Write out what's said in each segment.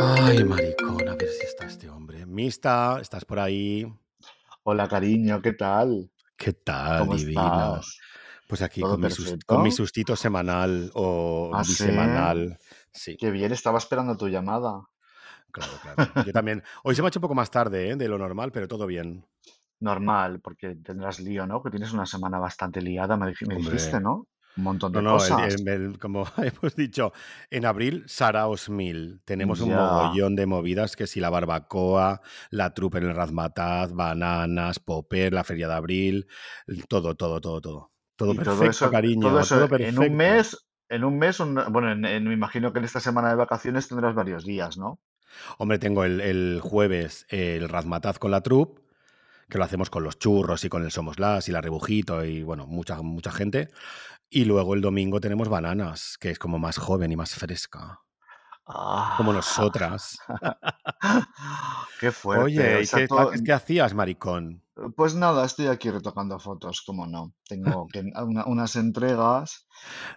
Ay, maricón, a ver si está este hombre. Mista, ¿estás por ahí? Hola, cariño, ¿qué tal? ¿Qué tal, estás? Pues aquí ¿Todo con mi, con sustito semanal o Ah, bisemanal. Sí, Qué bien, estaba esperando tu llamada. claro, claro. Yo también. Hoy se me ha hecho un poco más tarde, ¿eh? de lo normal, pero todo bien. Normal, porque tendrás lío, ¿no? Que tienes una semana bastante liada, me, dij- me dijiste, Hombre. ¿no? Un montón No, de no, el- cosas. el- el- como hemos dicho, en abril Saraos Mil. Tenemos un mogollón de movidas que si la barbacoa, la trupe en el Razmataz, bananas, Popper, la feria de abril, todo, todo, todo, todo. Todo Y todo perfecto, eso, cariño, todo eso todo en perfecto. un mes, en un mes, un- bueno, en- en- me imagino que en esta semana de vacaciones tendrás varios días, ¿no? Hombre, tengo el, el jueves el Razmataz con la troupe, que lo hacemos con los churros y con el Somos Las y la Rebujito y bueno, mucha, mucha gente. Y luego el domingo tenemos bananas, que es como más joven y más fresca, como Ah, nosotras. qué fuerte. Oye, O ¿y sea, qué, todo, qué hacías, maricón? Pues nada, estoy aquí retocando fotos, como no. Tengo que, una- unas entregas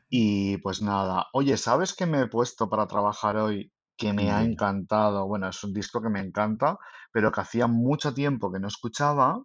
y pues nada. Oye, ¿sabes qué me he puesto para trabajar hoy? Que me ha encantado. Bueno, es un disco que me encanta, pero que hacía mucho tiempo que no escuchaba.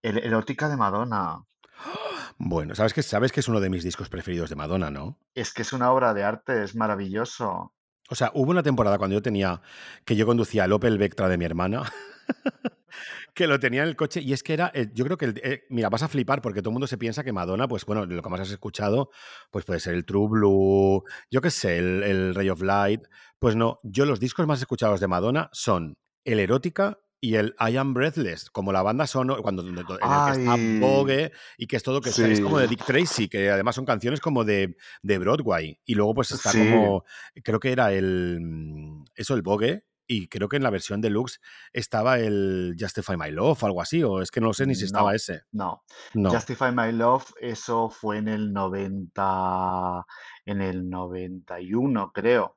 El Erótica de Madonna. Bueno, sabes que, sabes que es uno de mis discos preferidos de Madonna, ¿no? Es que es una obra de arte, es maravilloso. O sea, hubo una temporada cuando yo tenía, que yo conducía el Opel Vectra de mi hermana, que lo tenía en el coche y es que era, eh, yo creo que, el- eh, mira, vas a flipar porque todo el mundo se piensa que Madonna, pues bueno, lo que más has escuchado, pues puede ser el True Blue, yo qué sé, el, el Ray of Light. Pues no, yo los discos más escuchados de Madonna son el Erótica y el I Am Breathless, como la banda sonora, cuando, en el que está Vogue y que es todo, que es, es como de Dick Tracy, que además son canciones como de, de Broadway. Y luego pues está sí. como, creo que era el, mm, eso, el Vogue, y creo que en la versión deluxe estaba el Justify My Love o algo así, o es que no lo sé ni si estaba No, ese. no. No. Justify My Love, eso fue en el 90, en el 91, creo.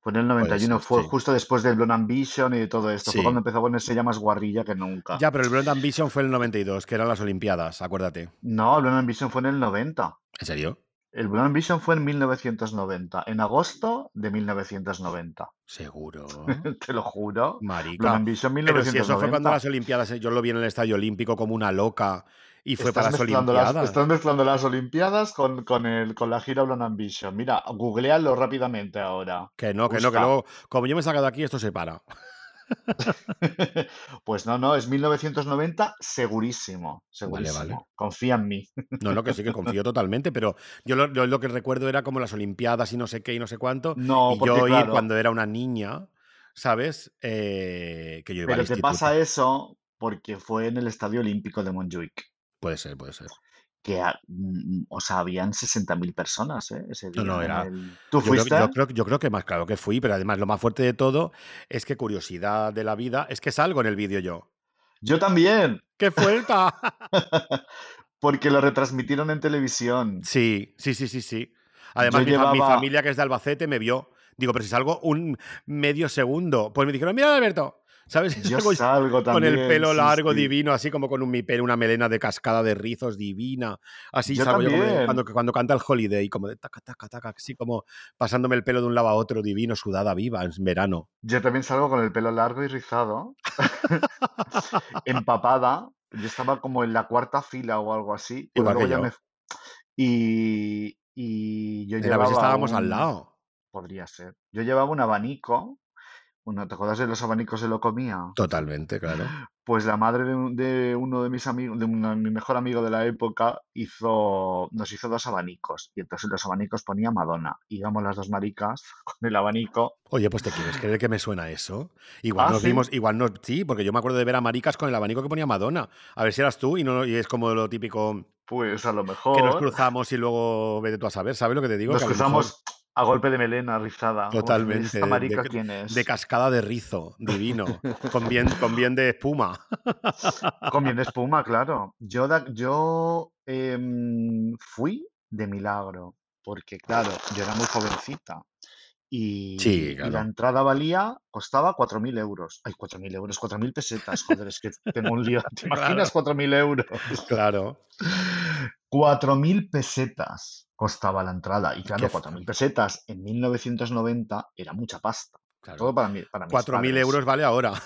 Fue en el Puede 91, ser, fue sí. justo después del Blonde Ambition y de todo esto. Fue cuando empezó a ponerse ya más guarrilla que nunca. Ya, pero el Blonde Ambition fue en el 92, que eran las Olimpiadas, acuérdate. No, el Blonde Ambition fue en el 90. ¿En serio? El Blonde Ambition fue en 1990, en agosto de 1990. ¿Seguro? Te lo juro. Marica. Ambition Pero si eso fue cuando 1990. las Olimpiadas, yo lo vi en el Estadio Olímpico como una loca y fue para las mezclando las, Olimpiadas. estás mezclando las Olimpiadas con, con, el, con la gira Blonde Ambition. Mira, googlealo rápidamente ahora. Que no, que no, que Busca. luego, como yo me he sacado aquí, esto se para. Pues no, no, es 1990 segurísimo, Vale, vale. segurísimo. Confía en mí. No, no, que sí, que confío totalmente, pero yo lo, yo lo que recuerdo era como las Olimpiadas y no sé qué y no sé cuánto, No, y porque yo ir claro, cuando era una niña, ¿sabes? Eh, que yo iba al pero te instituto. pasa eso porque fue en el Estadio Olímpico de Montjuic, Puede ser, puede ser. Que, ha- mm, o sea, habían 60.000 personas, ¿eh? Ese No, día no, en era. el... ¿Tú Yo creo, fuiste? yo, creo, yo creo que más claro que fui, pero además lo más fuerte de todo es que curiosidad de la vida es que salgo en el vídeo yo. Yo también, ¡Qué fuerza! porque lo retransmitieron en televisión. Sí, sí, sí, sí, sí. Además, mi, mi familia, que es de Albacete, me vio. Digo, pero si salgo un medio segundo. Pues me dijeron, mira, Alberto, ¿sabes? Yo salgo salgo con el también, pelo sí, largo, sí. divino, así como con un mi pelo, una melena de cascada de rizos divina. Así Yo salgo yo como también. cuando, cuando canta el Holiday, como de taca, taca, taca, así como pasándome el pelo de un lado a otro, divino, sudada viva, en verano. Yo también salgo con el pelo largo y rizado, empapada. Yo estaba como en la cuarta fila o algo así, Igual que yo. me... Y, y yo llevaba estábamos al un... lado. Podría ser. Yo llevaba un abanico. Uno, ¿te acuerdas de los abanicos de lo comía? Totalmente, claro. Pues la madre de, un- de uno de mis amigos, de mi mejor amigo de la época, hizo, nos hizo dos abanicos. Y entonces en los abanicos ponía Madonna. Íbamos las dos maricas con el abanico. Oye, pues te quieres creer que me suena eso. Igual Ah, nos sí. vimos, igual no, sí, porque yo me acuerdo de ver a maricas con el abanico que ponía Madonna. A ver si eras tú y no y es como lo típico Pues a lo que nos mejor cruzamos y luego vete tú a saber, ¿sabes lo que te digo? nos Que mejor cruzamos a golpe de melena rizada. Como diciendo, ¿y totalmente esta de, marica de- quién de es? cascada de rizo, divino, con bien, con bien de espuma. Con bien de espuma, claro. Yo, yo em, fui de milagro, porque claro, yo era muy jovencita. Sí, Y, y la claro. entrada valía, costaba 4.000 euros. Ay, 4.000 euros, 4.000 pesetas. Joder, es que tengo un lío. ¿Te Claro, imaginas 4.000 euros? claro. 4.000 pesetas costaba la entrada. Y claro, Qué 4.000 fuerte. pesetas en 1990 era mucha pasta. Claro. Todo para, mí, para mis 4.000 padres. euros vale ahora.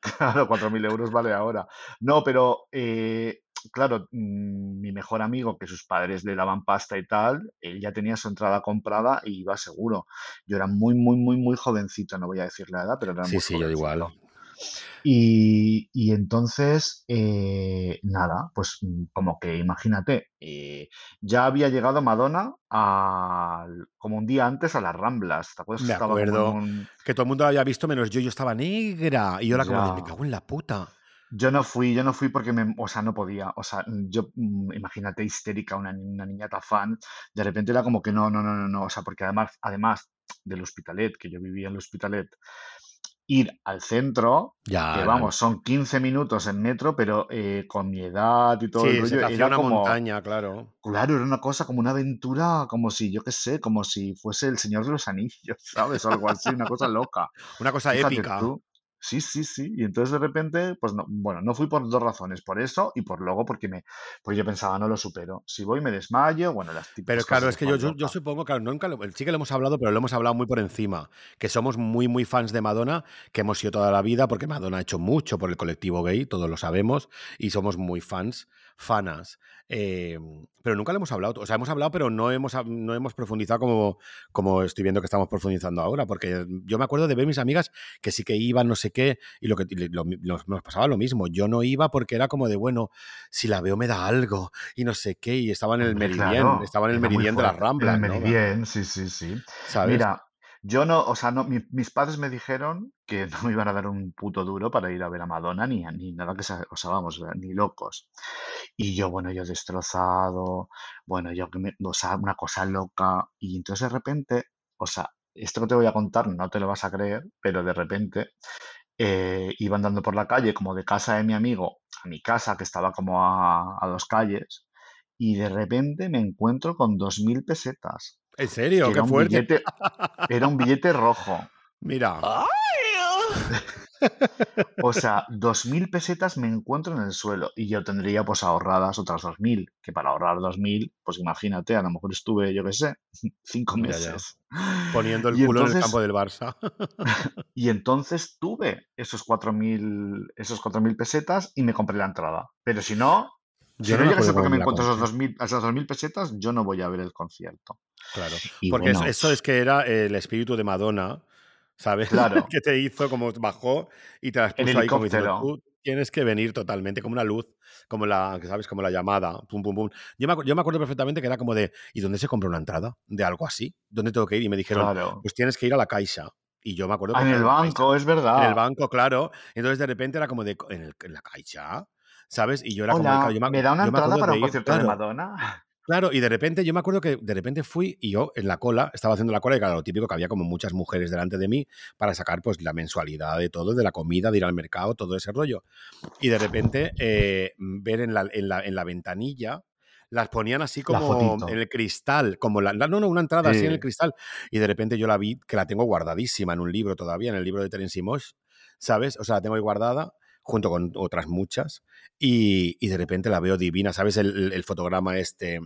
Claro, 4.000 euros vale ahora. No, pero eh, claro, mm, mi mejor amigo, que sus padres le daban pasta y tal, él ya tenía su entrada comprada y iba seguro. Yo era muy, muy, muy, muy jovencito, no voy a decir la edad, pero era Sí, muy sí, yo igual. Y, y entonces, eh, nada, pues mm, como que imagínate, eh, ya había llegado Madonna al- como un día antes a las Ramblas. ¿Te acuerdas Me estaba acuerdo un... que todo el mundo la había visto menos yo. Yo estaba negra. Y yo era como de, me cago en la puta. Yo no fui, yo no fui porque me, o sea, no podía. O sea, yo, mm, imagínate histérica, una, una niñata fan, de repente era como que no, no, no, no, no. O sea, porque además, además del Hospitalet, que yo vivía en el Hospitalet, ir al centro, Ya, que vamos, son 15 minutos en metro, pero eh, con mi edad y todo el Sí, rollo, era una como, montaña, claro. claro, era una cosa como una aventura, como si, yo qué sé, como si fuese el Señor de los Anillos, ¿sabes? O algo así, una cosa loca. Una cosa Fíjate épica. tú. Sí, sí, sí. Y entonces de repente, pues no, bueno, no fui por dos razones, por eso y por luego porque me, pues yo pensaba, no lo supero. Si voy me desmayo, bueno, las típicas Pero claro, es que yo, yo, yo supongo, claro, nunca lo- sí que lo hemos hablado, pero lo hemos hablado muy por encima, que somos muy, muy fans de Madonna, que hemos sido toda la vida, porque Madonna ha hecho mucho por el colectivo gay, todos lo sabemos, y somos muy fans, fanas. eh, pero nunca lo hemos hablado, o sea, hemos hablado, pero no hemos, no hemos profundizado como, como estoy viendo que estamos profundizando ahora, porque yo me acuerdo de ver mis amigas que sí que iban, no sé qué, y lo que lo- nos, pasaba lo mismo. Yo no iba porque era como de, bueno, si la veo me da algo, y no sé qué, y estaba en el Hombre, Meridian, claro, estaba en el Meridian de las fuerte. En Ramblas, el ¿no? Meridian, sí, sí, sí. ¿Sabes? Mira, yo no, o sea, no, mi- mis padres me dijeron que no me iban a dar un puto duro para ir a ver a Madonna ni, ni nada que se, o sea, vamos, ni locos. Y yo, bueno, yo destrozado, bueno, yo o sea, una cosa loca. Y entonces de repente, o sea, esto que te voy a contar no te lo vas a creer, pero de repente eh, iba andando por la calle como de casa de mi amigo a mi casa, que estaba como a, a dos calles, y de repente me encuentro con dos mil pesetas, ¿En serio? era ¡Qué un fuerte! billete, era un billete rojo. Mira, O sea, dos mil pesetas me encuentro en el suelo y yo tendría pues ahorradas otras dos mil, que para ahorrar dos mil, pues imagínate, a lo mejor estuve, yo qué sé, cinco Ya, ya. meses. poniendo el Y culo en el campo del Barça. y entonces tuve esos cuatro mil, esos cuatro mil pesetas y me compré la entrada. Pero si no, si Yo no no llegase acuerdo porque me encuentro esas dos mil pesetas, yo no voy a ver el concierto. Claro, Y porque eso, bueno, eso es que era el espíritu de Madonna, ¿sabes? claro, que te hizo como bajó y te las puso ahí como diciendo, tú tienes que venir totalmente, como una luz, como la, ¿sabes? Como la llamada, pum, pum, pum. Yo me, yo me acuerdo perfectamente que era como de, ¿y dónde se compra una entrada? De algo así, ¿dónde tengo que ir? Y me dijeron, claro. pues tienes que ir a la Caixa. Y yo me acuerdo Ah, en el Caixa, banco, es en el verdad. banco, claro. Entonces de repente era como de, ¿en, el- en la Caixa? ¿Sabes? Y yo era como de, Hola, yo me, ¿me da una yo entrada para un concierto de claro, Madonna? Claro, y de repente yo me acuerdo que de repente fui y yo en la cola, estaba haciendo la cola y claro, lo típico que había como muchas mujeres delante de mí para sacar pues la mensualidad de todo, de la comida, de ir al mercado, todo ese rollo. Y de repente eh, ver en la, en, la, en la ventanilla, las ponían así como en el cristal, como la, no, no, una entrada así en el cristal. Y de repente yo la vi, que la tengo guardadísima en un libro todavía, en el libro de Terence Mosh, ¿sabes? O sea, la tengo ahí guardada junto con otras muchas y, y de repente la veo divina, ¿sabes? El, el- fotograma este,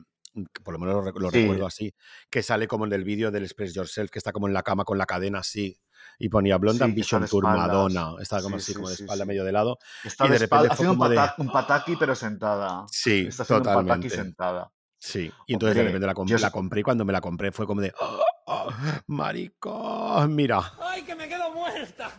por lo menos lo, lo recuerdo sí, así, que sale como en el vídeo del Express Yourself, que está como en la cama con la cadena así y ponía Blonde sí, Ambition de Tour. Madonna, estaba como Sí, así, sí, como de sí, espalda sí. medio de lado Está y de de repente haciendo un, de, un pataki pero sentada. sí, Está haciendo un pataki totalmente. sentada. Sí, y entonces de Hombre, repente la, com- yo, la compré y cuando me la compré fue como de, ¡Oh, oh, maricón, mira. ¡Ay, que me quedo muerta!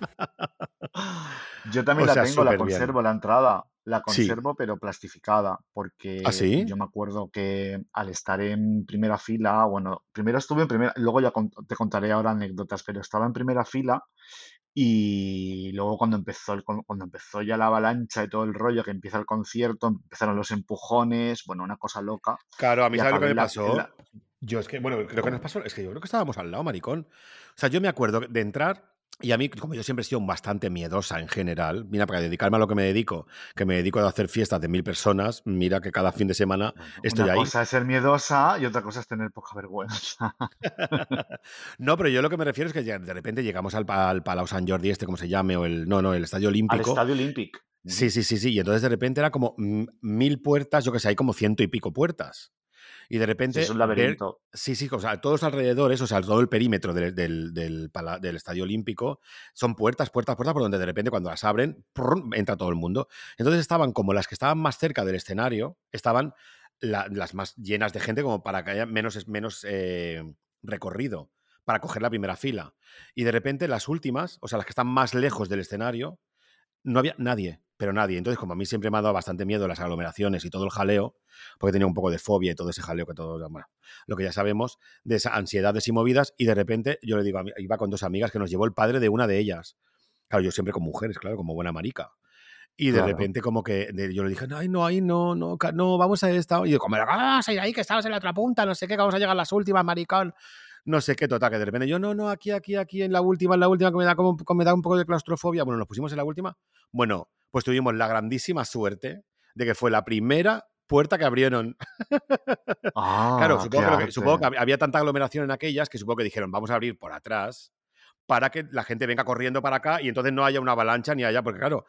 Yo también O la tengo, la bien. conservo, la entrada. La Sí. conservo, pero plastificada, ¿Ah, porque sí? yo me acuerdo que al estar en primera fila, bueno, primero estuve en primera, luego ya te contaré ahora anécdotas, pero estaba en primera fila y luego cuando empezó, el cuando empezó ya la avalancha y todo el rollo, que empieza el concierto, empezaron los empujones, bueno, una cosa loca, Claro, a mí ¿sabes lo que me pasó? la- Yo es que, bueno, creo que nos pasó, es que yo creo que estábamos al lado, maricón. O sea, yo me acuerdo de entrar y a mí, como yo siempre he sido bastante miedosa en general, mira, para dedicarme a lo que me dedico, que me dedico a hacer fiestas de mil personas, mira que cada fin de semana Bueno, estoy una ahí. cosa es ser miedosa y otra cosa es tener poca vergüenza. No, pero yo lo que me refiero es que de repente llegamos al, al Palau San Jordi, este, como se llame, o el, no, no, el Estadio Al Olímpico, Estadio Olímpic. Sí, sí, sí, sí. Y entonces de repente era como mil puertas, yo que sé, hay como ciento y pico puertas. Y de repente. es un laberinto. sí, sí, o sea, todos alrededores, o sea, todo el perímetro del, del, del, Estadio Olímpico son puertas, puertas, puertas, por donde de repente cuando las abren, entra todo el mundo. Entonces estaban como las que estaban más cerca del escenario, estaban las más llenas de gente, como para que haya menos, menos eh, recorrido para coger la primera fila. Y de repente las últimas, o sea, las que están más lejos del escenario, no había nadie, pero nadie. Entonces, como a mí siempre me ha dado bastante miedo las aglomeraciones y todo el jaleo, porque tenía un poco de fobia y todo ese jaleo que todo, bueno, lo que ya sabemos, de esas ansiedades y movidas, y de repente yo le digo, iba con dos amigas que nos llevó el padre de una de ellas. Claro, yo siempre con mujeres, claro, como buena marica. Y de repente como que yo le dije, ay, no, ahí no, no, no, vamos a esta. Y yo, como, vamos a ir ahí, que estabas en la otra punta, no sé qué, que vamos a llegar a las últimas, maricón no sé qué, total, que de repente yo, no, no, aquí, aquí, aquí, en la última, en la última, que me da, como, me da un poco de claustrofobia. Bueno, nos pusimos en la última. Bueno, pues tuvimos la grandísima suerte de que fue la primera puerta que abrieron. Ah, claro, supongo que, había tanta aglomeración en aquellas que supongo que dijeron, vamos a abrir por atrás para que la gente venga corriendo para acá y entonces no haya una avalancha ni haya, porque claro,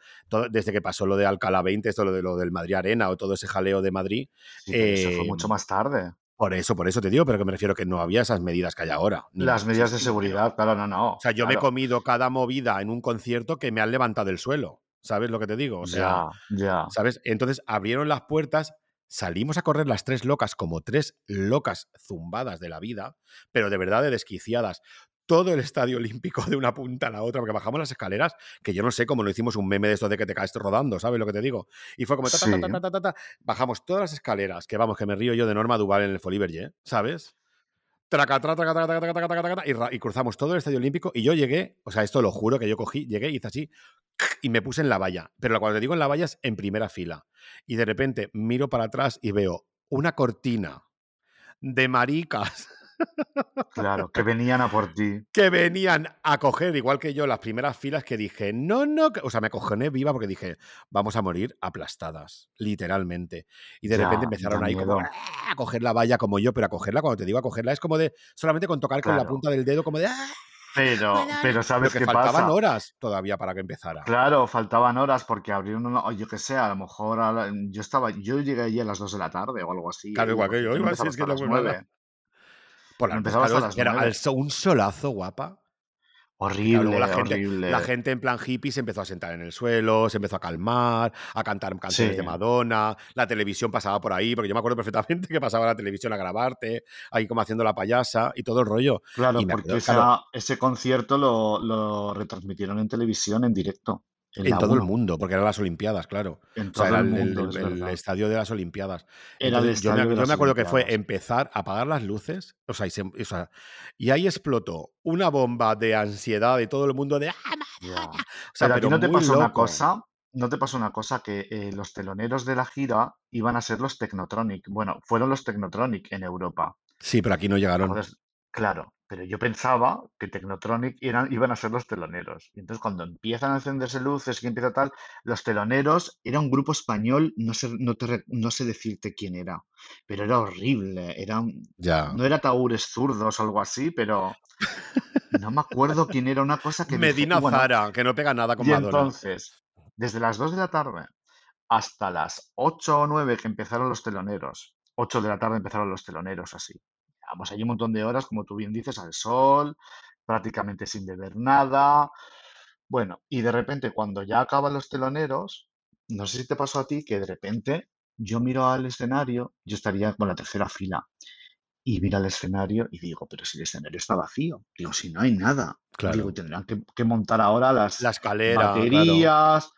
desde que pasó lo de Alcalá 20, esto lo de lo del Madrid Arena o todo ese jaleo de Madrid. eso fue mucho más tarde. Por eso, por eso te digo, pero que me refiero que no había esas medidas que hay ahora. Las medidas de seguridad, claro, no, no. O sea, yo me he comido cada movida en un concierto que me han levantado del suelo. ¿Sabes lo que te digo? O sea, ya, ya. ¿sabes? Entonces abrieron las puertas, salimos a correr las tres locas como tres locas zumbadas de la vida, pero de verdad de desquiciadas todo el estadio olímpico de una punta a la otra, porque bajamos las escaleras, que yo no sé cómo lo hicimos un meme de esto de que te caes rodando, ¿sabes lo que te digo? Y fue como, ta, ta, ta, ta, bajamos todas las escaleras, que vamos, que me río yo de Norma Duval en el Foliberge, ¿sabes? Traca, traca, traca, y, y cruzamos todo el estadio olímpico y yo llegué, o sea, esto lo juro que yo cogí, llegué y hice así, y me puse en la valla. Pero cuando te digo en la valla es en primera fila. Y de repente miro para atrás y veo una cortina de maricas Claro, que venían a por ti. Que venían a coger, igual que yo, las primeras filas que dije, no, no, o sea, me cojoné viva porque dije, vamos a morir aplastadas, literalmente. Y de repente empezaron ahí como a coger la valla como yo, pero a cogerla, cuando te digo a cogerla, es como de, solamente con tocar con la punta del dedo, como de, ¡ah! Pero, pero ¿sabes que qué faltaban horas todavía para que empezara. Claro, faltaban horas porque abrieron una, yo qué sé, a lo mejor yo estaba, yo llegué allí a las 2 de la tarde o algo así. Claro, igual que yo, igual sí, es que lo por un solazo, guapa. Horrible, la gente, horrible. La gente en plan hippie se empezó a sentar en el suelo, se empezó a calmar, a cantar canciones de Madonna, la televisión pasaba por ahí, porque yo me acuerdo perfectamente que pasaba la televisión a grabarte, ahí como haciendo la payasa y todo el rollo. Claro, porque ese concierto lo, lo retransmitieron en televisión en directo. En, todo el mundo, porque eran las Olimpiadas, claro. En todo era el, mundo, el, estadio de las Olimpiadas. yo, me, acuerdo que fue empezar a apagar las luces, o sea, y, ahí explotó una bomba de ansiedad de todo el mundo de ¡Ah, pero, aquí no te pasó una cosa, no te pasó una cosa que eh, los teloneros de la gira iban a ser los Technotronic. Bueno, fueron los Technotronic en Europa. Sí, pero aquí no llegaron. claro, pero yo pensaba que Technotronic eran, iban a ser los teloneros. Y entonces cuando empiezan a encenderse luces y empieza tal, los teloneros era un grupo español, no sé, no, no sé decirte quién era, pero era horrible. Era, ya. No era Taúres zurdos o algo así, pero no me acuerdo quién era una cosa que... Medina Zara, que no pega nada con y entonces, desde las 2 de la tarde hasta las 8 o 9 que empezaron los teloneros, 8 de la tarde empezaron los teloneros así Vamos allí un montón de horas, como tú bien dices, al sol, prácticamente sin beber nada. Bueno, y de repente cuando ya acaban los teloneros, no sé si te pasó a ti que de repente yo miro al escenario, yo estaría con la tercera fila y miro al escenario y digo, pero si el escenario está vacío, digo, si no hay nada, claro. digo, tendrán que, montar ahora las la escalera, baterías,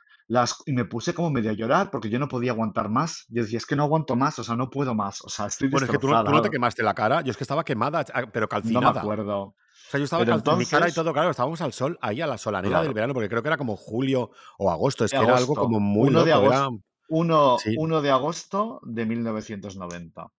y me puse como medio a llorar porque yo no podía aguantar más. Yo decía, es que no aguanto más, o sea, no puedo más, o sea, estoy Bueno, es que tú no, te quemaste la cara, yo es que estaba quemada, ah, pero calcinada. No me acuerdo. O sea, yo estaba calcinada, mi cara y todo, claro, estábamos al sol, ahí a la solanera del verano, porque creo que era como julio o agosto, es que era algo como muy uno de agosto, uno, de agosto de 1990.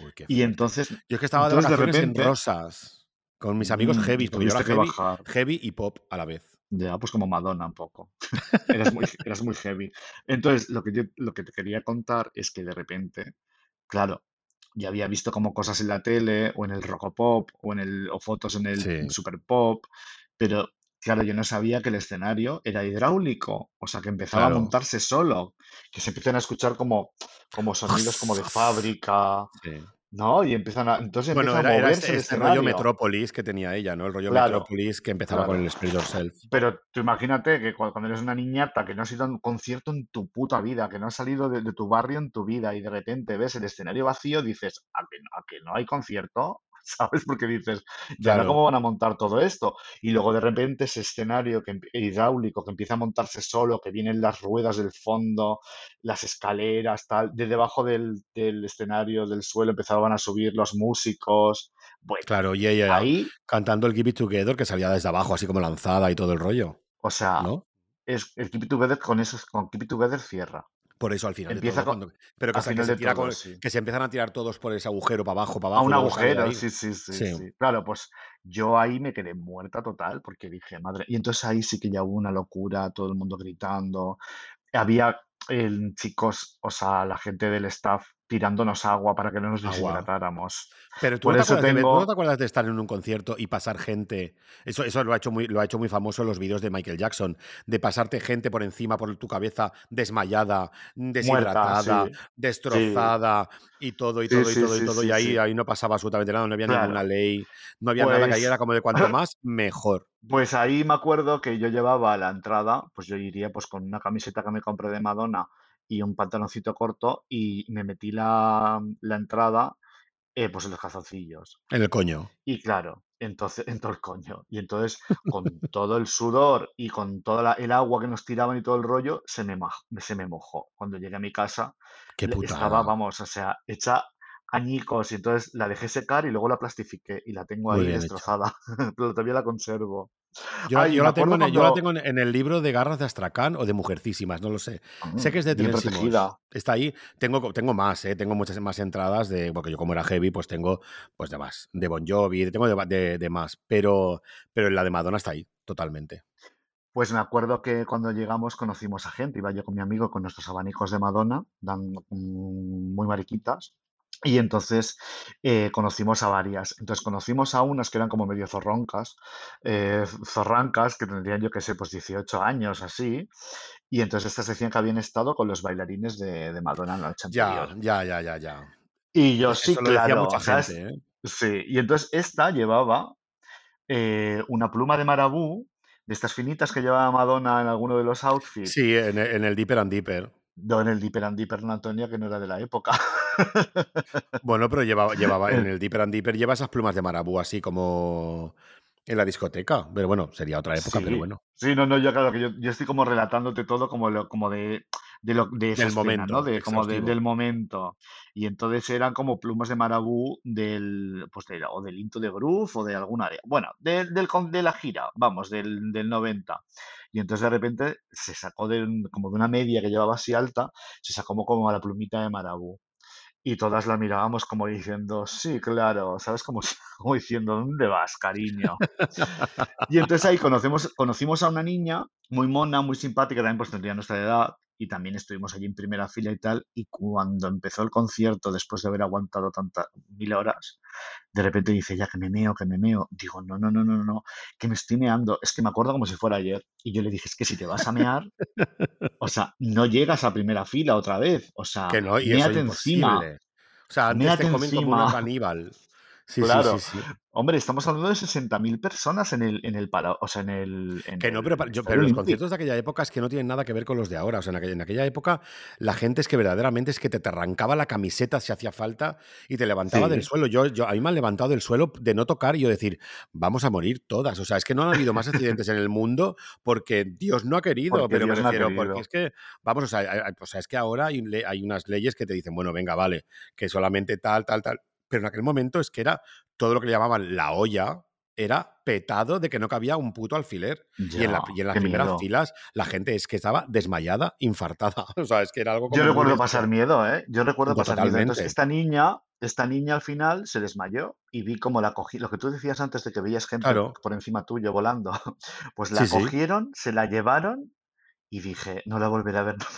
Uy, qué y entonces... Yo es que estaba de vacaciones en Rosas, con mis amigos mm, heavy, porque yo era heavy, heavy y pop a la vez. Ya, pues como Madonna un poco. eras, muy, eras muy heavy. Entonces, lo que, yo, lo que te quería contar es que de repente, claro, yo había visto como cosas en la tele o en el Rocopop o, en el, o fotos en el Super Pop, pero claro, yo no sabía que el escenario era hidráulico, o sea, que empezaba a Claro. montarse solo, que se empiezan a escuchar como, como sonidos como de fábrica, Sí. ¿No? Y empiezan a, entonces Bueno, empieza a era era moverse este el este rollo. Metrópolis que tenía ella, ¿no? El rollo Claro, Metrópolis que empezaba con el Spread Yourself. Pero tú imagínate que cua- cuando eres una niñata que no has ido a un concierto en tu puta vida, que no has salido de, de tu barrio en tu vida y de repente ves el escenario vacío, dices, ¿a que, a que no hay concierto? ¿Sabes? Porque dices, ¿y ahora Claro, cómo van a montar todo esto? Y luego de repente ese escenario que, hidráulico que empieza a montarse solo, que vienen las ruedas del fondo, las escaleras, tal, de debajo del, del escenario, del suelo, empezaban a subir los músicos. Bueno, claro, y ella ahí, cantando el Give It Together que salía desde abajo, así como lanzada y todo el rollo, o sea, ¿no? es, el Keep It Together con eso, con Keep It Together cierra. Por eso al final de Empieza todo, co- cuando pero que se que final se de tira todo, con sí. que se empiezan a tirar todos por ese agujero para abajo, para A abajo, un sale de agujero, sí, sí, sí, Sí. sí. Claro, pues yo ahí me quedé muerta total porque dije, madre. Y entonces ahí sí que ya hubo una locura, todo el mundo gritando. Había el, chicos, o sea, la gente del staff tirándonos agua para que no nos deshidratáramos. Pero tú Por no, te eso acuerdas de, ¿tú no te tengo. acuerdas de estar en un concierto y pasar gente. Eso, eso lo, ha hecho muy, lo ha hecho muy famoso en los vídeos de Michael Jackson. De pasarte gente por encima, por tu cabeza, desmayada, deshidratada. Sí, destrozada, y todo, y sí, todo, y todo, y todo. Y ahí, ahí no pasaba absolutamente nada, no había ninguna ley, no había nada que ahí era Pues, como de cuanto más, mejor. pues ahí me acuerdo que yo llevaba a la entrada, pues yo iría pues con una camiseta que me compré de Madonna y un pantaloncito corto y me metí la, la entrada eh, pues en los calzoncillos. En el coño. Y claro, entonces entró el coño. Y entonces, con todo el sudor y con toda el agua que nos tiraban y todo el rollo, se me, se me mojó. Cuando llegué a mi casa, Qué estaba, vamos, o sea, hecha añicos. Y entonces la dejé secar y luego la plastifiqué y la tengo Muy ahí destrozada. Pero todavía la conservo. Yo, la- Ay, yo me la tengo, en, el- yo la tengo en, el libro de Garras de Astracán o de Mujercísimas, no lo sé. Sé Mm, que es de bien protegida. Está ahí. Tengo, tengo más, ¿eh? Tengo muchas más entradas de. Porque yo, como era heavy, pues tengo pues de más. De Bon Jovi, tengo de- de más. Pero, pero la de Madonna está ahí, totalmente. Pues me acuerdo que cuando llegamos conocimos a gente. Iba yo con mi amigo con nuestros abanicos de Madonna, dan, mm, muy mariquitas. Y entonces eh, conocimos a varias. Entonces conocimos a unas que eran como medio zorroncas, eh, zorrancas, que tendrían yo que sé, pues 18 años así. Y entonces estas decían que habían estado con los bailarines de, de Madonna la noche Ya, anterior. ya, ya, ya, ya. Y yo sí, lo decía claro, ¿eh? Sí. Y entonces esta llevaba eh, una pluma de marabú, de estas finitas que llevaba Madonna en alguno de los outfits, Sí, en el, en el Deeper and Deeper. no en el Dipper and Dipper en Antonia, que no era de la época. Bueno, pero llevaba, llevaba en el Deeper and Deeper lleva esas plumas de marabú así como en la discoteca. Pero bueno, sería otra época, pero Sí, bueno. sí, no, no, yo claro que yo, yo estoy como relatándote todo como, lo, como de, de, lo, de esa Del escena, ¿no? momento, De, como de- del momento. Y entonces eran como plumas de marabú del, pues de, o del Into de Groove o de alguna área. Bueno, del, de la gira, vamos, del, del 90. Y entonces de repente se sacó de, como de una media que llevaba así alta, se sacó como, como la plumita de marabú. Y todas la mirábamos como diciendo, sí, claro, ¿sabes? Como, como diciendo, ¿dónde vas, cariño? Y entonces ahí conocemos, conocimos a una niña muy mona, muy simpática, también pues tendría nuestra edad, y también estuvimos allí en primera fila y tal, y cuando empezó el concierto, después de haber aguantado tantas mil horas, de repente dice, ya que me meo, que me meo. Digo, no, no, no, no, no, que me estoy meando. Es que me acuerdo como si fuera ayer. Y yo le dije, es que si te vas a mear, o sea, no llegas a primera fila otra vez. O sea, Que no, y eso encima. O sea, antes te comen como una caníbal. Sí, Claro. sí. Hombre, estamos hablando de 60.000 personas en el, en el para, o sea, en el, en Que no, pero, yo- pero los conciertos de aquella época es que no tienen nada que ver con los de ahora. O sea, en aquella, en aquella época la gente es que verdaderamente es que te, te arrancaba la camiseta si hacía falta y te levantaba del suelo. Yo, yo, a mí me han levantado del suelo de no tocar y yo decir, vamos a morir todas. O sea, es que no han habido más accidentes en el mundo porque Dios no ha querido, porque pero me no porque es que, vamos, o sea, hay, o sea, es que ahora hay, hay unas leyes que te dicen, bueno, venga, vale, que solamente tal, tal, tal. Pero en aquel momento es que era todo lo que le llamaban la olla, era petado de que no cabía un puto alfiler. Y en, la- Ya, y en las primeras miedo. filas la gente es que estaba desmayada, infartada. O sea, es que era algo Yo como muy recuerdo pasar miedo, ¿eh? Yo recuerdo pasar miedo. Entonces, esta niña, esta niña al final se desmayó y vi cómo la cogí. Lo que tú decías antes de que veías gente Claro. por encima tuyo volando, pues la Sí, sí. cogieron, se la llevaron y dije, no la volveré a ver. Nunca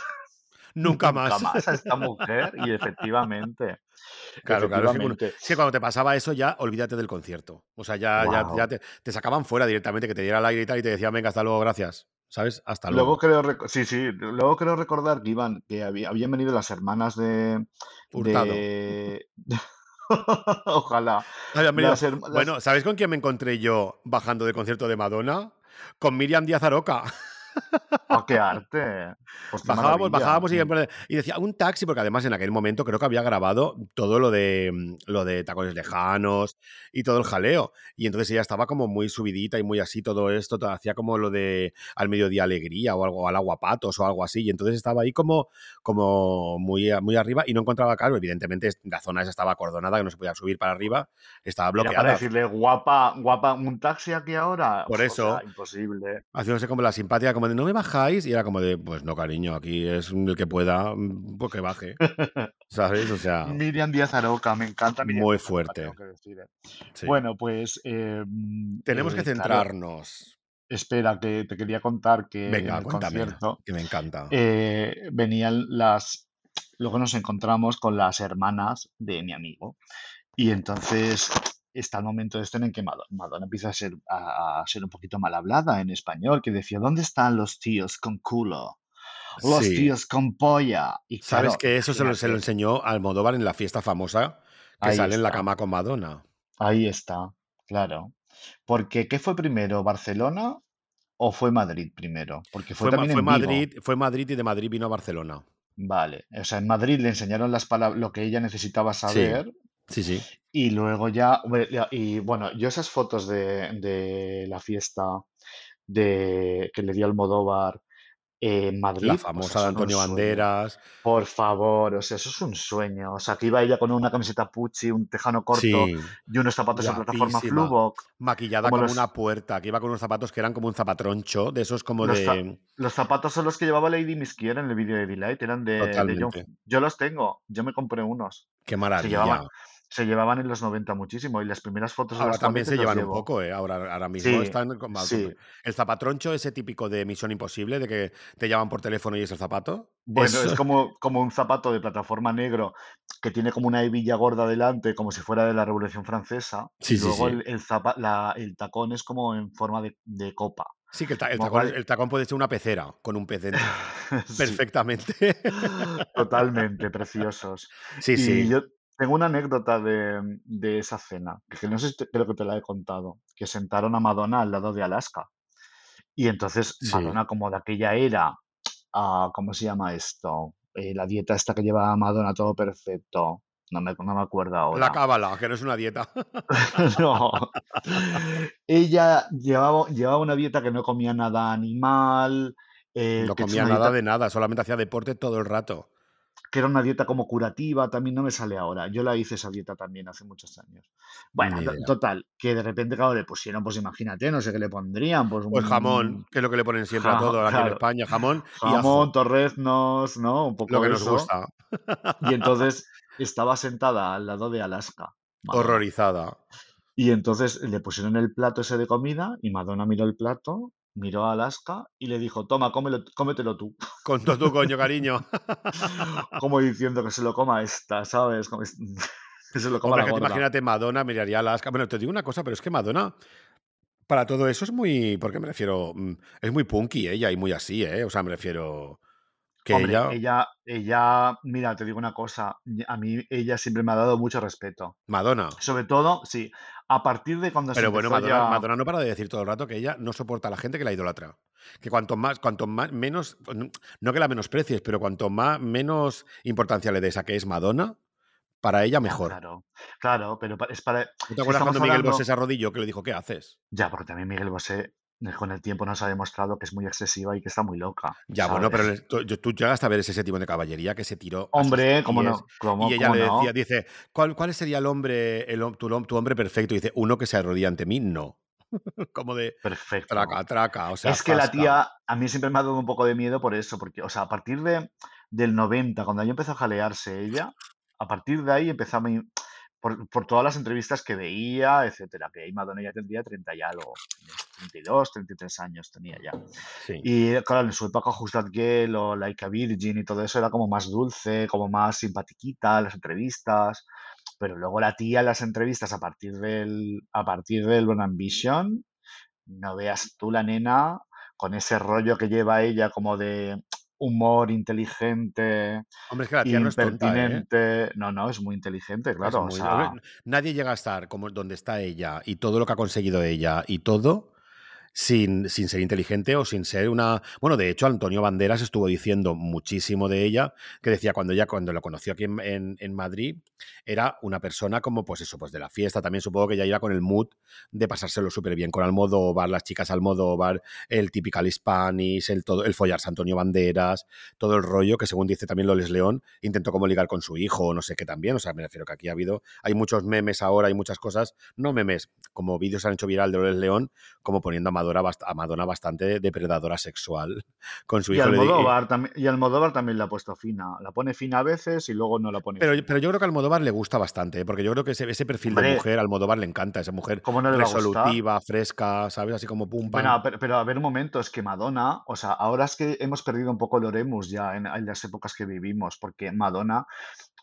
nunca más. más a esta mujer y efectivamente, Claro, claro, es que, cuando, te pasaba eso ya olvídate del concierto. O sea, ya, ya, ya te, te sacaban fuera directamente, que te diera el aire y tal, y te decían, venga, hasta luego, gracias. ¿Sabes? Hasta Luego luego. creo sí, sí, luego creo recordar que iban que había habían venido las hermanas de Hurtado. de ojalá, Habían venido. las Bueno, ¿sabes con quién me encontré yo bajando del concierto de Madonna? Con Miriam Díaz Aroca. ¡Ah, qué arte! Pues qué Bajábamos, bajábamos y, y decía un taxi, porque además en aquel momento creo que había grabado todo lo de mm, lo de tacones lejanos y todo el jaleo. Y entonces ella estaba como muy subidita y muy así, todo esto, todo- hacía como lo de al mediodía alegría o algo, al aguapatos o algo así. Y entonces estaba ahí como, como muy, muy arriba y no encontraba claro. Evidentemente la zona esa estaba acordonada, que no se podía subir para arriba, estaba Era para bloqueada. decirle: "Guapa, guapa, ¿un taxi aquí ahora?". Por O eso, sea, imposible. haciéndose como la simpática, como de no me bajáis, y era como de, pues no, cariño, aquí es el que pueda, mm, pues que baje. ¿Sabes? O sea, Miriam Díaz Aroca, me encanta Miriam muy Aroca, fuerte. que decir, eh. Sí. Bueno, pues, em, Tenemos que eh, claro, centrarnos. espera, que te quería contar que en Venga, el cuéntame, concierto, que me encanta. eh, venían las luego nos encontramos con las hermanas de mi amigo. Y entonces está el momento este en el que Mado- Madonna empieza a ser, a, a ser un poquito mal hablada en español, que decía, ¿dónde están los tíos con culo? Los Sí. tíos con polla. Y ¿Sabes claro, que eso se lo, se lo enseñó Almodóvar en la fiesta famosa que ahí sale en la cama con Madonna? ahí está, claro. Porque, ¿qué fue primero, Barcelona o fue Madrid primero? Porque fue también fue en vivo. Madrid, fue Madrid y de Madrid vino a Barcelona. Vale, o sea, en Madrid le enseñaron las palabras, lo que ella necesitaba saber sí, sí. y luego ya, y bueno, yo esas fotos de, de la fiesta de que le dio Almodóvar en La Madrid, o sea, famosa de Antonio. Banderas. Por favor, o sea, eso es un sueño. O sea, que iba ella con una camiseta Pucci, un tejano corto Sí, y unos zapatos en plataforma. Fluboc, Maquillada como una puerta, que iba con unos zapatos que eran como un zapatroncho, de esos como los, de... los zapatos son los que llevaba Lady Misquiera en el vídeo de Delight, eran de, de John. Yo los tengo, yo me compré unos. Qué Se llevaban, maravilla. Se llevaban en los 90 muchísimo y las primeras fotos Ahora también se llevan un poco, ¿eh? Ahora, ahora mismo Sí, están sí. El zapatroncho ese típico de Misión Imposible, de que te llaman por teléfono y es el zapato. Bueno, Eso, es como, como un zapato de plataforma negro que tiene como una hebilla gorda delante, como si fuera de la Revolución Francesa, y sí, sí, luego el, el, zapa- la- el tacón es como en forma de, de copa. Sí, que el, ta- el Como tacón, cual, el tacón puede ser una pecera con un pez dentro. Perfectamente. totalmente preciosos. Sí, Y sí. yo tengo una anécdota de, de esa cena, que no sé si te- creo que te la he contado, que sentaron a Madonna al lado de Alaska. Y entonces Sí. Madonna, como de aquella era, ah, ¿cómo se llama esto? Eh, la dieta esta que lleva Madonna, todo perfecto. No me, no me acuerdo La ahora. cábala, que no es una dieta. No. Ella llevaba, llevaba una dieta que no comía nada animal, eh, No que es comía una nada dieta de nada, solamente hacía deporte todo el rato. Que era una dieta como curativa, también no me sale ahora. Yo la hice esa dieta también hace muchos años. Bueno, total, que de repente, claro, le pusieron, pues imagínate, no sé qué le pondrían, pues Pues jamón, que es lo que le ponen siempre a todo aquí en España, jamón y jamón, ajo, torreznos, ¿no? Un lo poco que nos gusta. Y entonces estaba sentada al lado de Alaska. Horrorizada. Y entonces le pusieron el plato ese de comida y Madonna miró el plato, miró a Alaska y le dijo, toma, cómelo, cómetelo tú. Con todo tu coño, cariño. Como diciendo que se lo coma esta, ¿sabes? Que se lo coma Hombre, la que te gorda. imagínate, Madonna miraría a Alaska. Bueno, te digo una cosa, pero es que Madonna, para todo eso es muy. Porque me refiero. mm, Es muy punky ella y muy así, ¿eh? O sea, me refiero. Que Hombre, ella. ella, ella, mira, te digo una cosa, a mí ella siempre me ha dado mucho respeto. Madonna. Sobre todo, sí, a partir de cuando se Pero bueno, empezó Madonna, ya... Madonna no para de decir todo el rato que ella no soporta a la gente que la idolatra. Que cuanto más, cuanto más, menos, no que la menosprecies, pero cuanto más, menos importancia le des a que es Madonna, para ella mejor. claro, claro, pero es para... ¿No te acuerdas cuando Miguel Bosé se arrodilló que le dijo, ¿qué haces? Ya, porque también Miguel Bosé con el tiempo nos ha demostrado que es muy excesiva y que está muy loca, Ya, bueno, pero tú, tú llegaste a ver ese séptimo de caballería que se tiró Hombre, ¿cómo pies no? ¿Cómo, y ella cómo le decía, no? dice, ¿cuál, cuál sería el hombre, el, tu, tu hombre perfecto? Y dice, uno que se arrodilla ante mí, no. Como de Perfecto. traca, traca, o sea, Es que la tía, a mí siempre me ha dado un poco de miedo por eso, porque, o sea, a partir de, del 90, cuando ya empezó a jalearse ella, a partir de ahí empezó a, por, por todas las entrevistas que veía, etcétera, que ahí Madonna ya tendría 30 y algo, 32, 33 años tenía ya. Sí. Y claro, en su época Just That Girl o Like a Virgin y todo eso era como más dulce, como más simpatiquita, las entrevistas, pero luego la tía en las entrevistas a partir del, a partir del Born Ambition, no veas tú la nena con ese rollo que lleva ella como de humor inteligente, Hombre, es que la tía no es tonta, ¿eh? impertinente. No, no, es muy inteligente, claro. O muy- sea, nadie llega a estar como donde está ella y todo lo que ha conseguido ella y todo sin, sin ser inteligente o sin ser una... Bueno, de hecho, Antonio Banderas estuvo diciendo muchísimo de ella, que decía cuando ella, cuando lo conoció aquí en, en- Madrid, era una persona como, pues eso, pues de la fiesta. También supongo que ella iba con el mood de pasárselo súper bien con Almodóvar, las chicas Almodóvar, el typical Spanish, el, todo, el follarse Antonio Banderas, todo el rollo que según dice también Loles León, intentó como ligar con su hijo no sé qué también. O sea, me refiero que aquí ha habido, hay muchos memes ahora, hay muchas cosas, no memes, como vídeos han hecho viral de Loles León, como poniendo a Madonna, bast- a Madonna bastante depredadora sexual con su y hijo. Le Almodóvar, también, y Almodóvar también la ha puesto fina. La pone fina a veces y luego no la pone pero, fina. pero yo creo que a Almodóvar le gusta bastante, ¿eh? porque yo creo que ese, ese perfil de mujer, a Almodóvar le encanta, esa mujer ¿Cómo no le resolutiva, fresca, ¿sabes? Así como pum, pam. Bueno, pero, pero a ver un momento, es que Madonna, o sea, ahora es que hemos perdido un poco el Oremus ya en, en las épocas que vivimos, porque Madonna,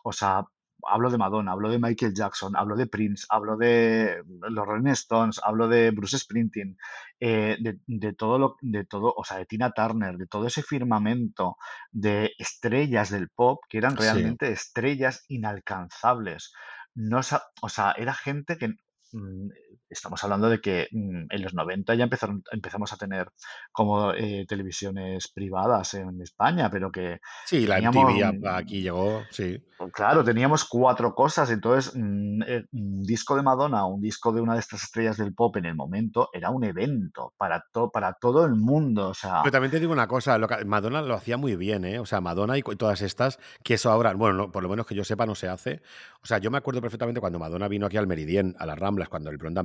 o sea, hablo de Madonna, hablo de Michael Jackson, hablo de Prince, hablo de los Rolling Stones, hablo de Bruce Springsteen, eh, de, de todo lo, de todo, o sea, de Tina Turner, de todo ese firmamento de estrellas del pop que eran Sí. realmente estrellas inalcanzables. No, o sea, era gente que mm, estamos hablando de que mm, en los 90 ya empezaron, empezamos a tener como eh, televisiones privadas en España, pero que Sí, la teníamos, MTV a- aquí llegó, sí. claro, teníamos cuatro cosas, entonces mm, eh, un disco de Madonna, un disco de una de estas estrellas del pop en el momento era un evento para, to- para todo el mundo, o sea, Pero también te digo una cosa, lo que- Madonna lo hacía muy bien, ¿eh? O sea, Madonna y todas estas, que eso ahora, bueno, no, por lo menos que yo sepa, no se hace. O sea, yo me acuerdo perfectamente cuando Madonna vino aquí al Meridien, a las Ramblas, cuando el Blonde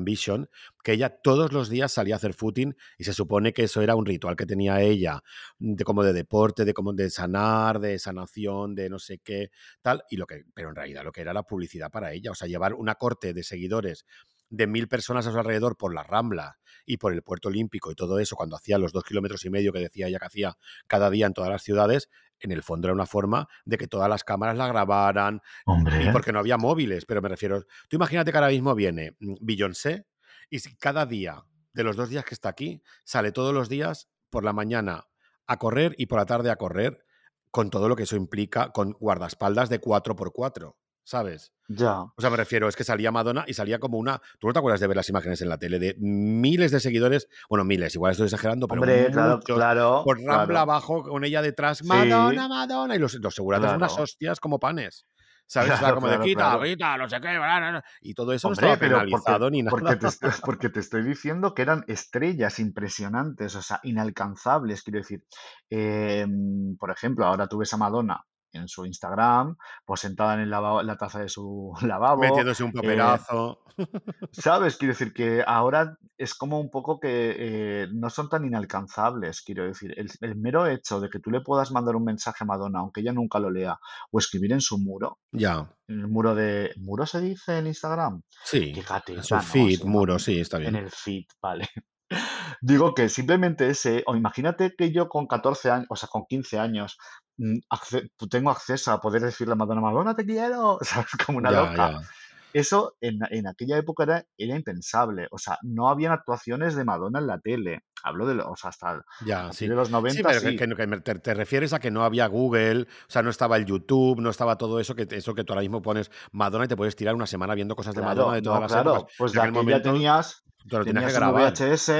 Que ella todos los días salía a hacer footing y se supone que eso era un ritual que tenía ella, de como de deporte, de como de sanar, de sanación, de no sé qué, tal, y lo que, pero en realidad lo que era la publicidad para ella, o sea, llevar una corte de seguidores de mil personas a su alrededor por la Rambla y por el puerto olímpico y todo eso, cuando hacía los dos kilómetros y medio que decía ella que hacía cada día en todas las ciudades, en el fondo era una forma de que todas las cámaras la grabaran y porque no había móviles, pero me refiero, tú imagínate que ahora mismo viene mm, Beyoncé y si cada día de los dos días que está aquí sale todos los días por la mañana a correr y por la tarde a correr con todo lo que eso implica con guardaespaldas de 4x4, ¿sabes? ya. O sea, me refiero, es que salía Madonna y salía como una. ¿Tú no te acuerdas de ver las imágenes en la tele de miles de seguidores? Bueno, miles, igual estoy exagerando, pero Hombre, claro, muchos. claro, Por Rambla claro. abajo, con ella detrás, Sí, Madonna, Madonna. Y los, los seguratas unas hostias como panes. ¿Sabes? Claro, como de quita, claro. quita, no sé qué. bla, bla, bla. Y todo eso no Hombre, estaba pero porque, penalizado ni porque, nada. te estoy, porque te estoy diciendo que eran estrellas impresionantes, o sea, inalcanzables, quiero decir. Em, por ejemplo, ahora tú ves a Madonna en su Instagram, pues sentada en el lavabo- la taza de su lavabo, Metiéndose un eh, paperazo. ¿sabes? Quiero decir que ahora es como un poco que eh, no son tan inalcanzables, quiero decir. El, el mero hecho de que tú le puedas mandar un mensaje a Madonna, aunque ella nunca lo lea, o escribir en su muro, Ya. en el muro de... ¿Muro se dice en Instagram? Sí. Fíjate, En su no, feed, muro, sí, está en bien. el feed, vale. Digo que simplemente ese, o imagínate que yo con 14 años, o sea, con 15 años, mm, acce- tengo acceso a poder decirle a Madonna, Madonna, te quiero, ¿sabes? Como una Ya, loca. ya. Eso en, en aquella época era, era impensable. O sea, no habían actuaciones de Madonna en la tele. Hablo de, lo- o sea, hasta Ya, sí. de los Sí, 90 pero que, sí. que- que te, te refieres a que no había Google, o sea, no estaba el YouTube, no estaba todo eso que, eso que tú ahora mismo pones Madonna y te puedes tirar una semana viendo cosas de Madonna de todas no, las épocas. claro. Pues En de momento tenías, lo tenías tenías grabar, VHS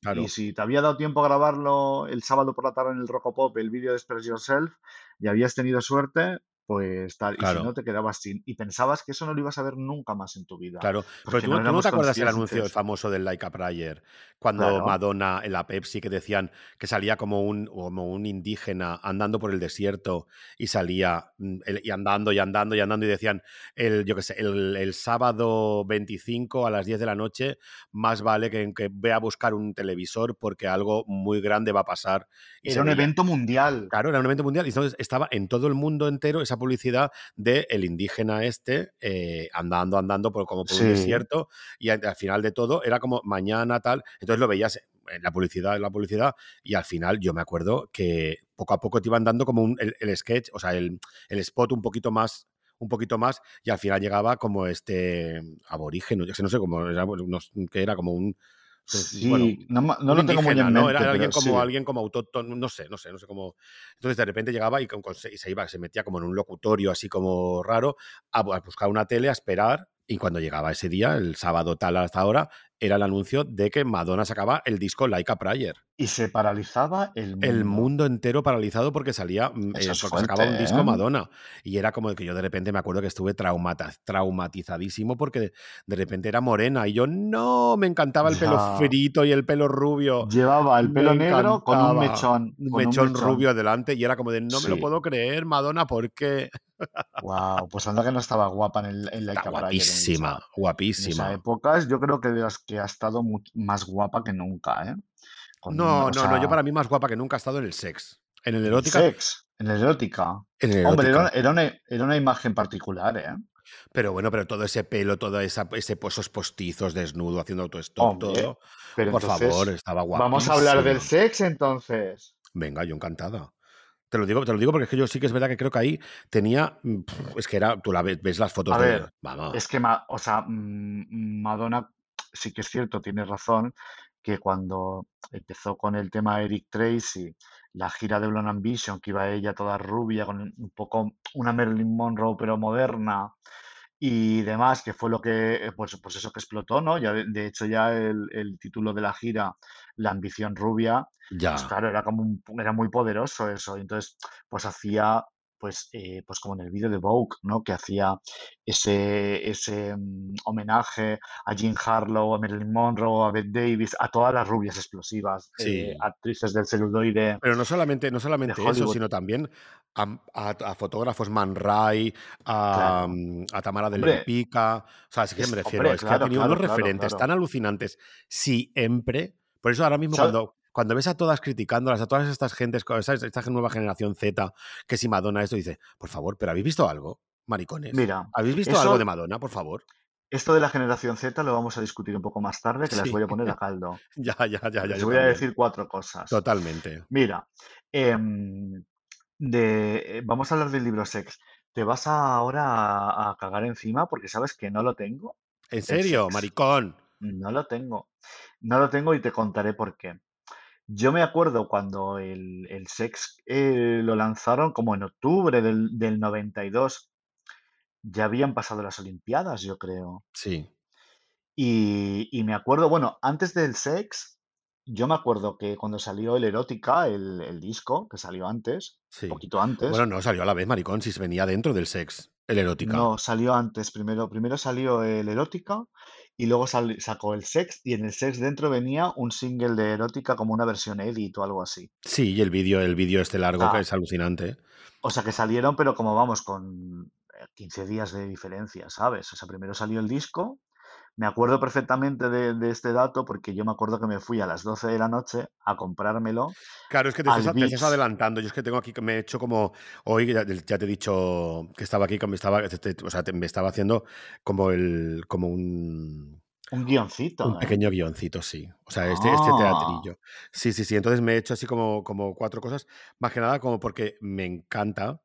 claro. y si te había dado tiempo a grabarlo el sábado por la tarde en el Rocopop, el vídeo de Express Yourself, y habías tenido suerte, pues tal. Y si no, te quedabas sin. Y pensabas que eso no lo ibas a ver nunca más en tu vida. Claro, pero tú, no tú te acuerdas el anuncio conscientes. famoso del Like a Prayer, cuando Claro. Madonna en la Pepsi que decían que salía como un, como un indígena andando por el desierto y salía mm, el- y andando y andando y andando y decían el yo qué sé, el, el sábado 25 a las 10 de la noche más vale que, que vea a buscar un televisor porque algo muy grande va a pasar y Era un veía evento mundial. Claro, era un evento mundial y entonces estaba en todo el mundo entero esa esa publicidad de el indígena este eh, andando, andando por, como por un desierto y al, al final de todo era como mañana tal, entonces lo veías en la publicidad, en la publicidad y al final yo me acuerdo que poco a poco te iban dando como un, el, el sketch, o sea, el, el spot un poquito más un poquito más y al final llegaba como este aborigen, no sé cómo era, no- que era como un Sí, bueno, no, no lo tengo muy en ¿no? mente, Era pero alguien como sí. alguien como autóctono, no sé, no sé, no sé cómo. Entonces de repente llegaba y, con- con- y se iba, se metía como en un locutorio así como raro a, a buscar una tele, a esperar. Y cuando llegaba ese día, el sábado tal hasta ahora, era el anuncio de que Madonna sacaba el disco Like a Prayer. Y se paralizaba el mundo. El mundo entero paralizado porque salía, mm, eh, porque sacaba un disco ¿eh? Madonna. Y era como que yo de repente me acuerdo que estuve traumata- traumatizadísimo porque de repente era morena y yo no, me encantaba el pelo frito y el pelo rubio. Llevaba el pelo Me negro con un mechón. Un mechón rubio delante y era como de no me lo puedo creer, Madonna, ¿por qué? Wow, pues anda que no estaba guapa en el en Like a Prayer, guapísima, esa, en esa guapísima. época. Yo creo que de las que ha estado más guapa que nunca, ¿eh? Con, No, o no, no, yo para mí más guapa que nunca ha estado en el sex. En el erótica, sex, en el erótica. en el Hombre, era, una, era una imagen particular, ¿eh? Pero bueno, pero todo ese pelo, todo esa, ese, esos postizos desnudo, haciendo autostop, todo. pero Por favor, estaba vamos a hablar del sex entonces. Venga, yo encantada. Te lo digo, te lo digo porque es que yo sí que es verdad que creo que ahí tenía. mm, Es que era. Tú la ves, ves las fotos A de. ver, Vamos. es que, o sea, mm, Madonna sí que es cierto, tienes razón, que cuando empezó con el tema Eric Tracy, la gira de Blonde Ambition, que iba ella toda rubia, con un poco una Marilyn Monroe pero moderna y demás, que fue lo que, eh, pues, pues eso que explotó, ¿no? Ya de, de hecho ya el, el título de la gira, La ambición rubia, pues Ya. claro, era como un, era muy poderoso eso. Entonces, pues hacía, pues, eh, pues como en el vídeo de Vogue, ¿no? Que hacía ese, ese mm, homenaje a Jean Harlow, a Marilyn Monroe, a Bette Davis, a todas las rubias explosivas, eh, actrices del celuloide Pero no solamente, no solamente eso, sino también a, a- a fotógrafos Man Ray, a, Claro. mm, a Tamara de Hombre, Lempica. O sea, es que me refiero, hombre, es que ha claro, tenido claro, unos claro, referentes claro. tan alucinantes siempre. Por eso ahora mismo cuando, cuando ves a todas criticándolas, a todas estas gentes, esta, esta nueva generación Z, que si Madonna esto dice, por favor, pero ¿habéis visto algo? Maricones. Mira, ¿Habéis visto algo de Madonna, por favor? esto de la generación Z lo vamos a discutir un poco más tarde, que las Sí, voy a poner a caldo. ya, ya, ya, ya, Les voy a decir cuatro cosas. Totalmente. Mira, em, de, eh, vamos a hablar del libro Sex. ¿Te vas a- ahora a, a cagar encima porque sabes que no lo tengo? ¿En serio, maricón? No lo tengo. No lo tengo y te contaré por qué. Yo me acuerdo cuando el, el Sex eh, lo lanzaron como en octubre del, del 92. Ya habían pasado las Olimpiadas, yo creo. Sí, Y, y me acuerdo, bueno, antes del Sex, yo me acuerdo que cuando salió el Erótica, el, el disco, que salió antes, sí. poquito antes, Bueno, no salió a la vez, maricón, si se venía dentro del sex, el erótica. no, salió antes, primero, primero salió el Erótica y luego sacó el Sex y en el Sex dentro venía un single de Erótica como una versión edit o algo así. Sí, y el vídeo, el vídeo este largo que Ah, es alucinante. o sea que salieron, pero como vamos, con eh, 15 días de diferencia, ¿sabes? O sea, primero salió el disco. Me acuerdo perfectamente de, de este dato porque yo me acuerdo que me fui a las 12 de la noche a comprármelo Claro, es que te estás, te estás VIX. adelantando. Yo es que tengo aquí, que me he hecho como. Hoy ya, ya te he dicho que estaba aquí, que me estaba, o sea, te- me estaba haciendo como el, como un, Un un guioncito, ¿eh? pequeño guioncito, sí. O sea, este, este Ah, teatrillo. Sí, sí, sí. Entonces me he hecho así como, como cuatro cosas. Más que nada como porque me encanta.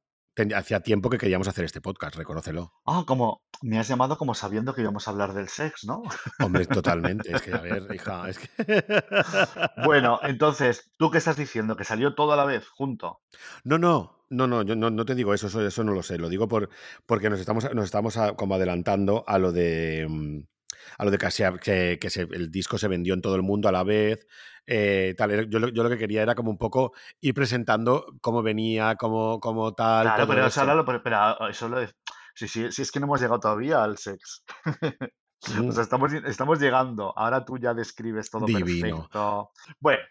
Hacía tiempo que queríamos hacer este podcast, reconócelo. ah, como me has llamado como sabiendo que íbamos a hablar del sex, ¿no? Hombre, totalmente. Es que, a ver, hija, es que. Bueno, entonces, ¿tú qué estás diciendo? ¿Que salió todo a la vez, junto? No, no, no, no, yo no, no te digo eso, eso, eso no lo sé. Lo digo por, porque nos estamos, nos estamos a- como adelantando a lo de mm, a lo de que, que, que se- el disco se vendió en todo el mundo a la vez. eh, tal. Yo, lo- yo lo que quería era como un poco ir presentando cómo venía, cómo, cómo tal, Claro, pero eso, ahora lo, pero, pero eso lo de- si, si, si es que no hemos llegado todavía al sex. O Mm, sea, estamos, estamos llegando. Ahora tú ya describes todo divino. perfecto. Bueno,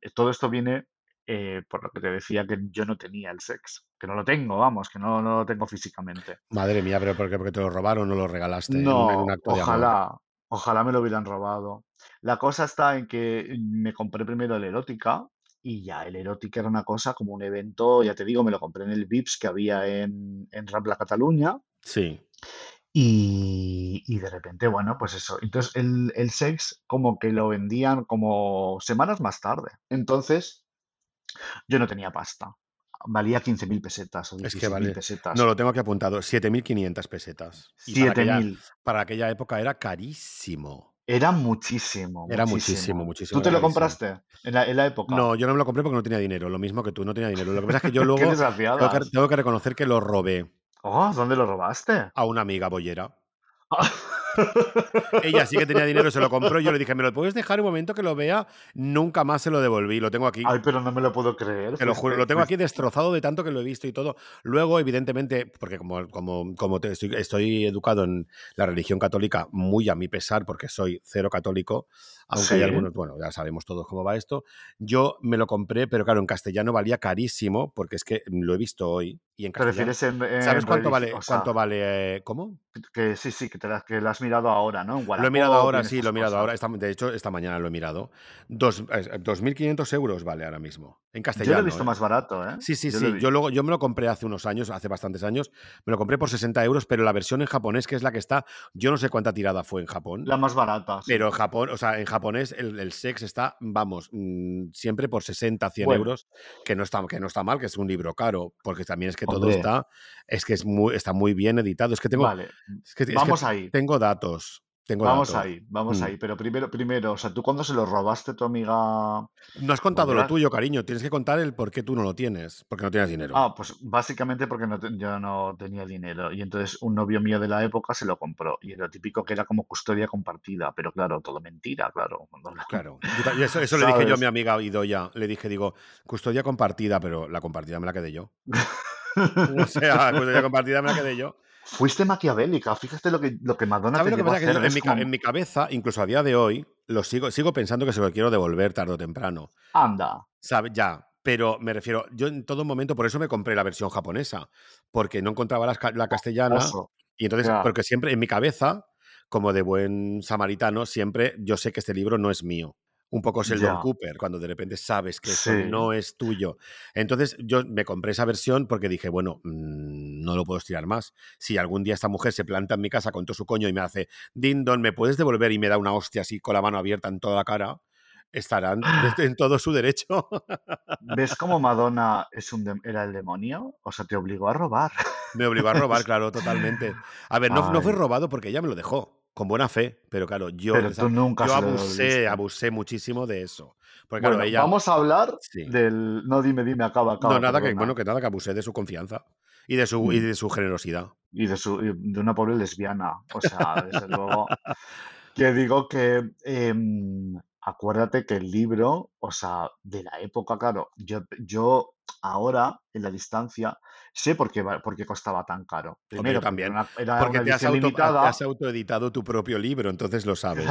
eh, todo esto viene eh, por lo que te decía que yo no tenía el sex. Que no lo tengo, vamos, que no, no lo tengo físicamente. Madre mía, pero ¿por qué? Porque te lo robaron o lo regalaste en un, en un No, acto ojalá, ojalá me lo hubieran robado. La cosa está en que me compré primero el erótica y ya el Erótica era una cosa como un evento, ya te digo, me lo compré en el Vips que había en en Rambla Cataluña Sí. y y de repente, bueno, pues eso. Entonces, el el Sex como que lo vendían como semanas más tarde. Entonces yo no tenía pasta. Valía 15.000 pesetas o Es que 16.000 vale no, pesetas. lo tengo aquí apuntado, 7500 pesetas. Y para para aquella época era carísimo. Era muchísimo, Era muchísimo, muchísimo. ¿Tú te lo compraste en la en la época? No, yo no me lo compré porque no tenía dinero, lo mismo que tú, no tenía dinero. Lo que pasa es que yo Qué luego tengo que desgraciadas. tengo que reconocer que lo robé. Oh, ¿dónde lo robaste? A una amiga boyera. Ella sí que tenía dinero, se lo compró yo le dije: "¿Me lo puedes dejar un momento que lo vea?". Nunca más se lo devolví, lo tengo aquí. Ay, pero no me lo puedo creer. Te lo juro, lo tengo aquí destrozado de tanto que lo he visto y todo. Luego, evidentemente, porque como como como te estoy estoy educado en la religión católica, muy a mi pesar, porque soy cero católico, aunque hay Sí. algunos, bueno, ya sabemos todos cómo va esto. Yo me lo compré, pero claro, en castellano valía carísimo, porque es que lo he visto hoy y en ¿Te castellano refieres en ¿Sabes en cuánto religi vale o cuánto sea? vale? ¿Cómo? Que sí, sí, que te la que la has mirado ahora, ¿no? En Lo he mirado ahora, sí, lo he mirado ahora. cosas. Esta de hecho, esta mañana lo he mirado. Dos eh, 2500 euros vale ahora mismo, en Yo lo he castellano, visto ¿eh? más barato, ¿eh? Sí, sí, Yo sí. Yo luego yo me lo compré hace unos años, hace bastantes años, me lo compré por 60 euros, pero la versión en japonés, que es la que está yo no sé cuánta tirada fue en Japón, La más barata, pero sí. en Japón, o sea, en japonés el el Sex está, vamos, mm, siempre por 60, 100 Bueno. euros, que no está que no está mal, que es un libro caro, porque también es que todo está es que es muy está muy bien editado. Es que tengo Vale, es que es que vamos ahí. tengo datos, tengo Vamos ahí, vamos Mm. ahí. Pero primero primero, o sea, ¿tú cuándo se lo robaste a tu amiga No has contado lo tuyo, cariño. Tienes que contar el por qué tú no lo tienes, porque no tienes dinero. Ah, pues básicamente porque no te yo no tenía dinero. Y entonces un novio mío de la época se lo compró. Y lo típico que era como custodia compartida, pero claro, todo mentira, claro. Claro. Y eso eso le dije yo a mi amiga Idoia. Le dije, digo: "Custodia compartida", pero la compartida me la quedé yo. O sea, custodia compartida me la quedé yo. Fuiste maquiavélica. Fíjate lo que lo que Madonna ¿Sabes te lo que a pasa? Que hacer. yo en mi ca como en mi cabeza, incluso a día de hoy, lo sigo sigo pensando que se lo quiero devolver tarde o temprano. Anda. ¿Sabe? Ya, pero me refiero, yo en todo momento por eso me compré la versión japonesa, porque no encontraba ca la castellana Oso. y entonces porque siempre en mi cabeza, como de buen samaritano, siempre yo sé que este libro no es mío. Un poco Sheldon Ya. Cooper, cuando de repente sabes que eso no es tuyo. Entonces, yo me compré esa versión porque dije: "Bueno, mm, no lo puedo estirar más. Si algún día esta mujer se planta en mi casa con todo su coño y me hace: 'Din don, ¿me puedes devolver?' y me da una hostia así con la mano abierta en toda la cara", estarán en todo su derecho. ¿Ves cómo Madonna es un era el demonio? O sea, te obligó a robar. Me obligó a robar, claro, totalmente. A ver, no no fue robado porque ella me lo dejó, con buena fe, pero claro, yo Pero desa tú nunca yo abusé, abusé muchísimo de eso. Porque claro, Bueno, ella vamos a hablar sí. del no, dime, dime, acaba, No, acaba, nada que bueno, que nada, que abusé de su confianza y de su y Mm. de su generosidad. Y de su y de una pobre lesbiana. O sea, desde luego que digo que, em, acuérdate que el libro, o sea, de la época, claro, yo yo ahora, en la distancia, sé por qué va por qué costaba tan caro. Hombre, Primero, porque también, una era porque una te has auto te has autoeditado tu propio libro, entonces lo sabes.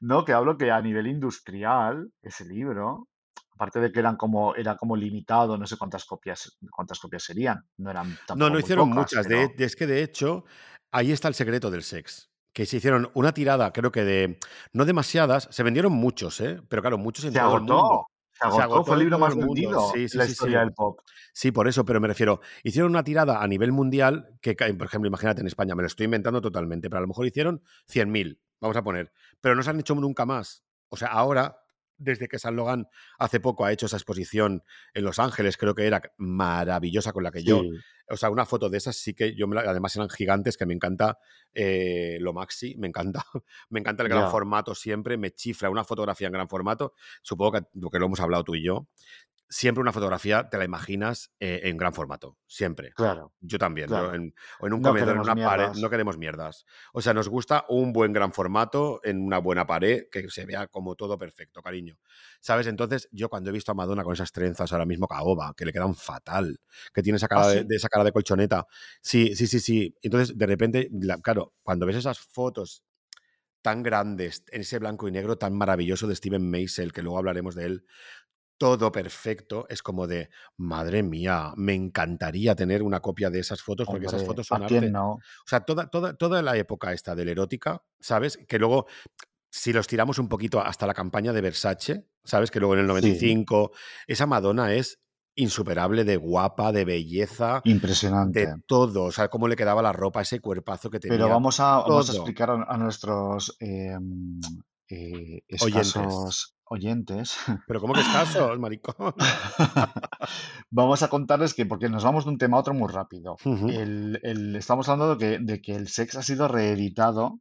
No, que hablo que a nivel industrial, ese libro, aparte de que eran como era como limitado, no sé cuántas copias cuántas copias serían, no eran No, tampoco no hicieron pocas, muchas. De pero es que de hecho, ahí está el secreto del Sex, que se hicieron una tirada, creo que de no demasiadas, se vendieron muchos, ¿eh? Pero claro, muchos en Se todo el mundo. agotó, se agotó, fue el libro más vendido Sí, sí, la sí, historia del pop. Sí, por eso, pero me refiero, hicieron una tirada a nivel mundial que por ejemplo, imagínate en España, me lo estoy inventando totalmente, pero a lo mejor hicieron 100.000, vamos a poner, pero no se han hecho nunca más. O sea, ahora, desde que Saint Laurent hace poco ha hecho esa exposición en Los Ángeles, creo que era maravillosa, con la que yo. O sea, una foto de esas sí que yo me la además eran gigantes, que me encanta, eh, lo maxi, me encanta, me encanta el gran formato siempre, me chifla una fotografía en gran formato. Supongo que que lo hemos hablado tú y yo. Siempre una fotografía te la imaginas, eh, en gran formato, siempre. Claro, Yo también, en o en un No comedor, en una pared, no queremos mierdas. O sea, nos gusta un buen gran formato en una buena pared, que se vea como todo perfecto, cariño, ¿sabes? Entonces, yo cuando he visto a Madonna con esas trenzas ahora mismo caoba, que le quedan fatal, que tiene esa ¿Ah, cara de sí? de esa cara de colchoneta. Sí, sí, sí, sí. Entonces, de repente, la claro, cuando ves esas fotos tan grandes, en ese blanco y negro tan maravilloso de Steven Meisel, que luego hablaremos de él, todo perfecto, es como de: "Madre mía, me encantaría tener una copia de esas fotos", porque esas fotos son ¿a quién arte. no? O sea, toda toda toda la época esta de la erótica, ¿sabes? Que luego si los tiramos un poquito hasta la campaña de Versace, ¿sabes? Que luego en el Sí. 95, esa Madonna es insuperable de guapa, de belleza, de Impresionante. todo. O sea, cómo le quedaba la ropa, ese cuerpazo que tenía. Pero vamos a, vamos a explicar a, a nuestros em, eh, escasos oyentes. Pero ¿cómo que escasos, maricón? Vamos a contarles que, porque nos vamos de un tema a otro muy rápido. Ujú. El- el- estamos hablando de que, de que el sex ha sido reeditado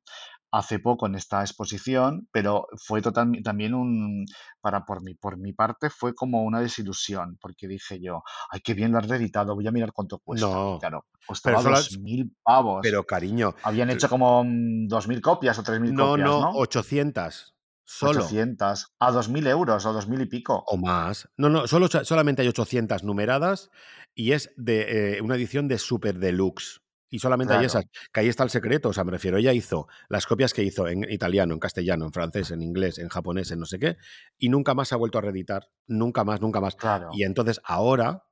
hace poco en esta exposición, pero fue total, también un, para por mi, por mi parte, fue como una desilusión, porque dije yo, ay, qué bien lo han reeditado, voy a mirar cuánto cuesta. No, claro, costaba dos mil pavos. Pero cariño, Habían hecho como mm, dos mil copias o tres mil no, copias, no, ¿no? 800. Solo. 800 a dos mil euros o dos mil y pico. O más. No, no, solo, solamente hay 800 numeradas y es de eh, una edición de Super Deluxe. Y solamente hay esas. Que ahí está el secreto. O sea, me refiero, ella hizo las copias que hizo en italiano, en castellano, en francés, en inglés, en japonés, en no sé qué, y nunca más se ha vuelto a reeditar. Nunca más, nunca más. claro, Y entonces ahora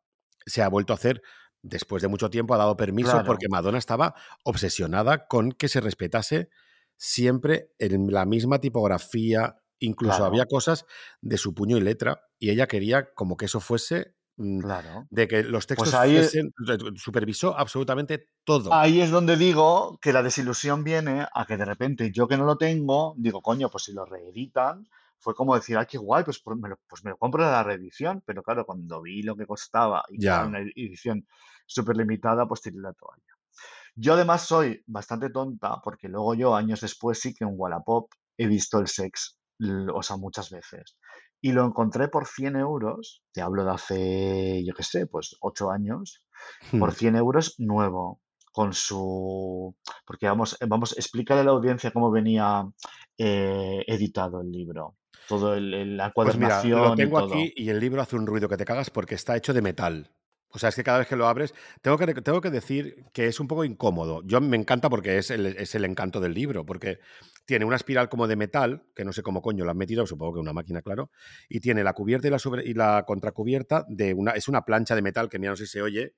se ha vuelto a hacer, después de mucho tiempo, ha dado permiso claro, porque Madonna estaba obsesionada con que se respetase siempre en la misma tipografía. Incluso había cosas de su puño y letra y ella quería como que eso fuese mm, claro. de que los Pues textos ahí, fuesen supervisó absolutamente todo. ahí es donde digo que la desilusión viene a que de repente yo que no lo tengo, digo, coño, pues si lo reeditan, fue como decir, ay, qué guay, pues, por- me lo, pues me lo compro en la reedición. Pero claro, cuando vi lo que costaba y Ya. una edición súper limitada, pues tiré la toalla. Yo además soy bastante tonta porque luego yo, años después, sí que en Wallapop he visto el sex, o sea, muchas veces. Y lo encontré por 100 euros, te hablo de hace, yo qué sé, pues 8 años, por Hmm. 100 euros nuevo, con su... Porque vamos, vamos, explícale a la audiencia cómo venía eh, editado el libro, todo el, el- la Pues mira, lo y tengo todo. aquí y el libro hace un ruido que te cagas porque está hecho de metal. O sea, es que cada vez que lo abres, tengo que, tengo que decir que es un poco incómodo. Yo me encanta porque es el, es el encanto del libro, porque tiene una espiral como de metal, que no sé cómo coño lo han metido, supongo que una máquina, claro, y tiene la cubierta y la, sobre- y la contracubierta de una, es una plancha de metal que mira, no sé si se oye,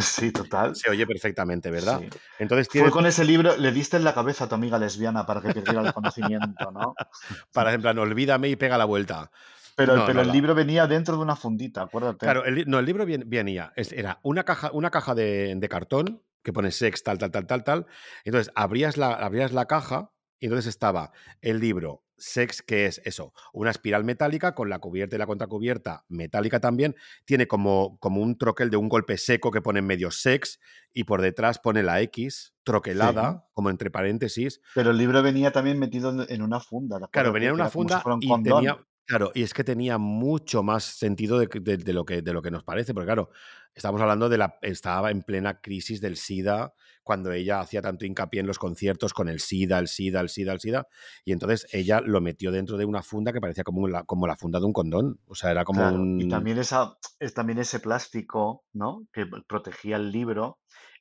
Sí, total. se oye perfectamente, ¿verdad? Sí. Entonces Fue con ese libro, le diste en la cabeza a tu amiga lesbiana para que perdiera el conocimiento, ¿no? para en plan, olvídame y pega la vuelta. Pero, No, pero no, el libro venía dentro de una fundita, acuérdate. Claro, el, no, el libro venía, era una caja, una caja de, de cartón que pone sex, tal, tal, tal, tal, tal. Entonces abrías la, abrías la caja y entonces estaba el libro sex, que es eso, una espiral metálica con la cubierta y la contracubierta metálica también. Tiene como, como un troquel de un golpe seco que pone en medio sex y por detrás pone la X troquelada, Sí. como entre paréntesis. Pero el libro venía también metido en- una funda, ¿de Claro, venía en una funda y tenía. Claro, y es que tenía mucho más sentido de, que- de- de lo que, de lo que nos parece, porque claro, estamos hablando de la. Estaba en plena crisis del SIDA, cuando ella hacía tanto hincapié en los conciertos con el SIDA, el SIDA, el SIDA, el SIDA, y entonces ella lo metió dentro de una funda que parecía como la, como la funda de un condón. O sea, era como Claro, un. y también, esa, es también ese plástico, ¿no? Que protegía el libro,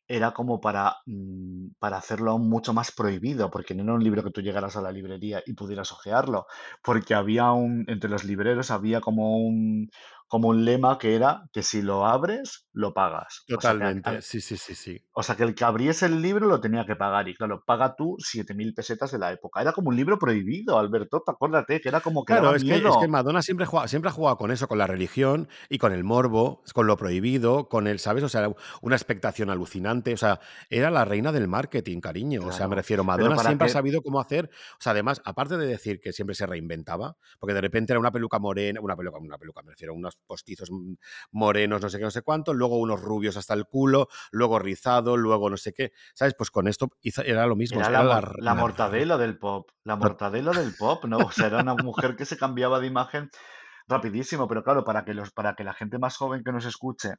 era como para, mm, para hacerlo mucho más prohibido, porque no era un libro que tú llegaras a la librería y pudieras hojearlo, porque había un, entre los libreros había como un, como un lema que era que si lo abres, lo pagas. O sea, que Totalmente. Sí, sí, sí, sí. o sea, que el que abriese el libro lo tenía que pagar. Y claro, paga tú 7.000 pesetas de la época. Era como un libro prohibido, Alberto, te acuérdate, que era como que Claro, daba es que, es que. Madonna siempre, juega- siempre ha jugado con eso, con la religión y con el morbo, con lo prohibido, con el, ¿sabes? O sea, una expectación alucinante. O sea, era la reina del marketing, cariño. O sea, me refiero, Madonna siempre ha sabido cómo hacer. O sea, además, aparte de decir que siempre se reinventaba, porque de repente era una peluca morena, una peluca, una peluca, me refiero, unos postizos morenos, no sé qué, no sé cuánto, luego unos rubios hasta el culo, luego rizado, luego no sé qué. ¿Sabes? Pues con esto hizo- era lo mismo. Era la la- mortadela del pop, la mortadela del pop, ¿no? O sea, era una mujer que se cambiaba de imagen rapidísimo, pero claro, para que los, para que la gente más joven que nos escuche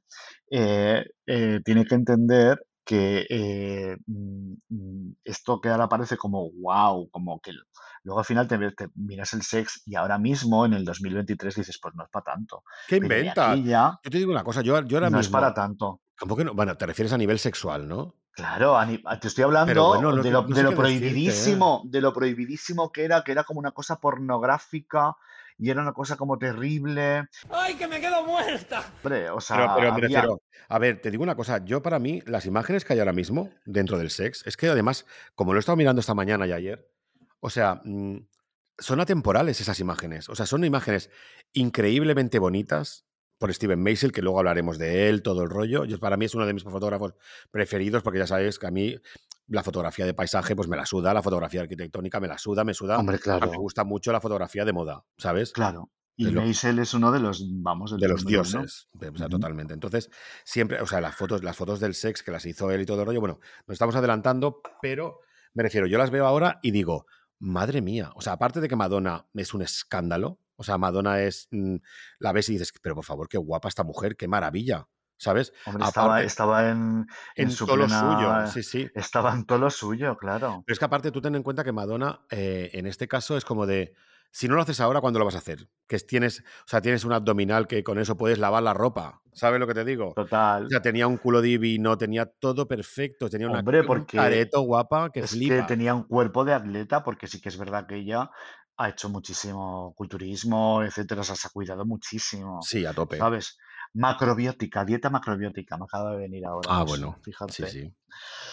eh, eh, tiene que entender que eh, mm, mm, esto que ahora parece como wow, como que luego al final te, te miras el sex y ahora mismo en el 2023 dices, pues no es para tanto. ¿Qué Pero aquí ya Yo te digo una cosa, yo, yo ahora no es para tanto. ¿Cómo que no? Bueno, te refieres a nivel sexual, ¿no? Claro, te estoy Pero hablando bueno, no, de lo, no de sé lo qué decirte, ¿eh? prohibidísimo, de lo prohibidísimo que era, que era como una cosa pornográfica y era una cosa como terrible. ¡Ay, que me quedo muerta! Hombre, o Pero, sea, pero me había, refiero, a ver, te digo una cosa, yo para mí, las imágenes que hay ahora mismo dentro del sex, es que además, como lo he estado mirando esta mañana y ayer, O sea, mm, son atemporales esas imágenes. O sea, son imágenes increíblemente bonitas por Steven Meisel, que luego hablaremos de él, todo el rollo. Yo, para mí es uno de mis fotógrafos preferidos porque ya sabéis que a mí la fotografía de paisaje pues me la suda, la fotografía arquitectónica me la suda, me suda. Hombre, claro. Me gusta mucho la fotografía de moda, ¿sabes? Claro. Y Meisel es uno de los, vamos, de los dioses, o sea, totalmente. Entonces, siempre, o sea, las fotos, las fotos del sex que las hizo él y todo el rollo, bueno, nos estamos adelantando, pero me refiero, yo las veo ahora y digo, madre mía, o sea, aparte de que Madonna es un escándalo, o sea, Madonna es, mm, la ves y dices, pero por favor, qué guapa esta mujer, qué maravilla. ¿Sabes? Hombre, estaba, estaba en, en, su todo lo suyo, sí, sí. Estaba en todo lo suyo, claro. Pero es que aparte tú ten en cuenta que Madonna, eh, en este caso, es como de, si no lo haces ahora, ¿cuándo lo vas a hacer? Que tienes, o sea, tienes un abdominal que con eso puedes lavar la ropa. ¿Sabes lo que te digo? Total. O sea, tenía un culo divino, tenía todo perfecto, tenía una Hombre, porque careto guapa que es flipa. que tenía un cuerpo de atleta, porque sí que es verdad que ella ha hecho muchísimo culturismo, etcétera, o sea, se ha cuidado muchísimo, Sí, a tope. ¿sabes? Macrobiótica, dieta macrobiótica, me acaba de venir ahora Ah, eso, bueno, sí, fíjate. sí.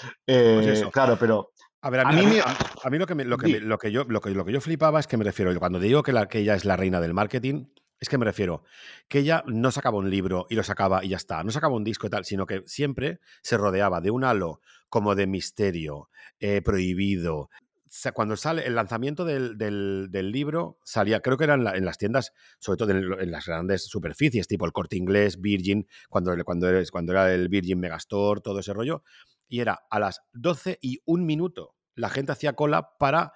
Pues Eh, eso. claro, pero A ver, a a mí, a mí mí- me... a- a mí lo, que me- lo, que me- lo, que yo, lo, que, lo que yo flipaba es que me refiero, cuando digo que, la, que ella es la reina del marketing, es que me refiero que ella no sacaba un libro y lo sacaba y ya está, no sacaba un disco y tal, sino que siempre se rodeaba de un halo como de misterio, eh, prohibido. Cuando sale el lanzamiento del, del- del libro, salía, creo que eran en, la- en las tiendas, sobre todo en, en las grandes superficies, tipo el corte inglés, Virgin, cuando, cuando, cuando era el Virgin Megastore, todo ese rollo, y era a las 12 y un minuto. La gente hacía cola para,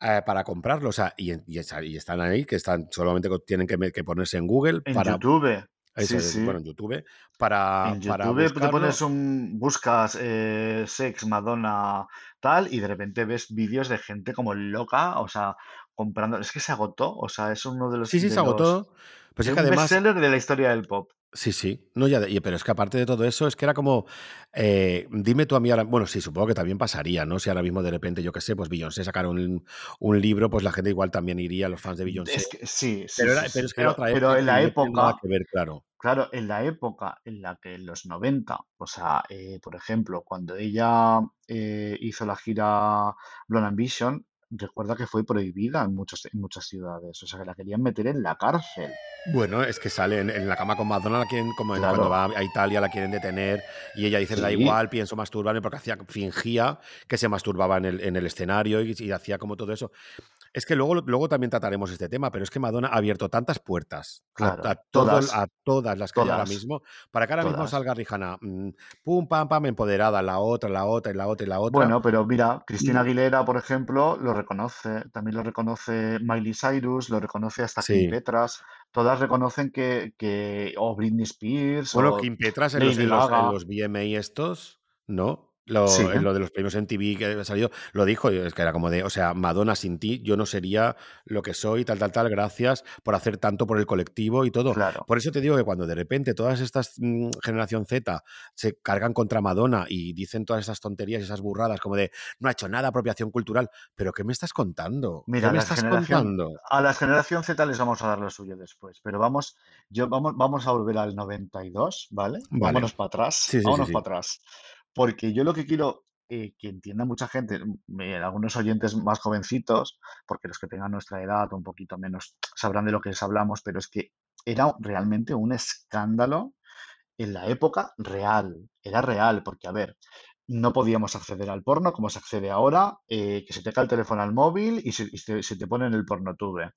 eh, para comprarlo. O sea, y, están ahí, que están solamente tienen que, ponerse en Google En para. YouTube, eso sí, sí. bueno, en YouTube. Para, En para YouTube te pones un, buscas eh, sex, Madonna, tal, y de repente ves vídeos de gente como loca, o sea, comprando. Es que se agotó, o sea, es uno de los, Sí, sí, se agotó. Pues es que un además. bestseller de la historia del pop. Sí, sí. No, ya, de- y- pero es que aparte de todo eso, es que era como. eh, dime tú a mí ahora. Bueno, sí, supongo que también pasaría, ¿no? Si ahora mismo de repente, yo qué sé, pues Beyoncé sacara un, un libro, pues la gente igual también iría, los fans de Beyoncé. Es que, sí, sí, Pero, sí, era, sí. pero es que era Pero, otra pero época en y la no tiene nada época, que ver, claro. claro, en la época en la que en los 90, o sea, eh, por ejemplo, cuando ella eh, hizo la gira Blonde Ambition, recuerda que fue prohibida en, muchos, en muchas ciudades, o sea, que la querían meter en la cárcel. Bueno, es que sale en, en la cama con Madonna, la quieren, como en- cuando Claro, va a Italia la quieren detener y ella dice, me da sí, igual, pienso masturbarme porque hacía, fingía que se masturbaba en el, en el escenario y, y hacía como todo eso. Es que luego, luego también trataremos este tema, pero es que Madonna ha abierto tantas puertas a, claro, a todo el- todas, a todas las que hay ahora todas, mismo, para que ahora mismo todas. salga Rihanna, mm, pum, pam, pam, empoderada, la otra, la otra, y la otra, y la otra. Bueno, pero mira, Cristina Aguilera, por ejemplo, lo reconoce, también lo reconoce Miley Cyrus, lo reconoce hasta Kim. Petras, todas reconocen que, que o Britney Spears Bueno, o Kim Petras en los, en los, en los VMA estos, ¿no? Lo, sí, en lo de los premios en TV que ha salido, lo dijo, es que era como de, o sea, Madonna sin ti, yo no sería lo que soy, tal, tal, tal, gracias por hacer tanto por el colectivo y todo. claro, Por eso te digo que cuando de repente todas estas mm, generación Z se cargan contra Madonna y dicen todas esas tonterías y esas burradas como de, no ha hecho nada apropiación cultural, pero ¿qué me estás contando? ¿Qué Mira, me estás generación, contando? a la generación Z les vamos a dar lo suyo después, pero vamos, yo, vamos, vamos a volver al 92, ¿vale? Vale. Vámonos para atrás, Sí, sí, sí, vámonos para atrás, porque yo lo que quiero eh, que entienda mucha gente, algunos oyentes más jovencitos, porque los que tengan nuestra edad o un poquito menos sabrán de lo que les hablamos, pero es que era realmente un escándalo en la época real, era real, porque a ver, no podíamos acceder al porno como se accede ahora, eh, que se te cae el teléfono al móvil y se, se- te pone en el pornotube.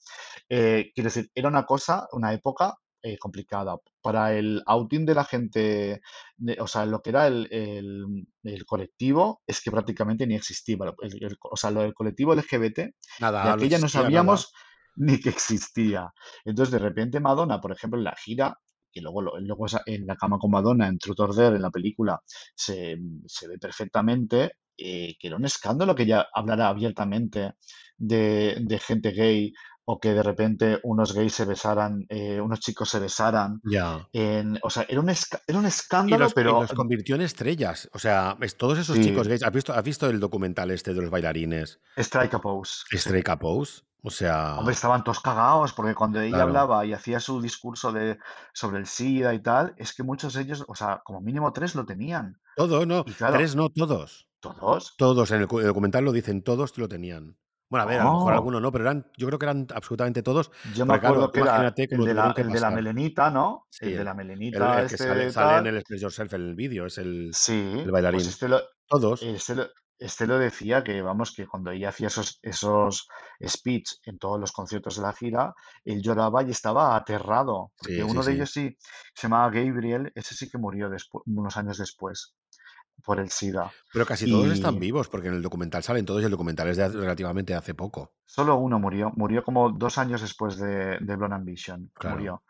Eh, quiero decir, era una cosa, una época eh, complicada. Para el outing de la gente, de- o sea, lo que era el, el- el colectivo, es que prácticamente ni existía. El- o sea, lo del colectivo LGBT, de Nada, no aquella no nada. sabíamos ni que existía. Entonces, de repente, Madonna, por ejemplo, en la gira, que luego, lo- luego en la cama con Madonna, en Truth or Dare, en la película, se, se ve perfectamente eh, que era un escándalo que ella hablara abiertamente de, de gente gay o que de repente unos gays se besaran, eh, unos chicos se besaran. Ya. En, o sea, era un, era un Y escándalo, y pero los convirtió en estrellas. O sea, es- todos esos sí, chicos gays. ¿Has visto, has visto el documental este de los bailarines? strike a pose, sí. Stray Pose. O Hombre, sea, estaban todos cagados porque cuando ella claro. hablaba y hacía su discurso de, sobre el SIDA y tal, es que muchos de ellos, o sea, como mínimo tres lo tenían. Todo, no. Claro, Tres, no, todos. todos. Todos. En el documental lo dicen, todos lo tenían. Bueno, a ver, a lo mejor Oh, alguno no, pero eran, yo creo que eran absolutamente todos. yo me claro, acuerdo que era el de la, tuvieron que el de la pasar. melenita, ¿no? Sí, El de el, la el- melenita, el que sale, este sale en el Express Yourself en el vídeo, es el, el pues bailarín. este lo, Todos. este lo, este lo decía que, vamos, que cuando ella hacía esos, esos speech en todos los conciertos de la gira, él lloraba y estaba aterrado, porque Sí, uno de ellos sí, se llamaba Gabriel, ese sí que murió después, unos años después por el SIDA. Pero casi todos están vivos, porque en el documental salen todos y el documental es de relativamente hace poco. solo uno murió, murió como dos años después de, de Blonde Ambition, Claro, murió.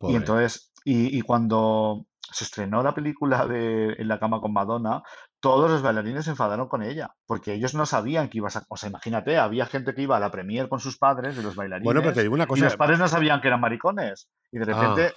Y entonces, y, y cuando se estrenó la película de En la cama con Madonna, todos los bailarines se enfadaron con ella, porque ellos no sabían que ibas a... O sea, imagínate, había gente que iba a la premier con sus padres de los Bueno, pero te bailarines digo una y los cosa. padres no sabían que eran maricones. Y de Ah, repente.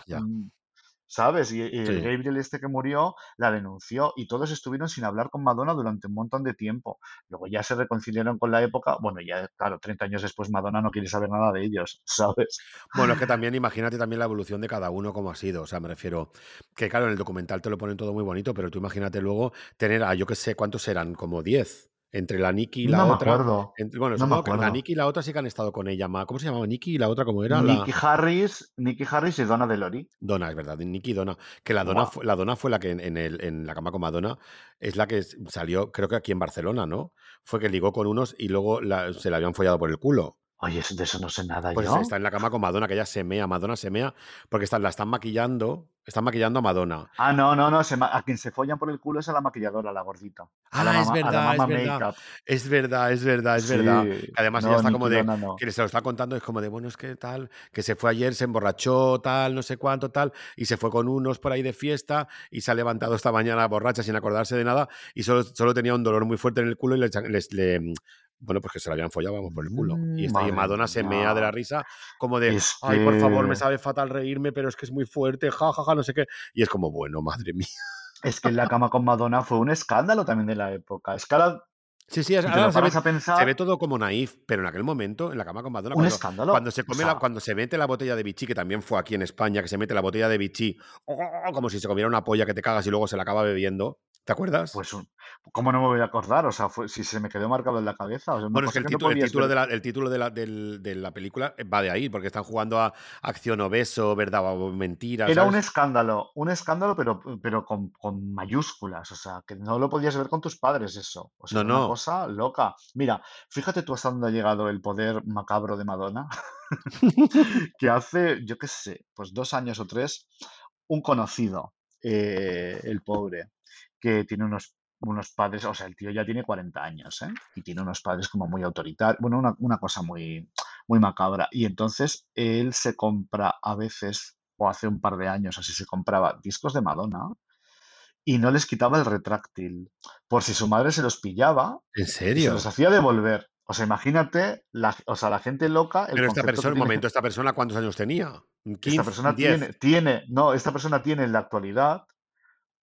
¿Sabes? Y, y el Sí. Gabriel este que murió la denunció y todos estuvieron sin hablar con Madonna durante un montón de tiempo. Luego ya se reconciliaron con la época. Bueno, ya, claro, 30 años después Madonna no quiere saber nada de ellos, ¿sabes? Bueno, es que también imagínate también la evolución de cada uno cómo ha sido. O sea, me refiero que claro, en el documental te lo ponen todo muy bonito, pero tú imagínate luego tener a yo que sé cuántos eran, como 10 entre la Nikki y la No me otra. acuerdo, entre- bueno, no me que la acuerdo. Nikki y la otra sí que han estado con ella. ¿Cómo se llamaba Nikki y la otra cómo era? La Nicky Harris, Nicky Harris y Donna Delori. Donna, es verdad, Nikki y Donna. Que la Donna, fue, la Donna fue la que en, en el, en la cama con Madonna es la que salió, creo que aquí en Barcelona, ¿no? Fue que ligó con unos y luego la- se la habían follado por el culo. Oye, de eso no sé nada Pues yo. está en la cama con Madonna, que ella se mea, Madonna se mea, porque están, la están maquillando, están maquillando a Madonna. Ah, no, no, no. se a quien se follan por el culo es a la maquilladora, a la gordita. A la Ah, es mamá, a la verdad, es verdad. Es verdad, es verdad, es verdad. Sí. Además ella No, está como de, no. que se lo está contando, es como de, bueno, es que tal, que se fue ayer, se emborrachó, tal, no sé cuánto, tal, y se fue con unos por ahí de fiesta y se ha levantado esta mañana borracha sin acordarse de nada y solo, solo tenía un dolor muy fuerte en el culo y le- bueno, pues que se la habían follado, vamos, por el culo. Y, Mm, está, y Madre Madonna se mea de la mía. risa, como de, Es ay, por favor, me sabe fatal reírme, pero es que es muy fuerte, ja, ja, ja, no sé qué. Y es como, bueno, madre mía. es que en la cama con Madonna fue un escándalo también de la época. Es que ahora, Sí, sí, ahora se ve, a se ve pensar, todo como naif, pero en aquel momento, en la cama con Madonna, un cuando, escándalo. cuando se O come la, cuando se mete la botella de Vichy, que también fue aquí en España, que se mete la botella de Vichy, como si se comiera una polla que te cagas y luego se la acaba bebiendo. ¿Te acuerdas? pues, ¿cómo no me voy a acordar? O sea, fue, si se me quedó marcado en la cabeza. O sea, Bueno, es que el no título, el título, de la, el título de, la, del- de la película va de ahí, porque están jugando a acción o beso, verdad o mentira, Era un escándalo, un escándalo, pero, pero con, con mayúsculas, o sea, que no lo podías ver con tus padres eso. O sea, No, era una no. cosa loca. Mira, fíjate tú hasta dónde ha llegado el poder macabro de Madonna, que hace, yo qué sé, pues dos años o tres, un conocido, eh, el pobre, que tiene unos, unos padres, o sea, el tío ya tiene 40 años, ¿eh? Y tiene unos padres como muy autoritarios, bueno, una, una cosa muy, muy macabra. Y entonces él se compra a veces, o hace un par de años así, se compraba discos de Madonna y no les quitaba el retráctil, por si su madre se los pillaba ¿En y se serio? los hacía devolver. O sea, imagínate, la, o sea, la gente loca, el Pero esta persona, un momento, ¿esta persona cuántos años tenía? esta ¿15? persona ¿10? tiene, tiene, no, esta persona tiene en la actualidad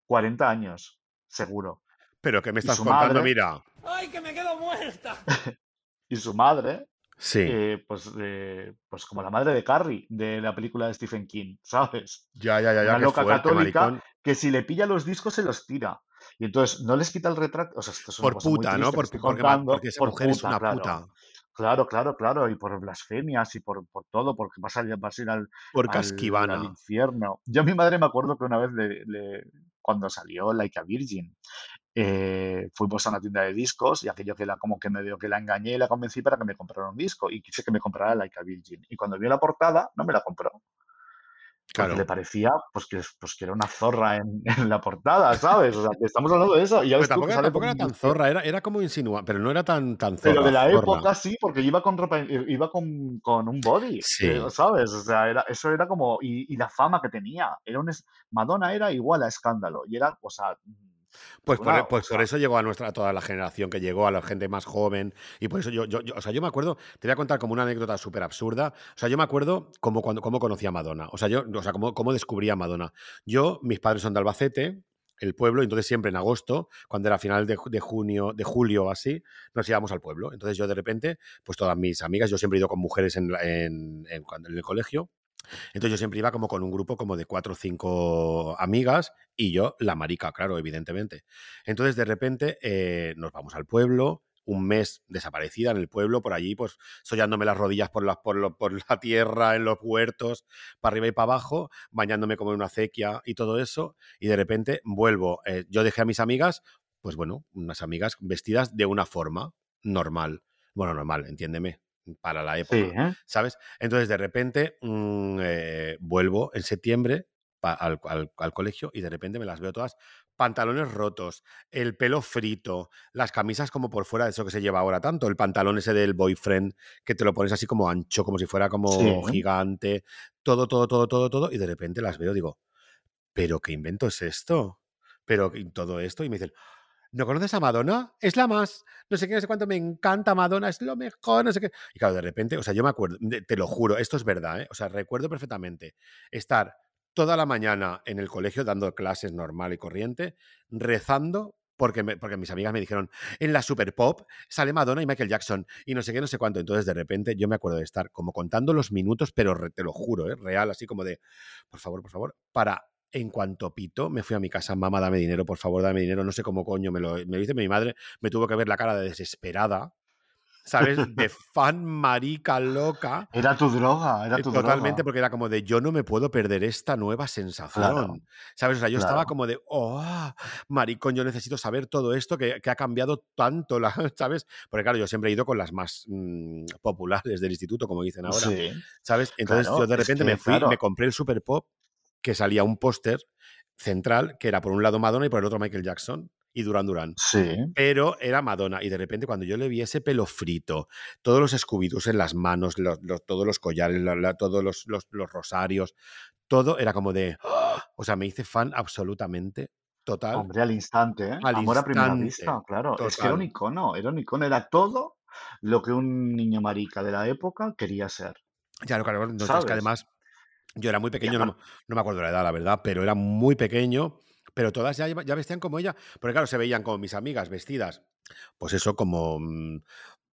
40 años, seguro. ¿Pero qué me estás contando? madre, Mira. ¡Ay, que me quedo muerta! y su madre, Sí, eh, pues, eh, pues como la madre de Carrie, de la película de Stephen King, ¿sabes? ya, ya, ya, ya, Una loca fuerte, católica maricón. que si le pilla los discos se los tira. Y entonces no les quita el retrato. O sea, esto es una Por cosa muy puta, ¿no? que Por, porque, porque esa Por mujer es una claro. puta. Claro, claro, claro. Y por blasfemias y por, por todo, porque vas a, vas a ir al, Por al, infierno. Yo a mi madre me acuerdo que una vez, le, le- cuando salió Like a Virgin, eh, fuimos a una tienda de discos y aquello que la, como que medio que la engañé y la convencí para que me comprara un disco y quise que me comprara Like a Virgin. Y cuando vio la portada, no me la compró. Porque le parecía pues que, pues que era una zorra en, en la portada, ¿sabes? O sea, que estamos hablando de eso. Y ya Pero ves tú tampoco, que era- sale tampoco por era un tan zorra, era, era como insinua, pero no era tan, tan Pero de zorra, la zorra. época sí, porque iba con ropa, iba con, con un body, eh, Sí. ¿sabes? O sea, era, eso era como, y, y la fama que tenía, era un, Madonna era igual a escándalo, y era, o sea, Pues por, e- pues por eso llegó a nuestra a toda la generación que llegó, a la gente más joven. Y por eso yo, yo, yo- o sea, yo me acuerdo, te voy a contar como una anécdota súper absurda. O sea, yo me acuerdo como cuando cómo conocí a Madonna. O sea, yo, o sea, cómo, cómo descubrí a Madonna. Yo, mis padres son de Albacete, el pueblo, entonces siempre en agosto, cuando era final de, ju- de junio, de julio o así, nos íbamos al pueblo. Entonces yo de repente, pues todas mis amigas, yo siempre he ido con mujeres en, en, en cuando- en el colegio. Entonces yo siempre iba como con un grupo como de cuatro o cinco amigas y yo la marica, claro, evidentemente. Entonces de repente eh, nos vamos al pueblo, un mes desaparecida en el pueblo, por allí, pues sollándome las rodillas por, por, por la tierra, en los huertos, para arriba y para abajo, bañándome como en una acequia y todo eso, y de repente vuelvo. Eh, yo dejé a mis amigas, pues bueno, unas amigas vestidas de una forma normal. Bueno, normal, entiéndeme, para la época, Sí, ¿eh? ¿sabes? Entonces, de repente, mm, eh, vuelvo en septiembre al, al- al colegio y de repente me las veo todas, pantalones rotos, el pelo frito, las camisas como por fuera de eso que se lleva ahora tanto, el pantalón ese del boyfriend, que te lo pones así como ancho, como si fuera como Sí. gigante, todo, todo, todo, todo, todo, y de repente las veo, digo, ¿pero qué invento es esto? ¿Pero todo esto? Y me dicen, ¿no conoces a Madonna? Es la más, no sé qué, no sé cuánto, me encanta Madonna, es lo mejor, no sé qué. Y claro, de repente, o sea, yo me acuerdo, te lo juro, esto es verdad, ¿eh? O sea, recuerdo perfectamente estar toda la mañana en el colegio dando clases normal y corriente, rezando. Porque, porque mis amigas me dijeron, en la Super Pop sale Madonna y Michael Jackson y no sé qué, no sé cuánto. Entonces, de repente, yo me acuerdo de estar como contando los minutos, pero re- te lo juro, ¿eh? real, así como de, por favor, por favor, para en cuanto pito, me fui a mi casa, mamá, dame dinero, por favor, dame dinero, no sé cómo coño me lo, me lo dice mi madre, me tuvo que ver la cara de desesperada, ¿sabes? De fan marica loca. Era tu droga, era eh, tu Totalmente, droga. porque era como de yo no me puedo perder esta nueva Claro, sensación. ¿Sabes? O sea, yo estaba claro. como de, oh, maricón, yo necesito saber todo esto que, que ha cambiado tanto, la, ¿sabes? Porque claro, yo siempre he ido con las más mm, populares del instituto, como dicen ahora, Sí, ¿sabes? Entonces yo claro, de es repente me fui, me claro, compré el Super Pop, que salía un póster central, que era por un lado Madonna y por el otro Michael Jackson y Duran Duran. sí, Pero era Madonna. Y de repente, cuando yo le vi ese pelo frito, todos los Scooby-Doos en las manos, los- los- todos los collares, la- la- todos los, los- rosarios, todo era como de. ¡ah! O sea, me hice fan absolutamente total hombre, al instante, ¿eh? al Amor a primera instante. vista, claro. Es que era un icono, era un icono, era todo lo que un niño marica de la época quería ser, Claro, claro. No, es que además yo era muy pequeño, no, me- no me acuerdo la edad, la verdad, pero era muy pequeño. Pero todas ya, ya vestían como ella. Porque claro, se veían como mis amigas vestidas. Pues eso, como mm,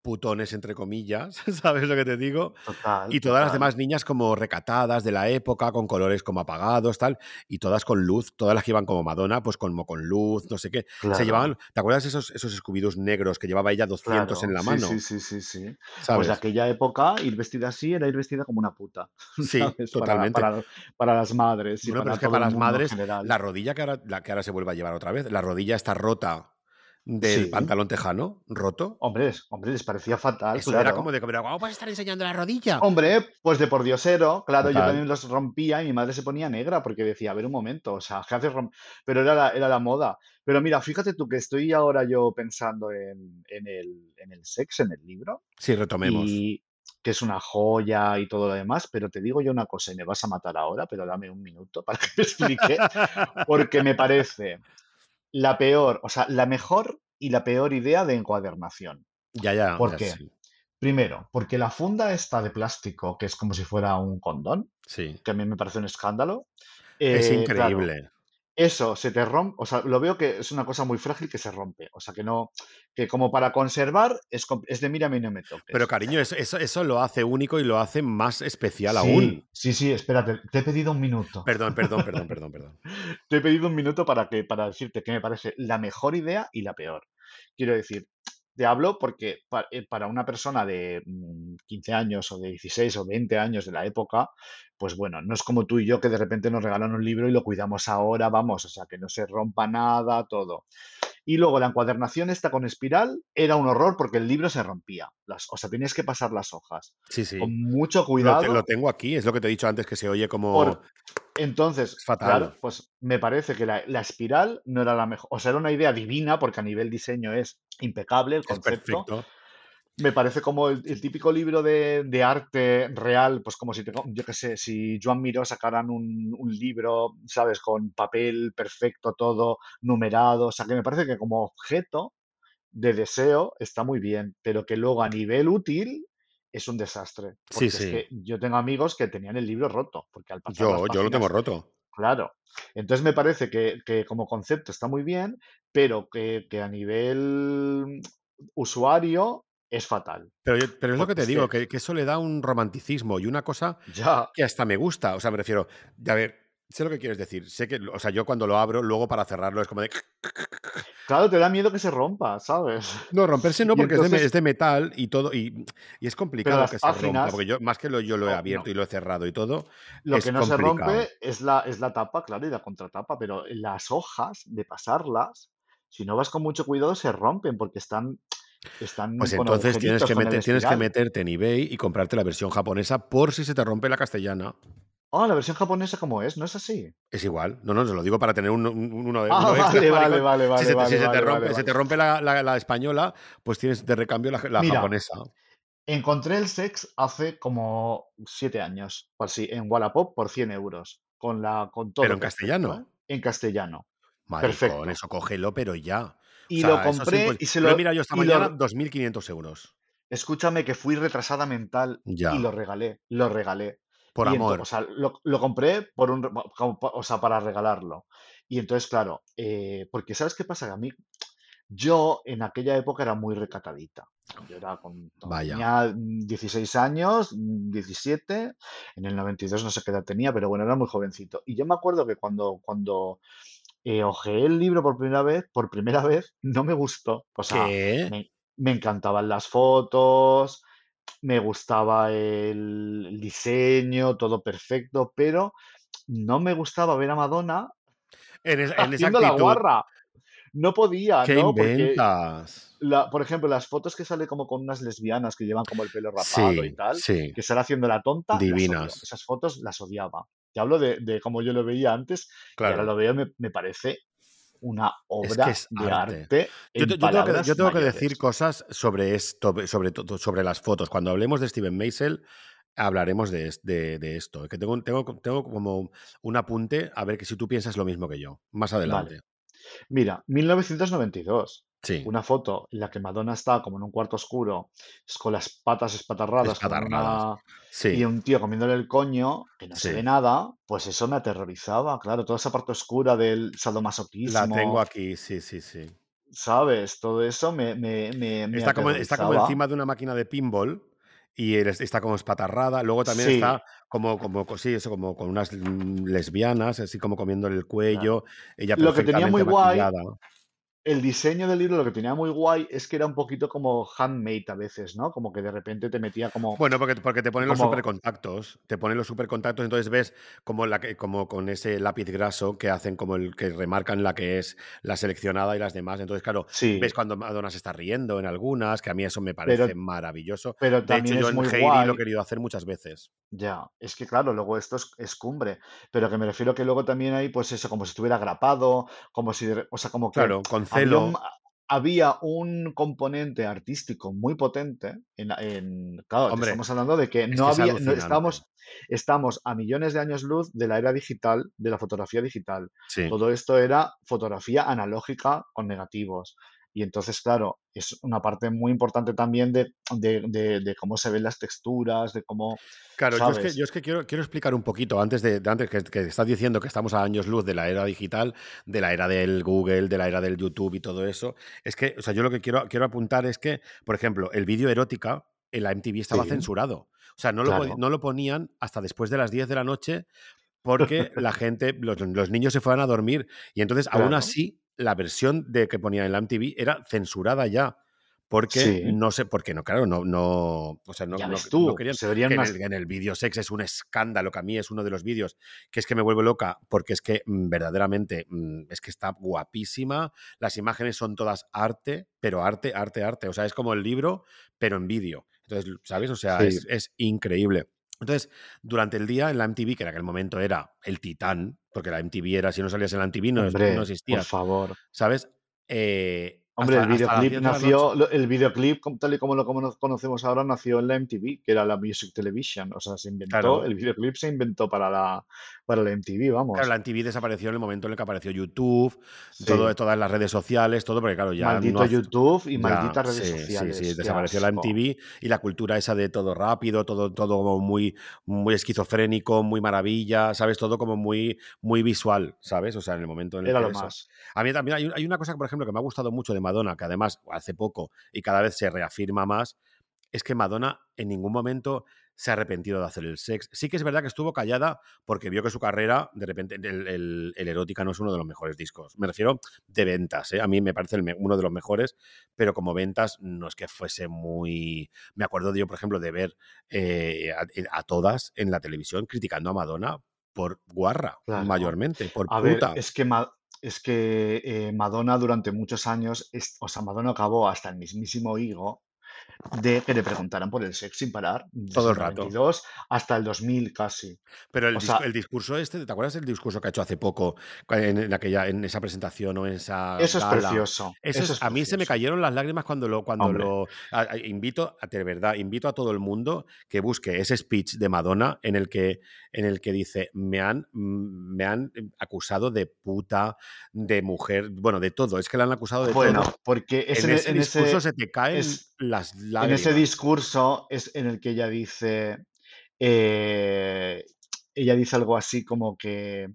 putones, entre comillas, ¿sabes lo que te digo? total, Y todas las demás niñas como recatadas de la época, con colores como apagados, tal, y todas con luz, todas las que iban como Madonna, pues como con luz, no sé qué. Se llevaban, ¿te acuerdas esos, esos Scooby-Doos negros que llevaba ella 200 en la sí, mano? sí, sí, sí, sí. Pues de aquella época, ir vestida así era ir vestida como una puta, Sí, totalmente. para, para las madres y Bueno, pero es que para las madres, la rodilla que ahora, la que ahora se vuelve a llevar otra vez, la rodilla está rota del Sí, pantalón tejano, roto. hombre, hombre, les parecía fatal, Eso era como de, pero ¿cómo vas a estar enseñando la rodilla? Hombre, pues de por diosero, claro, yo también los rompía y mi madre se ponía negra porque decía, a ver un momento, o sea, ¿qué haces rom-?". Pero era la, era la moda. Pero mira, fíjate tú que estoy ahora yo pensando en, en el, en el sex, en el libro, Sí, retomemos. y que es una joya y todo lo demás, pero te digo yo una cosa y me vas a matar ahora, pero dame un minuto para que me explique, porque me parece la peor, o sea, la mejor y la peor idea de encuadernación. Ya, ya, ¿Por ya, qué? sí. Primero, porque la funda esta de plástico, que es como si fuera un condón, Sí. que a mí me parece un escándalo, Es eh, claro, increíble. Eso se te rompe, o sea, lo veo que es una cosa muy frágil que se rompe, o sea, que no, que como para conservar es, es de mírame y no me Pero toques. cariño, eso, eso, eso lo hace único y lo hace más especial aún. Sí, sí, sí, espérate, te he pedido un minuto. Perdón, perdón, perdón, perdón, perdón. Te he pedido un minuto para que, para decirte que me parece la mejor idea y la peor. Quiero decir, te hablo porque eh, para una persona de mm, 15 años o de 16 o 20 años de la época, pues bueno, no es como tú y yo que de repente nos regalan un libro y lo cuidamos ahora, vamos, o sea, que no se rompa nada, todo. Y luego la encuadernación esta con espiral era un horror porque el libro se rompía. Las, o sea, tenías que pasar las hojas Sí, sí. con mucho cuidado lo tengo aquí, es lo que te he dicho antes, que se oye como... por, entonces, claro, fatal. pues me parece que la, la espiral no era la mejor. O sea, era una idea divina porque a nivel diseño es impecable el Es concepto. perfecto. Me parece como el, el típico libro de, de arte real, pues como si, tengo, yo qué sé, si Joan Miró sacaran un, un libro, ¿sabes? Con papel perfecto, todo numerado. O sea, que me parece que como objeto de deseo está muy bien, pero que luego a nivel útil es un desastre. Sí, Porque es sí. que yo tengo amigos que tenían el libro roto, porque al pasar las Yo, yo lo tengo roto. Claro. Entonces me parece que, que como concepto está muy bien, pero que, que a nivel usuario es fatal. Pero, yo- pero es lo que te digo, que que, eso le da un romanticismo y una cosa ya, que hasta me gusta. O sea, me refiero, a ver, sé lo que quieres decir. Sé que, o sea, yo cuando lo abro, luego para cerrarlo es como de. Claro, te da miedo que se rompa, ¿sabes? No, romperse no, porque es, de, es metal y todo, y, y es complicado que se rompa, porque yo, más que lo, yo lo he abierto no. y lo he cerrado y todo, Lo es que no se rompe es la, es la tapa, claro, y la contratapa, pero las hojas de pasarlas, si no vas con mucho cuidado, se rompen porque están, están Pues entonces tienes que, meter, tienes meterte en eBay y comprarte la versión japonesa por si se te rompe la castellana. Oh, la versión japonesa, ¿cómo es? ¿No es así? Es igual. No, no, se lo digo para tener un- un- uno, de- Ah, uno extra. vale, vale, vale, Si vale, se, te- si vale, se te rompe, vale, se vale. te rompe la, la- la española, pues tienes de recambio la, la Mira, japonesa. encontré el Sex hace como siete años, así, en Wallapop por 100 euros, con, la, con Pero todo en perfecto, ¿eh? castellano. En castellano, Maricón, perfecto. eso cógelo, pero ya. Y lo sea, compré y se Lo he lo... mirado yo esta Y lo, mañana, 2.500 euros. escúchame que fui retrasada mental y lo regalé, lo regalé. Por Y entonces, o amor. sea, lo, lo compré por un, o sea, para regalarlo. Y entonces, claro, eh, porque ¿sabes qué pasa? Que a mí, yo en aquella época era muy recatadita. Yo era con, Vaya. tenía mm, 16 años, mm, 17, en el 92 no sé qué edad tenía, pero bueno, era muy jovencito. Y yo me acuerdo que cuando, cuando eh, el libro por primera vez, por primera vez, no me gustó. O sea, me, me encantaban las fotos, me gustaba el, el diseño, todo perfecto, pero no me gustaba ver a Madonna En, es- en esa haciendo la guarra. No podía, ¿Qué ¿no? Porque, la, por ejemplo, las fotos que sale como con unas lesbianas que llevan como el pelo rapado y tal, sí. que sale haciendo la tonta, las. Divinas. Esas fotos las odiaba. Te hablo de, de cómo yo lo veía antes y ahora Claro. lo veo, me, me parece una Es que obra de arte. Yo, en te- yo tengo que, palabras yo tengo que decir cosas sobre esto, sobre, sobre las fotos. Cuando hablemos de Steven Meisel, hablaremos de, es- de- de esto. Que tengo, tengo, tengo como un apunte a ver que si tú piensas lo mismo que yo. Más Vale. adelante. Mira, 1992. Sí, Una foto en la que Madonna está como en un cuarto oscuro, con las patas espatarradas, espatarradas. una... y Sí, un tío comiéndole el coño, que no se ve sí. nada, pues eso me aterrorizaba, claro, toda esa parte oscura del La tengo sadomasoquismo, aquí, sí, sí, sí. ¿sabes? Todo eso me, me, me, me Está como, está como encima de una máquina de pinball y está como espatarrada. Luego también Sí, está como, como, co- sí, eso, como con unas mm, lesbianas, así como comiéndole el claro. cuello, ella Lo que tenía muy guay maquillada. El diseño del libro lo que tenía muy guay es que era un poquito como handmade a veces, ¿no? Como que de repente te metía como, Bueno, porque, porque te ponen los como, supercontactos, te ponen los supercontactos, entonces ves como, la que, como con ese lápiz graso que hacen como el que remarcan la que es la seleccionada y las demás. Entonces, claro, ves cuando Madonna se está riendo en algunas, que a mí eso me pero, parece maravilloso. pero De hecho, también yo es en Heidi lo he guay, querido hacer muchas veces. ya, es que claro, luego esto es, es cumbre, pero que me refiero que luego también hay, pues eso, como si estuviera grapado, como si, o sea, como que Claro, con había un, celo, había un componente artístico muy potente en, en- claro, hombre, estamos hablando de que es no que es había, no alucinante. estamos, estamos a millones de años luz de la era digital, de la fotografía digital. Sí. Todo esto era fotografía analógica con negativos. Y entonces, claro, es una parte muy importante también de, de- de- de cómo se ven las texturas, de cómo, Claro, yo es que, yo es que quiero, quiero explicar un poquito antes de, antes que, que estás diciendo que estamos a años luz de la era digital, de la era del Google, de la era del YouTube y todo eso. Es que, o sea, yo lo que quiero, quiero apuntar es que, por ejemplo, el vídeo erótica en la MTV estaba Sí, censurado. O sea, no lo, no lo ponían hasta después de las 10 de la noche porque la gente, los, los niños se fueran a dormir. Y entonces, aún así, la versión de que ponían en la MTV era censurada ya. Porque Sí, no sé, porque no, claro, no, no, o sea, no, ya no, ves no tú, querían. se verían Que en el, en el vídeo sex es un escándalo, que a mí es uno de los vídeos que es que me vuelve loca, porque es que mm, verdaderamente mm, es que está guapísima. Las imágenes son todas arte, pero arte, arte, arte. O sea, es como el libro, pero en vídeo. Entonces, ¿sabes? O sea, Sí, es, es increíble. Entonces, durante el día en la MTV, que en aquel momento era el titán, porque la MTV era, si no salías en la MTV no, no hombre, por existías, favor. ¿sabes? Eh, Hombre, hasta, el videoclip 10 de la noche. nació, el videoclip tal y como lo cono- conocemos ahora nació en la MTV, que era la Music Television, o sea, se inventó, Claro, el videoclip se inventó para la, para la MTV, Claro, vamos. la MTV desapareció en el momento en el que apareció YouTube, todo, todas las redes sociales, todo, porque claro, ya maldito YouTube y ya, malditas redes sí, sí, sí, sociales, desapareció la. MTV y la cultura esa de todo rápido, todo, todo como muy, muy esquizofrénico, muy maravilla, ¿sabes? Todo como muy, muy visual, ¿sabes? O sea, en el momento en el Era que lo eso. más. A mí también hay una cosa, por ejemplo, que me ha gustado mucho de Madonna, que además hace poco y cada vez se reafirma más, es que Madonna en ningún momento se ha arrepentido de hacer el sex. Sí que es verdad que estuvo callada porque vio que su carrera, de repente, el, el- el Erótica no es uno de los mejores discos. Me refiero de ventas, ¿eh? A mí me parece el uno de los mejores, pero como ventas no es que fuese muy... Me acuerdo de yo, por ejemplo, de ver eh, a, a todas en la televisión criticando a Madonna por guarra, Claro. mayormente, por A ver, es que, Ma- es que eh, Madonna durante muchos años, es- o sea, Madonna acabó hasta el mismísimo higo de que le preguntaran por el sex sin parar, Todo el rato. 92 hasta el 2000 casi. Pero el, sea, discurso este, ¿te acuerdas del discurso que ha hecho hace poco en, en aquella, en esa presentación o en esa eso es precioso, Eso eso es, es a mí se me cayeron las lágrimas cuando lo, cuando Hombre, lo a- a- invito, a, de verdad, invito a todo el mundo que busque ese speech de Madonna en el que, en el que dice me han, mm, me han acusado de puta, de mujer, bueno, de todo, es que la han acusado de bueno, todo. porque es En en, e- ese discurso ese, se te caen es, las en ese discurso es en el que ella dice, eh, ella dice algo así como que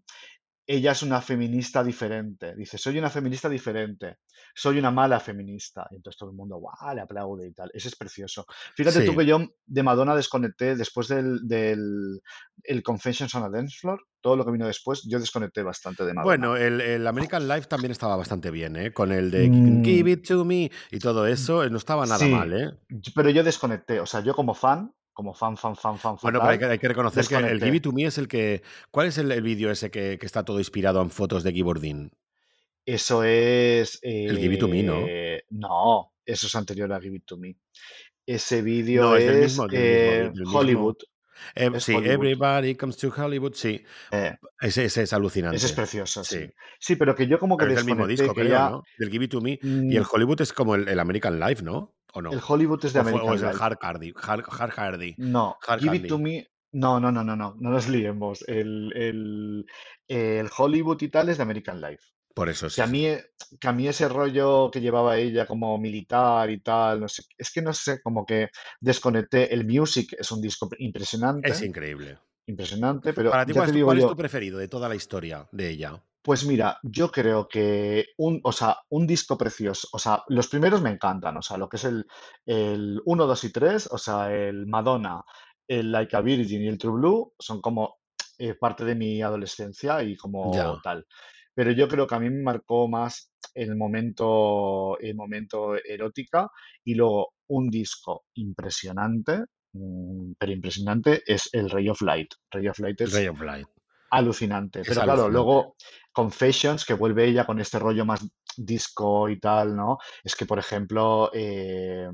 ella es una feminista diferente. Dice, soy una feminista diferente, soy una mala feminista. Y entonces todo el mundo, guau, le aplaude y tal. Ese es precioso. Fíjate tú que yo de Madonna desconecté después del, del el Confessions on a Dance Floor, todo lo que vino después, yo desconecté bastante de Madonna. Bueno, el, el American Life también estaba bastante bien, ¿eh? Con el de Mm, Give It To Me y todo eso, eh, no estaba nada mal, ¿eh? pero yo desconecté. O sea, yo como fan, como fan, fan, fan, fan Bueno, pero hay que, hay que reconocer que el Give. It To Me es el que... ¿Cuál es el, el vídeo ese que, que está todo inspirado en fotos de Gibordín? Eso es... El Give It To Me, ¿no? eh, no, eso es anterior a Give It To Me. Ese vídeo No, es mismo, eh, mismo. Hollywood. Eh, Es sí, Hollywood. Everybody Comes to Hollywood, sí. Eh, Ese, ese es ese es alucinante. precioso, sí. Sí. Sí, pero que yo como que Pero es del mismo disco, que creo, ya... ¿no? Del Give It To Me. Y el mm, Hollywood es como el, el American Life, ¿no? ¿O el no? Hollywood es de ¿O, fue- o American es el Life. Hard Cardi? Hard, Hard Hardy. No, Hard Give It To. Me... No, no, no, no, no, no nos liemos. El, el, el Hollywood y tal es de American Life. Por eso, Que a mí, que a mí ese rollo que llevaba ella como militar y tal, no sé, es que no sé, como que desconecté. El Music es un disco Es impresionante, increíble. impresionante, pero Para ti, ya ¿cuál te es, tu, digo cuál es tu preferido de toda la historia de ella? pues mira, yo creo que un, o sea, un disco precioso, o sea, los primeros me encantan, o sea, lo que es el, el 1, 2 y 3, o sea, el Madonna, el Like a Virgin y el True Blue son como eh, parte de mi adolescencia y como Ya. tal. Pero yo creo que a mí me marcó más el momento, el momento erótica y luego un disco impresionante, mm, pero impresionante, es el Ray of Light. Ray of Light es Ray of Light. alucinante. Es Pero claro, luego Confessions, que vuelve ella con este rollo más disco y tal, ¿no? Es que, por ejemplo, eh,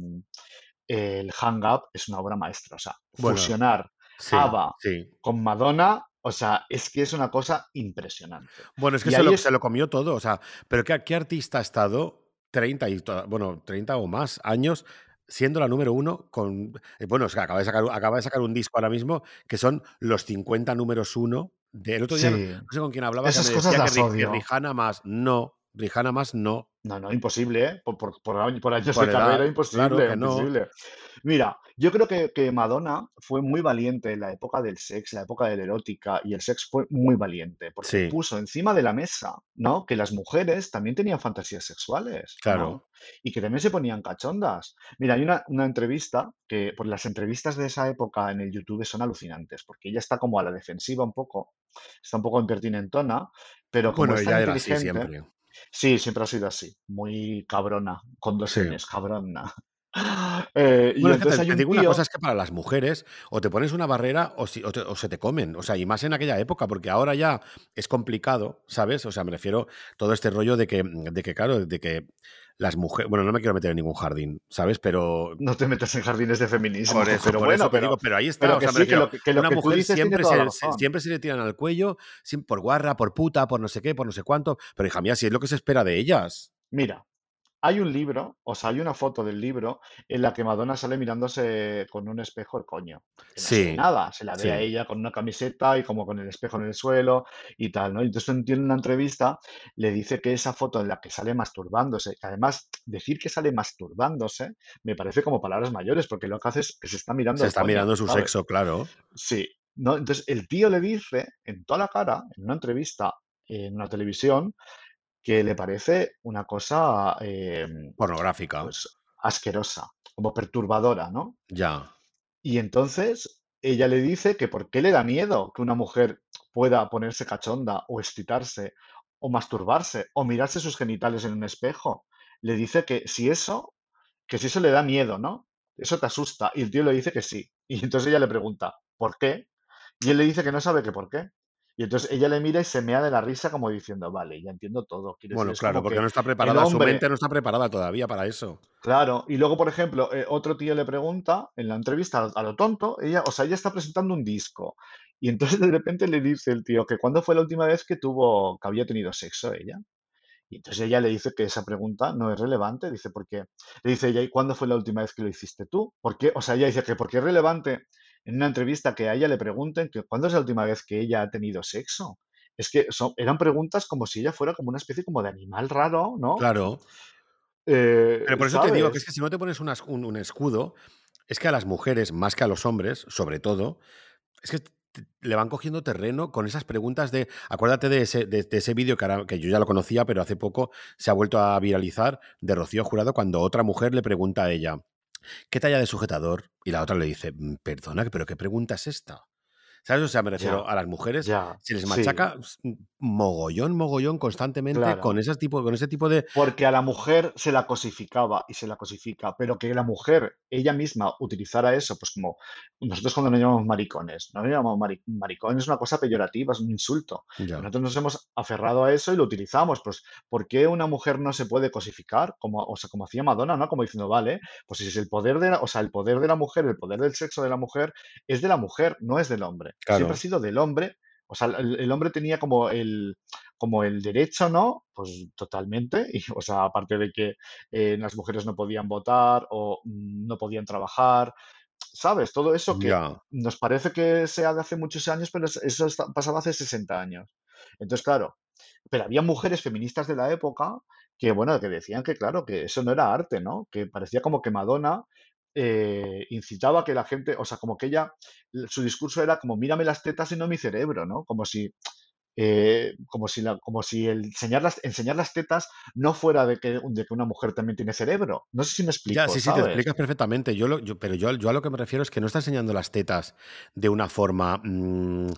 el Hang Up es una obra maestra. O sea, Bueno, fusionar sí, ABBA sí. con Madonna, o sea, es que es una cosa impresionante. Bueno, es que se lo, es, se lo comió todo. O sea, pero ¿qué, qué artista ha estado 30 y bueno, 30 o más años siendo la número uno con. eh, Bueno, es que acaba de sacar, acaba de sacar un disco ahora mismo que son los 50 números uno. Del otro día, no, sí, no sé con quién hablaba, que esas me cosas decía que, las Ri- que odio. Rihanna más no. Rihanna más no. No, no, imposible, ¿eh? Por, por, por años por de carrera, imposible, claro que no. imposible. Mira, yo creo que, que Madonna fue muy valiente en la época del sex, la época de la erótica, y el sex fue muy valiente, porque Sí, puso encima de la mesa, ¿no? Que las mujeres también tenían fantasías sexuales, claro. ¿no? Y que también se ponían cachondas. Mira, hay una, una entrevista que, por las entrevistas de esa época en el YouTube son alucinantes, porque ella está como a la defensiva un poco, está un poco impertinentona, pero como Bueno, es tan ella era así siempre. Sí, siempre ha sido así, muy cabrona, con dos Sí. Cabrona. Eh, y Bueno, entonces te, digo una cosa, es que para las mujeres o te pones una barrera o, si- o te- o se te comen, o sea, y más en aquella época, porque ahora ya es complicado, ¿sabes? O sea, me refiero todo este rollo de que, de que claro, de que las mujeres, bueno, no me quiero meter en ningún jardín, ¿sabes? Pero no te metas en jardines de feminismo, por eso, pero por bueno, eso pero, digo, pero ahí está, pero o que sea, me sí, que refiero, lo, que que lo una mujer siempre se, se- razón. siempre se le tiran al cuello, por guarra, por puta, por no sé qué, por no sé cuánto, pero hija mía, si es lo que se espera de ellas. Mira, hay un libro, o sea, hay una foto del libro en la que Madonna sale mirándose con un espejo el coño. No Sí, nada, se la ve a ella con una camiseta y como con el espejo en el suelo y tal, ¿no? Y entonces en una entrevista le dice que esa foto en la que sale masturbándose, que además decir que sale masturbándose me parece como palabras mayores, porque lo que hace es que se está mirando Se está coño, mirando su ¿sabes? sexo, claro. Sí, ¿no? Entonces el tío le dice en toda la cara, en una entrevista en una televisión, que le parece una cosa, eh, Pornográfica, pues, asquerosa, como perturbadora, ¿no? ya. Y entonces ella le dice que por qué le da miedo que una mujer pueda ponerse cachonda o excitarse o masturbarse o mirarse sus genitales en un espejo. Le dice que si eso, que si eso le da miedo, ¿no? Eso te asusta. Y el tío le dice que sí. Y entonces ella le pregunta, ¿por qué? Y él le dice que no sabe que por qué. Y entonces ella le mira y se mea de la risa como diciendo, vale, ya entiendo todo. Bueno, decir, claro, porque que no está preparada, su mente no está preparada todavía para eso. claro, y luego, por ejemplo, eh, otro tío le pregunta en la entrevista a, lo- a lo tonto, ella, o sea, ella está presentando un disco. Y entonces de repente le dice el tío que cuándo fue la última vez que tuvo, que había tenido sexo ella. Y entonces ella le dice que esa pregunta no es relevante, dice, porque le dice ella, ¿y cuándo fue la última vez que lo hiciste tú? ¿Por qué? O sea, ella dice que porque es relevante en una entrevista que a ella le pregunten que cuándo es la última vez que ella ha tenido sexo. Es que son, eran preguntas como si ella fuera como una especie como de animal raro, ¿no? Claro. Eh, Pero por eso te digo que es que si no te pones un, un escudo, es que a las mujeres, más que a los hombres, sobre todo, es que te- le van cogiendo terreno con esas preguntas de. Acuérdate de ese, de, de ese vídeo que, ahora- que yo ya lo conocía, pero hace poco se ha vuelto a viralizar de Rocío Jurado cuando otra mujer le pregunta a ella, ¿qué talla de sujetador? Y la otra le dice, "Mm, perdona, pero ¿qué pregunta es esta? ¿Sabes? O sea, me refiero Ya, a las mujeres, ya, se les machaca s- mogollón, mogollón constantemente con, esas tipo, con ese tipo de. Porque a la mujer se la cosificaba y se la cosifica, pero que la mujer ella misma utilizara eso, pues como nosotros cuando nos llamamos maricones, no nos llamamos mari- maricón, es una cosa peyorativa, es un insulto. Pues nosotros nos hemos aferrado a eso y lo utilizamos. Pues, ¿por qué una mujer no se puede cosificar? Como, o sea, como hacía Madonna, ¿no? Como diciendo, vale, pues si es el poder de la, o sea, el poder de la mujer, el poder del sexo de la mujer, es de la mujer, no es del hombre. Siempre ha sido del hombre. O sea, el, el hombre tenía como el, como el derecho, ¿no? Pues totalmente. Y, o sea, aparte de que eh, las mujeres no podían votar o mm, no podían trabajar, ¿sabes? Todo eso que nos parece que sea de hace muchos años, pero es- eso está- pasaba hace 60 años. Entonces, claro, pero había mujeres feministas de la época que, bueno, que decían que, claro, que eso no era arte, ¿no? Que parecía como que Madonna eh, incitaba a que la gente, o sea, como que ella, su discurso era como, mírame las tetas y no mi cerebro, ¿no? Como si eh, como si, la, como si el enseñar, las, enseñar las tetas no fuera de que, de que una mujer también tiene cerebro. No sé si me Ya, explico, sí, sí, te explicas perfectamente. Yo lo- yo- pero yo, yo a lo que me refiero es que no está enseñando las tetas de una forma, mm,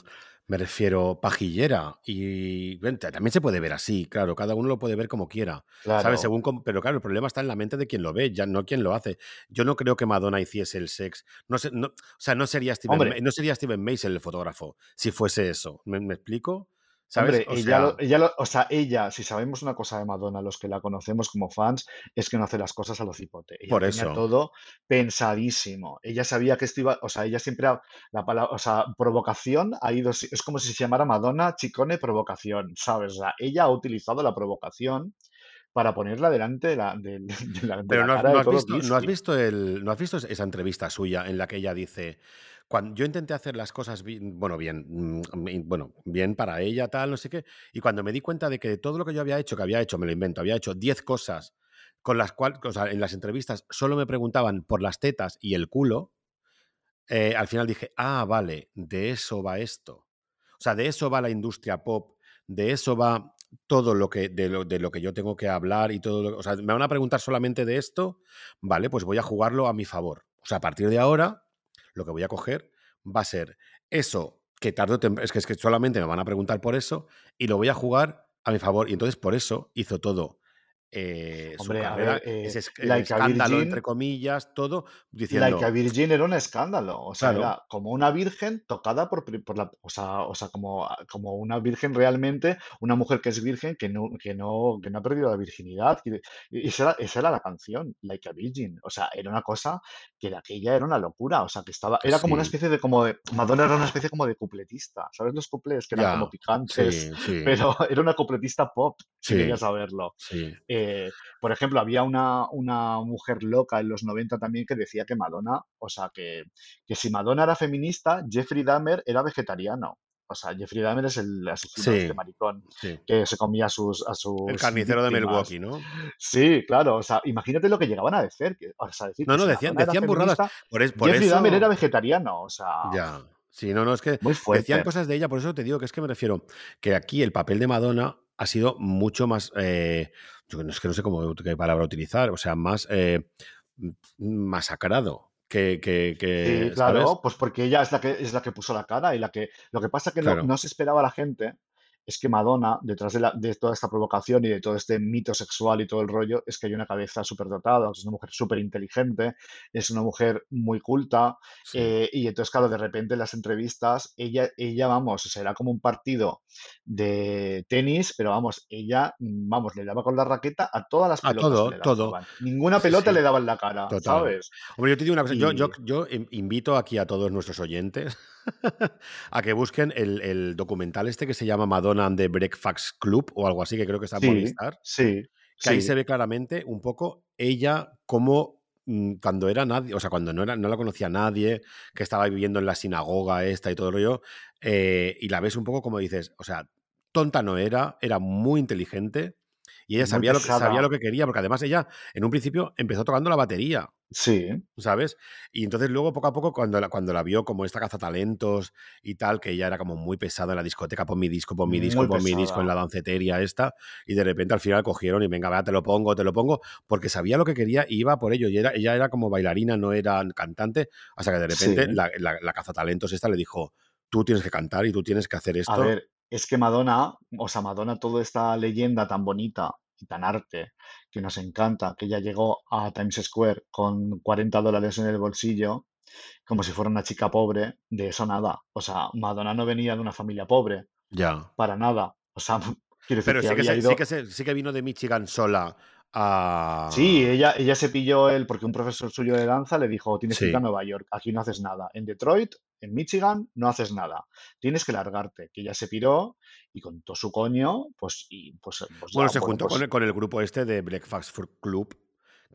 me refiero, pajillera. Y también se puede ver así, claro, cada uno lo puede ver como quiera, ¿sabes? Según, pero claro, el problema está en la mente de quien lo ve, ya no quien lo hace. Yo no creo que Madonna hiciese el sex. No sé, no- o sea, no sería Steven, Hombre, no sería Steven Meisel el fotógrafo si fuese eso. ¿Me, me explico? ¿Sabes? hombre, O ella, lo, sea, ella lo- o sea, ella, si sabemos una cosa de Madonna, los que la conocemos como fans, es que no hace las cosas a lo cipote. Ella por tenía eso. todo pensadísimo. Ella sabía que esto iba, o sea, ella siempre, ha- la palabra, o sea, provocación ha ido, es como si se llamara Madonna Chicone Provocación, ¿sabes? O sea, ella ha utilizado la provocación para ponerla delante de la, de, de la, de Pero la no has, cara no de has todo visto, no has visto el, no has visto esa entrevista suya en la que ella dice, cuando yo intenté hacer las cosas bien, bueno, bien, mm, bueno, bien para ella, tal, no sé qué, y cuando me di cuenta de que todo lo que yo había hecho, que había hecho, me lo invento, había hecho 10 cosas con las cuales, o sea, en las entrevistas solo me preguntaban por las tetas y el culo, eh, al final dije, ah, vale, de eso va esto. O sea, de eso va la industria pop, de eso va todo lo que, de lo, de lo que yo tengo que hablar y todo lo, O sea, me van a preguntar solamente de esto, vale, pues voy a jugarlo a mi favor. O sea, a partir de ahora, lo que voy a coger va a ser eso que tarde temprano, es que, es que solamente me van a preguntar por eso y lo voy a jugar a mi favor. Y entonces por eso hizo todo eh, su Hombre, a carrera, ver, eh, ese Like a escándalo, entre Virgin, comillas, todo, Like a diciendo, Virgin era un escándalo, o sea, claro, era como una virgen tocada por, la, o sea, o sea, como, como una virgen realmente, una mujer que es virgen que no, que no, que no ha perdido la virginidad. Y, esa era, esa era la canción, Like a Virgin, o sea, era una cosa que de aquella era una locura, o sea, que estaba, era como una especie de, como de, Madonna era una especie como de cupletista, ¿sabes los cuplés? Que eran como picantes, sí, sí, pero era una cupletista pop, si sí, querías saberlo. sí. Eh, por ejemplo, había una, una mujer loca en los 90 también que decía que Madonna, o sea, que, que si Madonna era feminista, Jeffrey Dahmer era vegetariano. O sea, Jeffrey Dahmer es el asesino este Sí, maricón sí. que se comía a sus, a El sus carnicero de. Milwaukee, ¿no? Sí, claro, o sea, imagínate lo que llegaban a decir, que, o sea, decir No, no, decían, decían burradas. Por, es- por Jeffrey Dahmer era vegetariano, o sea, ya. Sí, no, no, es que decían cosas de ella, por eso te digo que es que me refiero que aquí el papel de Madonna ha sido mucho más, eh, yo no es que no sé cómo qué palabra utilizar, o sea, más eh, masacrado Que, que, que Sí, claro, ¿sabes? pues porque ella es la que es la que puso la cara y la que lo que pasa que no, Claro. no se esperaba la gente es que Madonna, detrás de, la- de toda esta provocación y de todo este mito sexual y todo el rollo, es que hay una cabeza súper dotada, es una mujer súper inteligente, es una mujer muy culta, Sí. eh, y entonces, claro, de repente en las entrevistas, ella, ella, vamos, o sea, era como un partido de tenis, pero vamos, ella, mm, vamos, le daba con la raqueta a todas las A pelotas todo, que le todo. Ninguna pelota sí. le daba en la cara, Total. ¿sabes? Hombre, yo te digo una cosa, yo, yo, Y yo in- invito aquí a todos nuestros oyentes a que busquen el, el documental este que se llama Madonna and the Breakfast Club o algo así, que creo que está en sí, Movistar, sí, que ahí sí. se ve claramente un poco ella como mm, cuando era nadie, o sea, cuando no, era, no la conocía nadie, que estaba viviendo en la sinagoga esta y todo el rollo, eh, y la ves un poco como dices, o sea, tonta no era, era muy inteligente y ella sabía lo, que, sabía lo que quería, porque además ella en un principio empezó tocando la batería. Sí, ¿sabes? Y entonces luego poco a poco cuando la, cuando la vio como esta cazatalentos y tal, que ella era como muy pesada en la discoteca, pon mi disco, pon mi disco, muy pon mi disco en la dancetería esta, y de repente al final cogieron y venga, vea, te lo pongo, te lo pongo, porque sabía lo que quería y iba por ello, y era, ella era como bailarina, no era cantante, hasta que de repente Sí. la, la, la cazatalentos esta le dijo, tú tienes que cantar y tú tienes que hacer A esto. ver, es que Madonna, o sea, Madonna, toda esta leyenda tan bonita y tan arte que nos encanta, que ella llegó a Times Square con 40 dólares en el bolsillo, como si fuera una chica pobre, de eso nada. O sea, Madonna no venía de una familia pobre, Ya. para nada. O sea, quiero decir Pero que sí que, había se- sí, ido... que se- sí que vino de Michigan sola Sí, ella, ella se pilló él porque un profesor suyo de danza le dijo, tienes que irte a. Nueva York, aquí no haces nada. En Detroit, en Michigan, no haces nada. Tienes que largarte. Que ella se piró y con todo su coño, pues, y, pues, pues ya, Bueno, se bueno, juntó con pues el, con el grupo este de Breakfast Food Club,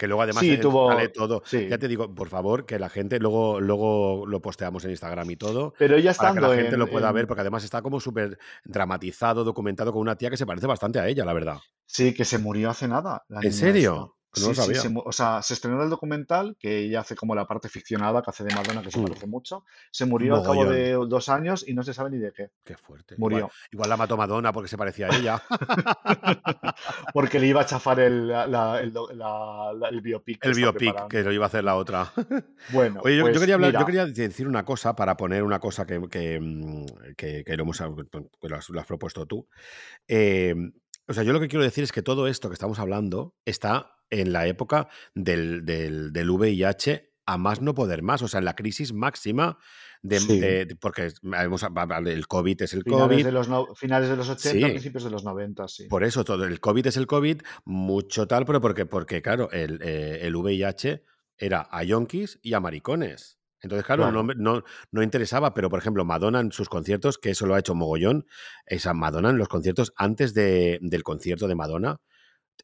que luego además sí, sale tuvo, todo. sí. Ya te digo, por favor, que la gente luego, luego lo posteamos en Instagram y todo, Pero ella para que la gente en, lo pueda ver, porque además está como súper dramatizado, documentado con una tía que se parece bastante a ella, la verdad. Sí, que se murió hace nada, ¿En niña esta. No Sí, lo sí, se o sea, se estrenó el documental, que ella hace como la parte ficcionada, que hace de Madonna, que se Mm, parece mucho. Se murió al cabo de dos años y no se sabe ni de qué. Qué fuerte. Murió. igual la mató Madonna porque se parecía a ella. Porque le iba a chafar el, la- el, do- la- la- el biopic El biopic, que lo iba a hacer la otra. Bueno, Oye, yo, yo pues quería hablar, yo quería decir una cosa para poner una cosa que, que, mm, que- que lo, hemos, que lo has, lo has propuesto tú. Eh, o sea, yo lo que quiero decir es que todo esto que estamos hablando está en la época del, del, del VIH a más no poder más, o sea, en la crisis máxima de, sí, de- de- porque el COVID es el finales COVID, de los, no- finales de los 80, sí, principios de los 90, sí. por eso todo el COVID es el COVID, mucho tal, pero porque, porque claro, el, eh, el VIH era a yonkis y a maricones. Entonces, claro, no, Claro. no, no interesaba, pero por ejemplo, Madonna en sus conciertos, que eso lo ha hecho mogollón, esa Madonna en los conciertos, antes de- del concierto de Madonna,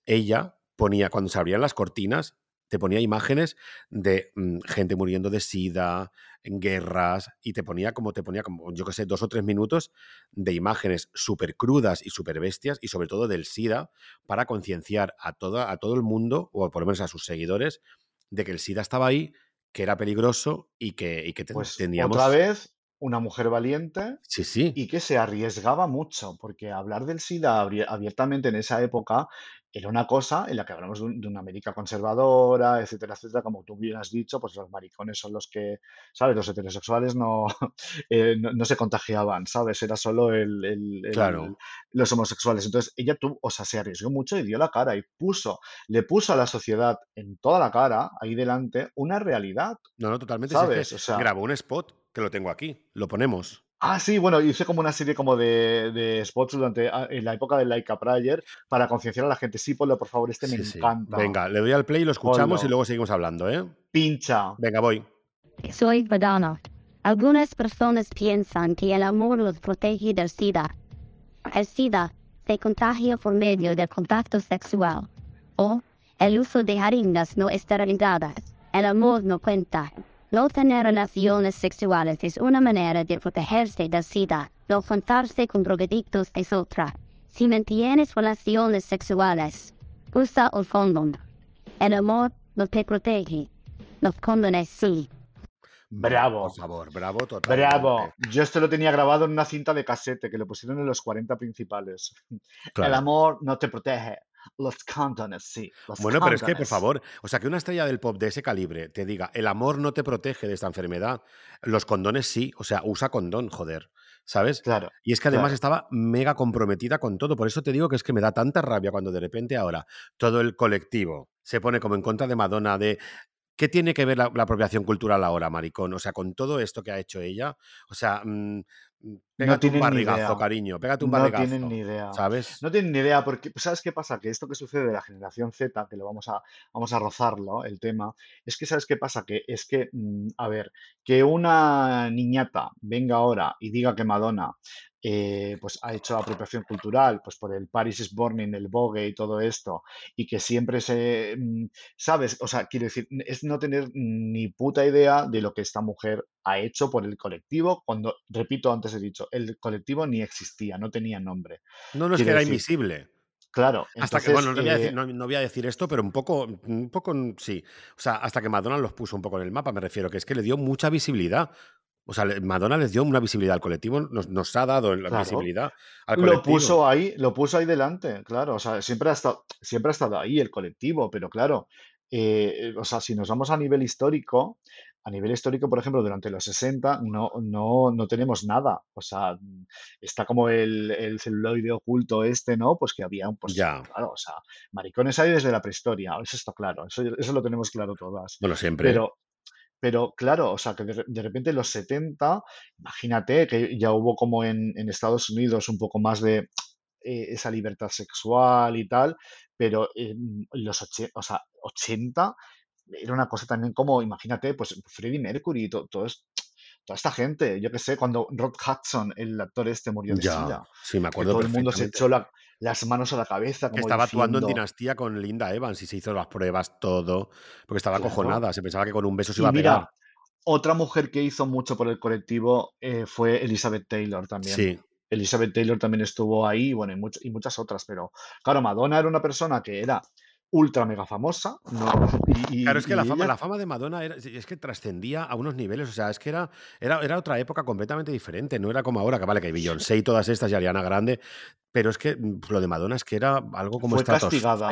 ella ponía, cuando se abrían las cortinas, te ponía imágenes de mm, gente muriendo de sida, en guerras, y te ponía como, te ponía como, yo qué sé, dos o tres minutos de imágenes súper crudas y súper bestias, y sobre todo del SIDA, para concienciar a, toda, a todo el mundo, o por lo menos a sus seguidores, de que el SIDA estaba ahí, que era peligroso y que, y que ten- Pues teníamos... otra vez, una mujer valiente Sí, sí, y que se arriesgaba mucho, porque hablar del SIDA abiertamente en esa época era una cosa en la que hablamos de, un- de una América conservadora, etcétera, etcétera, como tú bien has dicho, pues los maricones son los que, ¿sabes? Los heterosexuales no, eh, no, no se contagiaban, ¿sabes? Era solo el, el- el- claro. los homosexuales. Entonces ella tuvo, o sea, se arriesgó mucho y dio la cara y puso, le puso a la sociedad en toda la cara, ahí delante, una realidad, No, no, totalmente. Es que ¿sabes? O sea, grabó un spot, que lo tengo aquí, lo ponemos. Ah, sí, bueno, hice como una serie como de, de spots durante ah, en la época del Like a Prayer para concienciar a la gente. Sí, ponlo, por favor, este me Sí, sí. encanta. Venga, le doy al play, lo escuchamos y luego seguimos hablando, ¿eh? Pincha. Venga, voy. Soy Madonna. Algunas personas piensan que el amor los protege del SIDA. El SIDA se contagia por medio del contacto sexual o el uso de jeringas no esterilizadas. El amor no cuenta. No tener relaciones sexuales es una manera de protegerse del SIDA. No juntarse con drogadictos es otra. Si mantienes relaciones sexuales, usa el condón. El amor no te protege. Los condones sí. Bravo. Por favor, bravo, totalmente. Bravo. Yo esto lo tenía grabado en una cinta de casete que lo pusieron en los 40 principales. El Claro. amor no te protege. Los condones, sí. Los Bueno, pero es que, por favor, o sea, que una estrella del pop de ese calibre te diga, el amor no te protege de esta enfermedad, los condones sí, o sea, usa condón, joder, ¿sabes? Claro, Y es que además claro. estaba mega comprometida con todo, por eso te digo que es que me da tanta rabia cuando de repente ahora todo el colectivo se pone como en contra de Madonna, de ¿qué tiene que ver la, la apropiación cultural ahora, maricón? O sea, con todo esto que ha hecho ella, o sea, mm, mm, No pégate un barrigazo, cariño, pégate un No tienen ni barrigazo, idea. ¿sabes? No tienen ni idea, porque pues, ¿sabes qué pasa? Que esto que sucede de la generación Z, que lo vamos a, vamos a rozarlo, el tema, es que ¿sabes qué pasa? Que es que, mm, a ver, que una niñata venga ahora y diga que Madonna eh, pues ha hecho apropiación cultural, pues por el Paris is Burning, el Vogue y todo esto, y que siempre se, mm, ¿sabes? O sea, quiero decir, es no tener ni puta idea de lo que esta mujer ha hecho por el colectivo, cuando, repito, antes he dicho, el colectivo ni existía, no tenía nombre. No, no es que era decir, invisible. claro, Hasta que, bueno, no voy, a decir, eh, no, no voy a decir esto, pero un poco, un poco mm, sí. O sea, hasta que Madonna los puso un poco en el mapa, me refiero, que es que le dio mucha visibilidad. O sea, Madonna les dio una visibilidad al colectivo, nos, nos ha dado la claro, visibilidad al lo colectivo. puso ahí, lo puso ahí delante, claro, o sea, siempre ha estado, siempre ha estado ahí el colectivo, pero claro, eh, o sea, si nos vamos a nivel histórico, a nivel histórico, por ejemplo, durante los 60 no, no, no tenemos nada, o sea, está como el, el celuloide oculto este, ¿no? Pues que había, un- pues Ya, claro, o sea, maricones hay desde la prehistoria, eso está claro, eso, eso lo tenemos claro todas, bueno, siempre. pero Pero claro, o sea, que de, de repente en los 70, imagínate que ya hubo como en, en Estados Unidos un poco más de eh, esa libertad sexual y tal, pero en los oche- o sea, 80 era una cosa también como, imagínate, pues Freddie Mercury, to- todo es- toda esta gente, yo qué sé, cuando Rod Hudson, el actor este, murió de Ya, sida, sí, me que acuerdo todo el mundo se echó la- las manos a la cabeza Que como estaba actuando en Dinastía con Linda Evans y se hizo las pruebas, todo, porque estaba claro. acojonada, se pensaba que con un beso se iba Y a pegar. mira, otra mujer que hizo mucho por el colectivo eh, fue Elizabeth Taylor también. Sí, Elizabeth Taylor también estuvo ahí, bueno, y, much- y muchas otras, pero claro, Madonna era una persona que era ultra mega famosa, ¿no? Y, Claro, es que la fama, ella, la fama de Madonna era, es que trascendía a unos niveles, o sea, es que era, era, era otra época completamente diferente, no era como ahora, que vale, que Beyoncé y todas estas y Ariana Grande, pero es que mm, lo de Madonna es que era algo como fue castigada,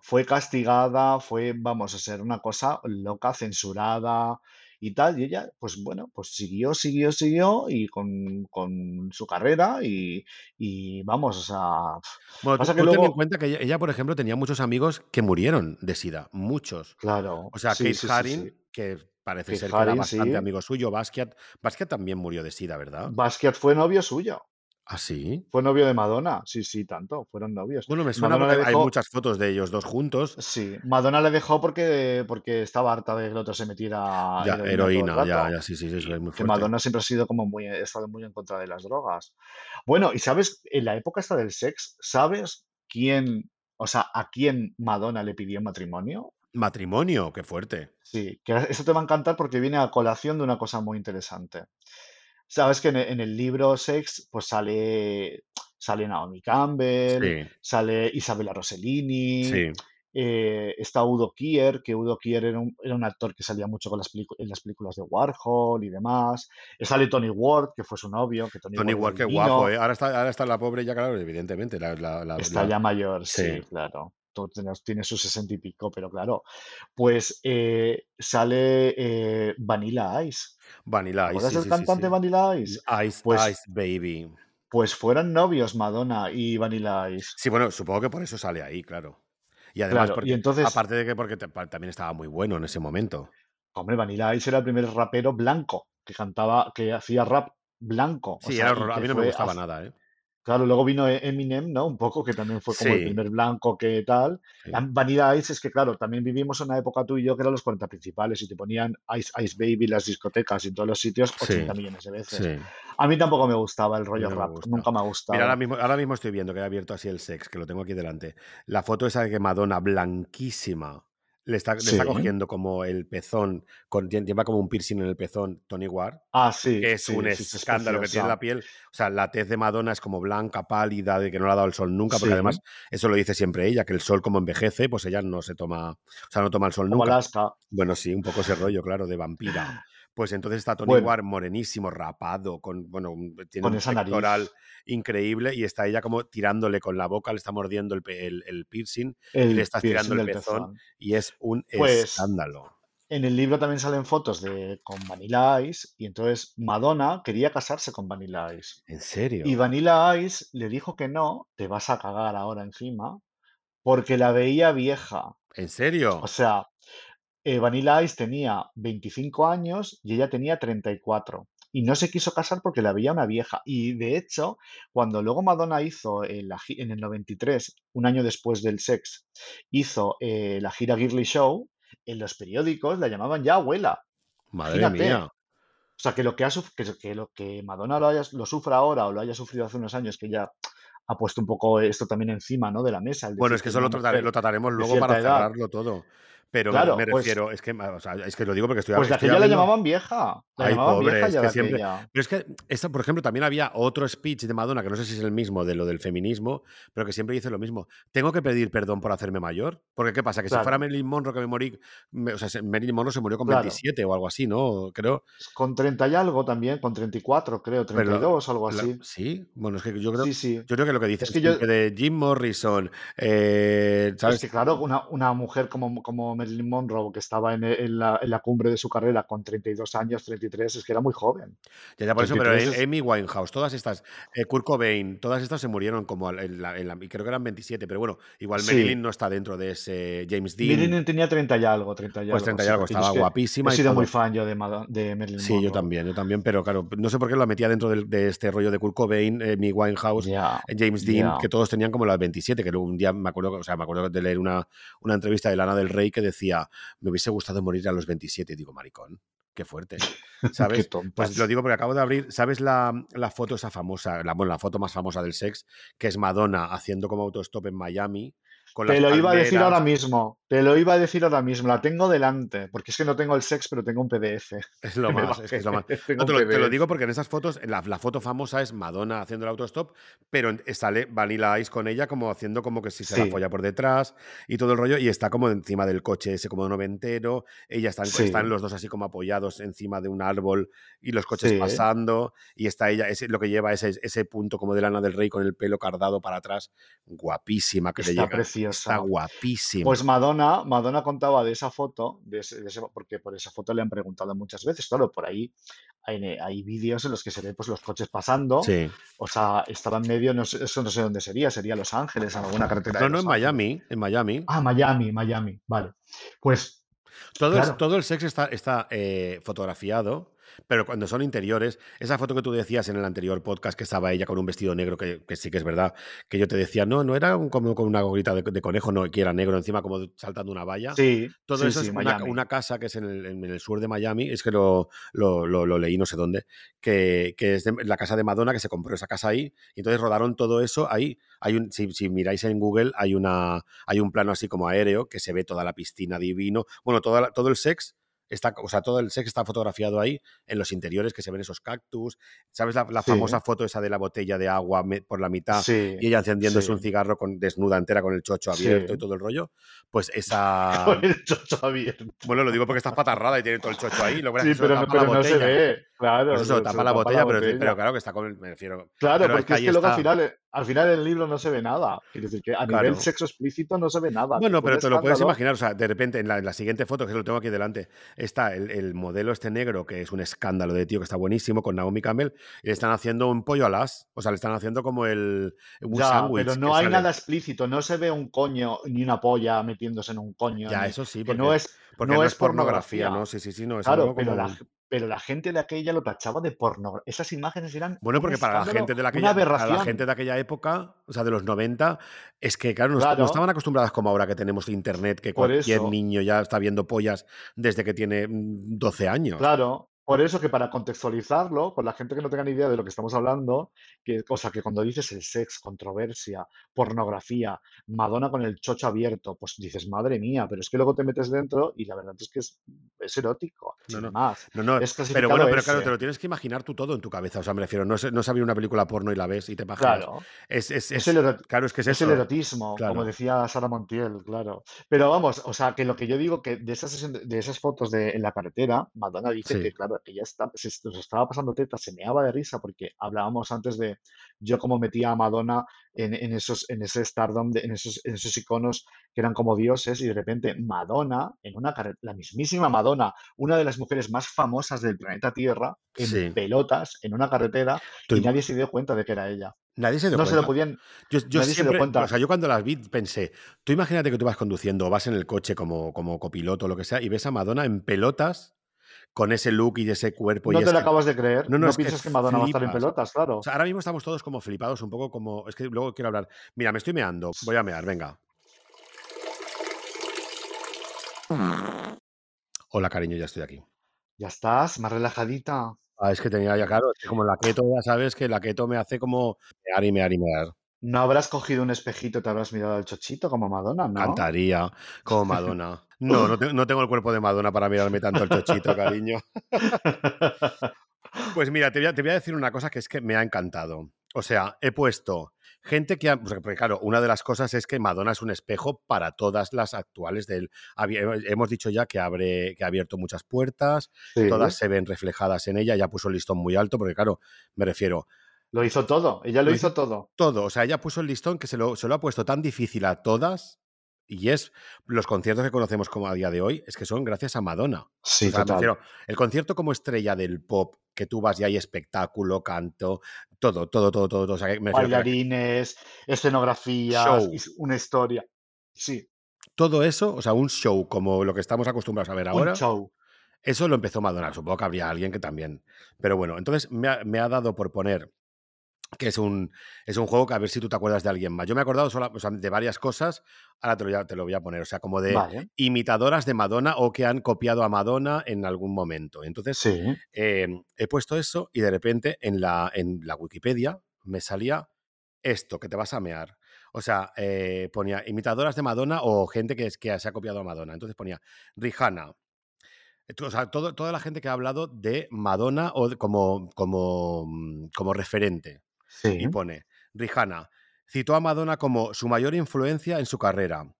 fue castigada, fue, vamos, a ser una cosa loca, censurada y tal, y ella, pues bueno, pues siguió, siguió, siguió y con, con su carrera y, y vamos, o sea, Bueno, tú, pasa que tú ten en luego, cuenta que ella, ella, por ejemplo, tenía muchos amigos que murieron de SIDA, muchos. claro, O sea, sí, Kate sí, Haring, sí. que parece Kate ser que era bastante amigo suyo, Basquiat, Basquiat también murió de SIDA, ¿verdad? Basquiat fue novio suyo. ¿Ah, sí? Fue novio de Madonna, sí, sí, tanto, fueron novios. Bueno, me suena Madonna hay muchas fotos de ellos dos juntos. sí, Madonna le dejó porque, porque estaba harta de que el otro se metiera Ya, heroína ya, ya, sí, sí, sí, es muy que. Madonna siempre ha sido como muy, ha estado muy en contra de las drogas. Bueno, y sabes, en la época esta del sex, ¿sabes quién, o sea, a quién Madonna le pidió matrimonio? Matrimonio, qué fuerte. Sí, que eso te va a encantar porque viene a colación de una cosa muy interesante. Sabes que en el, en el libro Sex, pues sale, sale Naomi Campbell, Sí, sale Isabella Rossellini, sí. eh, está Udo Kier, que Udo Kier era un, era un actor que salía mucho con las en las películas de Warhol y demás. Eh, Sale Tony Ward, que fue su novio, que Tony Tony Ward Ward, qué guapo. ¿eh? Ahora está, ahora está la pobre ya, claro, evidentemente. La, la, la, Está ya mayor, sí, sí. claro. Tiene sus sesenta y pico, pero claro. Pues eh, sale eh, Vanilla Ice. ¿Te Vanilla Ice, sí, sí, cantante sí. Vanilla Ice? Ice, Pues, Ice Baby. pues fueron novios Madonna y Vanilla Ice. Sí, bueno, supongo que por eso sale ahí, claro. Y además, Claro, y porque, entonces, aparte de que porque te- también estaba muy bueno en ese momento. hombre, Vanilla Ice era el primer rapero blanco que cantaba, que hacía rap blanco. O Sí, sea, era a mí no me gustaba nada, ¿eh? Claro, luego vino E- Eminem, ¿no? Un poco, que también fue como el primer blanco que tal. sí. La Vanilla Ice es que, claro, también vivimos una época tú y yo que eran los 40 principales y te ponían Ice Ice Baby en las discotecas y en todos los sitios 80 Sí, millones de veces. A mí tampoco me gustaba el rollo no rap, nunca me ha Mira, ahora gustado. mismo, ahora mismo estoy viendo que he abierto así el sex, que lo tengo aquí delante. La foto esa de que Madonna, blanquísima, le está, le está cogiendo como el pezón, con, lleva como un piercing en el pezón Tony Ward, Ah, que sí, es un sí, sí, es escándalo que tiene la piel. O sea, la tez de Madonna es como blanca, pálida, de que no le ha dado el sol nunca, porque además eso lo dice siempre ella, que el sol como envejece, pues ella no se toma, o sea, no toma el sol como nunca. Alaska. Bueno, sí, un poco ese rollo, claro, de vampira. Pues entonces está Tony Bueno. Ward morenísimo, rapado, con, bueno, tiene Con un esa nariz. pectoral increíble y está ella como tirándole con la boca, le está mordiendo el, pe- el- el piercing y le estás tirando el pezón pezón. y es un Pues, escándalo. En el libro también salen fotos de con Vanilla Ice y entonces Madonna quería casarse con Vanilla Ice. ¿En Y serio? Vanilla Ice le dijo que no, te vas a cagar ahora encima, porque la veía vieja. ¿En O serio? sea, eh, Vanilla Ice tenía 25 años y ella tenía 34. Y no se quiso casar porque la veía una vieja. Y de hecho, cuando luego Madonna hizo eh, la en el 93, un año después del sex, hizo eh, la gira Girly Show, en los periódicos la llamaban ya abuela. Madre mía. O sea, que lo que, ha que, que lo que Madonna lo, haya, lo sufra ahora o lo haya sufrido hace unos años, que ya ha puesto un poco esto también encima, ¿no? De la mesa. Bueno, es que que es eso lo, tratare- trataremos luego para cerrarlo todo. Pero me, Claro, me pues, refiero, es que, o sea, es que lo digo porque estoy, pues de aquella la llamaban vieja. La Ay, llamaban pobre, vieja es ya que siempre. aquella. Pero es que, esta, por ejemplo, también había otro speech de Madonna, que no sé si es el mismo, de lo del feminismo, pero que siempre dice lo mismo. Tengo que pedir perdón por hacerme mayor. Porque, ¿qué pasa? Que si fuera Marilyn Monroe que me morí. me- o sea, se- Marilyn Monroe se murió con claro. 27 o algo así, ¿no? Creo. Con 30 y algo también, con 34, creo, Pero. 32, algo la- así. sí, bueno, es que yo creo. Sí, sí. Yo creo que lo que dicen Es que yo, de Jim Morrison, eh, es ¿sabes? que claro, una, una mujer como, como Marilyn Monroe, que estaba en, en la, en la cumbre de su carrera con 32 años, 33, es que era muy joven. Ya, ya por eso, pero 33 es... Amy Winehouse, todas estas, eh, Kurt Cobain, todas estas se murieron como en la, en la- y creo que eran 27, pero bueno, igual Marilyn Sí. no está dentro de ese James Dean, Marilyn tenía 30 y algo, 30 y pues algo, 30 y sí, algo, yo estaba es que he guapísima y sido muy fan yo de, de Marilyn Sí, yo Monroe. también, yo también, pero claro, no sé por qué lo metía dentro de, este rollo de Kurt Cobain, Amy Winehouse, eh, James Dean, que todos tenían como las 27, que luego un día me acuerdo, o sea, me acuerdo de leer una, una entrevista de Lana del Rey que decía, me hubiese gustado morir a los 27, y digo, maricón, qué fuerte, Qué ¿sabes? Pues lo digo porque acabo de abrir, ¿sabes la, la foto esa famosa, la, bueno, la foto más famosa del sex, que es Madonna haciendo como autostop en Miami, con Te lo iba a decir ahora mismo, te lo iba a decir ahora mismo, la tengo delante, porque es que no tengo el sex, pero tengo un PDF es lo más, es que es lo más. No, te lo, te lo PDF. digo porque en esas fotos, la, la foto famosa es Madonna haciendo el autostop, pero sale Vanilla Ice con ella como haciendo como que si se la Sí, folla por detrás y todo el rollo, y está como encima del coche ese como noventero, ella están, están los dos así como apoyados encima de un árbol y los coches sí, pasando, y está ella, ese, lo que lleva ese, ese punto como de Lana del Rey con el pelo cardado para atrás, guapísima que le está llega, está preciosa. guapísima. Pues Madonna, Madonna contaba de esa foto, de ese- de ese- porque por esa foto le han preguntado muchas veces, claro, por ahí hay, hay vídeos en los que se ven pues, los coches pasando, Sí. o sea, estaba en medio, no sé, eso no sé dónde sería, sería Los Ángeles, en alguna carretera No, de no, en Ángeles. Miami, en Miami. Ah, Miami, Miami, vale. Pues, Todo el, todo el sex está, está eh, fotografiado, pero cuando son interiores, esa foto que tú decías en el anterior podcast que estaba ella con un vestido negro, que, que sí que es verdad, que yo te decía, no, no era un- como con una gorrita de, de conejo, no, que era negro encima como saltando una valla. sí, Todo sí, eso sí, es una, casa que es en el, en el sur de Miami, es que lo, lo- lo- lo leí no sé dónde, que, que es de- la casa de Madonna, que se compró esa casa ahí, y entonces rodaron todo eso ahí. Hay un, si, si miráis en Google, hay, una, hay un plano así como aéreo, que se ve toda la piscina divino, bueno, toda la- todo el sex. Está, o sea, todo el sex está fotografiado ahí en los interiores que se ven esos cactus. ¿Sabes la, la Sí, famosa foto esa de la botella de agua me- por la mitad sí, y ella encendiéndose sí, un cigarro con, desnuda entera con el chocho abierto y todo el rollo? Pues esa, con el chocho abierto. bueno, lo digo porque está patarrada y tiene todo el chocho ahí. Lo Sí, pero no, tapa la pero no se botella. ve, claro, Pues eso, se, tapa se la tapa la botella, pero, claro que está con el. Me refiero. Claro, Pero es porque que es que luego al final, eh, al final del libro no se ve nada. Quiero decir que a nivel sexo explícito no se ve nada. Bueno, pero te lo puedes imaginar. O sea, de repente en la, en la siguiente foto, que lo tengo aquí delante, está el, el modelo este negro, que es un escándalo de tío que está buenísimo, con Naomi Campbell, y le están haciendo un pollo alas. O sea, le están haciendo como el. Un Ya, sándwich pero no hay sale. nada explícito, no se ve un coño ni una polla metiéndose en un coño, Ya, ni eso sí, que no porque, es, porque no no es pornografía, pornografía. ¿no? Sí, sí, sí, no. Es Claro, algo pero la, pero la gente de aquella lo tachaba de pornografía. Esas imágenes eran Bueno, porque para la gente de aquella, para la gente de aquella época, o sea, de los 90, es que, claro, no, estaban acostumbradas como ahora que tenemos internet, que por cualquier eso, niño ya está viendo pollas desde que tiene mm, 12 años. claro, por eso que para contextualizarlo, con la gente que no tenga ni idea de lo que estamos hablando, que, o sea, que cuando dices el sex, controversia, pornografía, Madonna con el chocho abierto, pues dices, madre mía, pero es que luego te metes dentro y la verdad es que es, es erótico, No, sin no, más. no, no. Es Pero bueno, pero claro, te lo tienes que imaginar tú todo en tu cabeza. O sea, me refiero, no es, no es abrir una película porno y la ves y te imaginas. Claro. Es, es, Es el, claro, es que es es el erotismo, como decía Sara Montiel, claro. Pero vamos, o sea, que lo que yo digo que de esas, de de esas fotos de, en la carretera, Madonna dice Sí. que, claro, ella está, se, se estaba pasando teta, se meaba de risa porque hablábamos antes de yo como metía a Madonna en, en esos, en ese stardom, de- en esos, en esos iconos que eran como dioses y de repente Madonna, en una la mismísima Madonna, una de las mujeres más famosas del planeta Tierra, en Sí. pelotas, en una carretera y nadie se dio cuenta de que era ella. Nadie se dio No se lo podían, Yo, yo nadie se dio siempre, cuenta. o sea, yo cuando las vi pensé, tú imagínate que tú vas conduciendo o vas en el coche como, como copiloto o lo que sea y ves a Madonna en pelotas con ese look y ese cuerpo no y te lo acabas de creer. No, No, no, es que piensas que Madonna va a estar en flipas. pelotas, claro. O sea, ahora mismo estamos todos como flipados, un poco como... Es que luego quiero hablar. Mira, me estoy meando. Voy a mear, venga. Hola, cariño, ya estoy aquí. Ya estás, más relajadita. Ah, es que tenía ya claro, es que como la keto, ya sabes que la keto me hace como mear y mear y mear. ¿No habrás cogido un espejito te habrás mirado al chochito como Madonna, no? Cantaría como Madonna. No, no, te- no tengo el cuerpo de Madonna para mirarme tanto el chochito, cariño. Pues mira, te voy, a, te voy a decir una cosa que es que me ha encantado. O sea, he puesto gente que ha. Porque, porque, claro, una de las cosas es que Madonna es un espejo para todas las actuales del. Hemos dicho ya que, abre, que ha abierto muchas puertas, Sí, todas se ven reflejadas en ella, ya puso el listón muy alto, porque, claro, me refiero, Lo hizo todo, ella lo Lo hizo hizo- todo. todo. O sea, ella puso el listón que se lo, se lo ha puesto tan difícil a todas. Y es los conciertos que conocemos como a día de hoy, es que son gracias a Madonna. Sí, O sea, me total. refiero, el concierto como estrella del pop, que tú vas y hay espectáculo, canto, todo, todo, todo, todo. todo. O sea, que me refiero que Bailarines, escenografías, Show. y una historia. Sí, todo eso, o sea, un show como lo que estamos acostumbrados a ver ahora, un show. eso lo empezó Madonna. Supongo que habría alguien que también. Pero bueno, entonces me ha, me ha dado por poner que es un, es un juego que a ver si tú te acuerdas de alguien más. Yo me he acordado sola- o sea, de varias cosas, ahora te lo, voy a- te lo voy a poner, o sea, como de Vale, imitadoras de Madonna o que han copiado a Madonna en algún momento. Entonces, sí. eh, he puesto eso y de repente en la, en la Wikipedia me salía esto, que te vas a mear. O sea, eh, ponía imitadoras de Madonna o gente que, es, que se ha copiado a Madonna. Entonces ponía Rihanna. Esto, O sea, todo- toda la gente que ha hablado de Madonna o de- como, como, mm, como referente. Sí. Y pone, Rihanna citó a Madonna como su mayor influencia en su carrera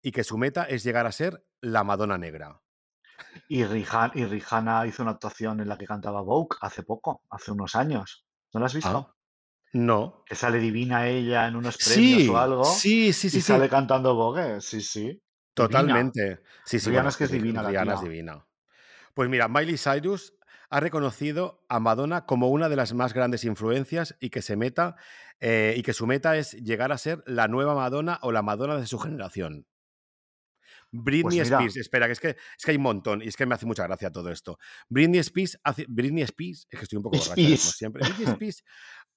y que su meta es llegar a ser la Madonna negra. Y, Rihanna, y Rihanna hizo una actuación en la que cantaba Vogue hace poco, hace unos años. ¿No la has visto? Ah, no. Que sale divina ella en unos premios Sí, o algo sí, sí, y sí, sí. sale cantando Vogue. Sí, sí. Divina. Totalmente. Sí, sí, Rihanna bueno, es que es Ri- divina la es divina. Pues mira, Miley Cyrus ha reconocido a Madonna como una de las más grandes influencias y que se meta eh, y que su meta es llegar a ser la nueva Madonna o la Madonna de su generación. Britney Pues mira. Spears, espera, que es que, es que hay un montón y es que me hace mucha gracia todo esto. Britney Spears, hace- Britney Spears, es que estoy un poco borracha, como siempre. Britney Spears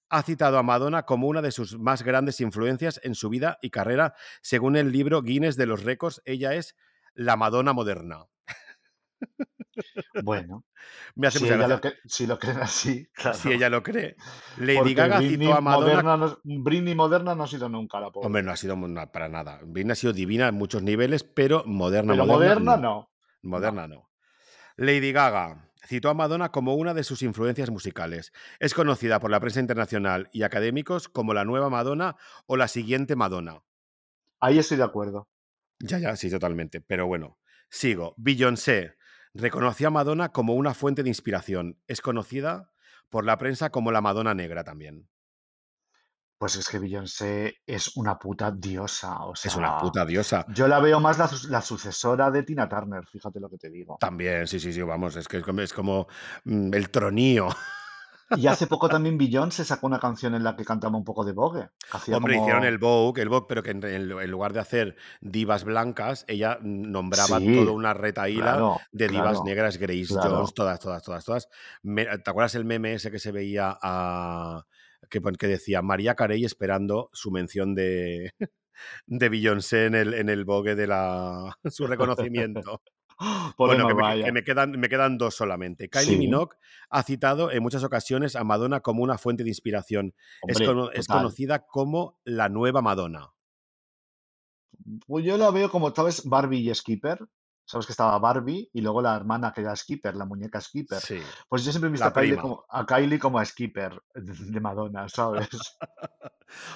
ha citado a Madonna como una de sus más grandes influencias en su vida y carrera. Según el libro Guinness de los récords, ella es la Madonna moderna. Bueno, Me hace si mucha ella lo, que, si lo creen así, claro. Si ella lo cree. Lady Porque Gaga Britney citó a Madonna. moderna, no, Britney moderna no ha sido nunca la pobre. Hombre, no ha sido para nada. Britney ha sido divina en muchos niveles, pero moderna, Pero moderna, moderna no. Moderna no. Lady Gaga citó a Madonna como una de sus influencias musicales. Es conocida por la prensa internacional y académicos como la nueva Madonna o la siguiente Madonna. Ahí estoy de acuerdo. Ya, ya, sí, totalmente. Pero bueno, sigo. Beyoncé reconoció a Madonna como una fuente de inspiración. Es conocida por la prensa como la Madonna negra también. Pues es que Beyoncé es una puta diosa. O sea, Es una puta diosa. Yo la veo más la, su- la sucesora de Tina Turner, fíjate lo que te digo. También, sí, sí, sí, vamos, es que es como, es como, mm, el tronío. Y hace poco también Beyoncé sacó una canción en la que cantaba un poco de Vogue. hacía Hombre, como- hicieron el Vogue, el Vogue, pero que en, lugar de hacer divas blancas, ella nombraba Sí, toda una retaíla claro, de divas claro, negras, Grace claro. Jones, todas, todas, todas, todas. ¿Te acuerdas el meme ese que se veía a, que decía María Carey esperando su mención de, de Beyoncé en el, en el Vogue de la, su reconocimiento? Bueno, que me, Mariah. que me quedan, me quedan dos solamente. Kylie Sí. Minogue ha citado en muchas ocasiones a Madonna como una fuente de inspiración. Es, es conocida como la nueva Madonna. Pues yo la veo como, ¿sabes? Barbie y Skipper. Sabes que estaba Barbie y luego la hermana que era Skipper, la muñeca Skipper. Sí. Pues yo siempre he visto a Kylie, como, a Kylie como a Skipper de Madonna, ¿sabes?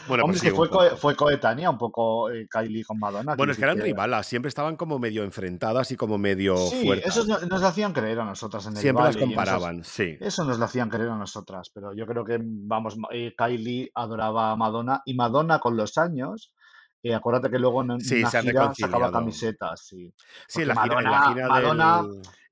Bueno, Hombre, pues es sí, que fue, fue coetánea un poco eh, Kylie con Madonna. Bueno, es que eran rivalas, siempre estaban como medio enfrentadas y como medio Sí, eso fuertes. no- nos lo hacían creer a nosotras en el Siempre las esos... comparaban, sí. Eso nos lo hacían creer a nosotras, pero yo creo que, vamos, eh, Kylie adoraba a Madonna y Madonna con los años, eh, acuérdate que luego en Sí, una se gira sacaba camisetas, sí. Sí, la gira, la Madonna.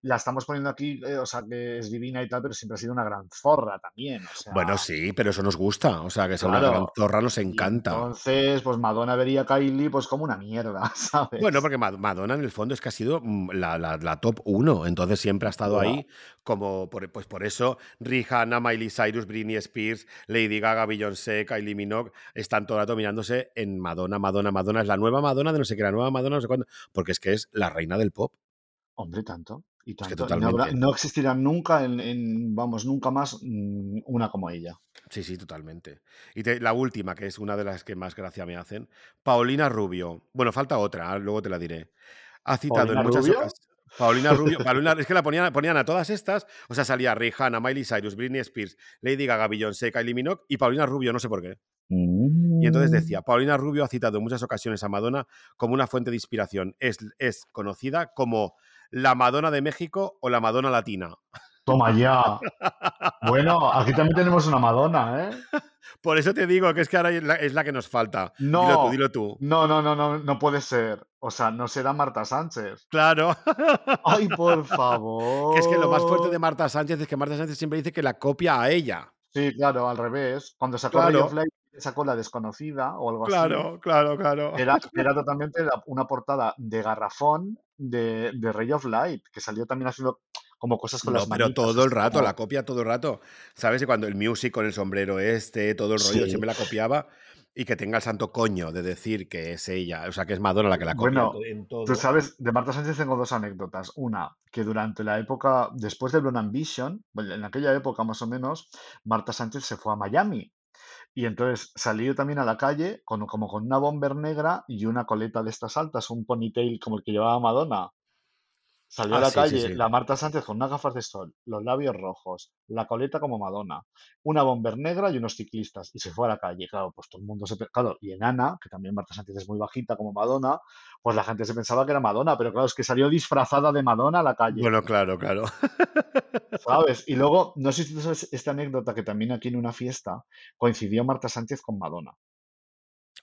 La estamos poniendo aquí, eh, o sea, que es divina y tal, pero siempre ha sido una gran zorra también, o sea, Bueno, sí, pero eso nos gusta. O sea, que sea una gran zorra nos encanta. entonces, pues Madonna vería a Kylie pues como una mierda, Bueno, ¿sabes? porque Ma- Madonna en el fondo es que ha sido mm, la, la- la top uno, entonces siempre ha estado ahí como, por, pues por eso Rihanna, Miley Cyrus, Britney Spears, Lady Gaga, Beyoncé, Kylie Minogue están todo el rato mirándose en Madonna, Madonna, Madonna, es la nueva Madonna de no sé qué, la nueva Madonna no sé cuándo, porque es que es la reina del pop, Hombre, tanto y es que no, habrá- no existirá nunca, en, en- vamos, nunca más mm, una como ella. sí, sí, totalmente. Y te- la última, que es una de las que más gracia me hacen, Paulina Rubio, bueno, falta otra, ah, luego te la diré, ha citado en ¿Paulina muchas Rubio? ocasiones... Paulina Rubio, Paulina, es que la ponían, ponían a todas estas, o sea, salía Rihanna, Miley Cyrus, Britney Spears, Lady Gaga, Beyoncé, Kylie Minogue y Paulina Rubio, no sé por qué. Y entonces Mm. decía, Paulina Rubio ha citado en muchas ocasiones a Madonna como una fuente de inspiración. Es, es conocida como la Madonna de México o la Madonna latina. Toma ya. Bueno, aquí también tenemos una Madonna, ¿eh? Por eso te digo que es que ahora es la, es la que nos falta. Dilo tú, No, dilo tú. no, no, no, no, no puede ser. O sea, no será Marta Sánchez. Claro. Ay, por que es que lo más fuerte de favor. Marta Sánchez es que Marta Sánchez siempre dice que la copia a ella. Sí, claro, al revés. Cuando sacó Ray of Claro, Light, sacó La Desconocida o algo así. claro, claro, claro. Era, era totalmente una portada de garrafón de, de Ray of Light, que salió también haciendo como cosas con No, las pero manitas, todo el rato, la copia todo el rato. ¿Sabes? Cuando el music con el sombrero este, todo el rollo, Sí. siempre la copiaba. Y que tenga el santo coño de decir que es ella, o sea, que es Madonna la que la en, Bueno, en tú todo. sabes, de Marta Sánchez tengo dos anécdotas. Una, que durante la época, después de Blonde Ambition, bueno, en aquella época más o menos, Marta Sánchez se fue a Miami. Y entonces salió también a la calle con, como con una bomber negra y una coleta de estas altas, un ponytail como el que llevaba Madonna. Salió a Ah, la sí, calle sí. la Marta Sánchez con unas gafas de sol, los labios rojos, la coleta como Madonna, una bomber negra y unos ciclistas. Y se fue a la calle. Claro, pues todo el mundo se... Claro, y enana, que también Marta Sánchez es muy bajita como Madonna, pues la gente se pensaba que era Madonna, pero claro, es que salió disfrazada de Madonna a la calle, Bueno, claro, claro. ¿sabes? Y luego, no sé si tú sabes esta anécdota que también aquí en una fiesta coincidió Marta Sánchez con Madonna.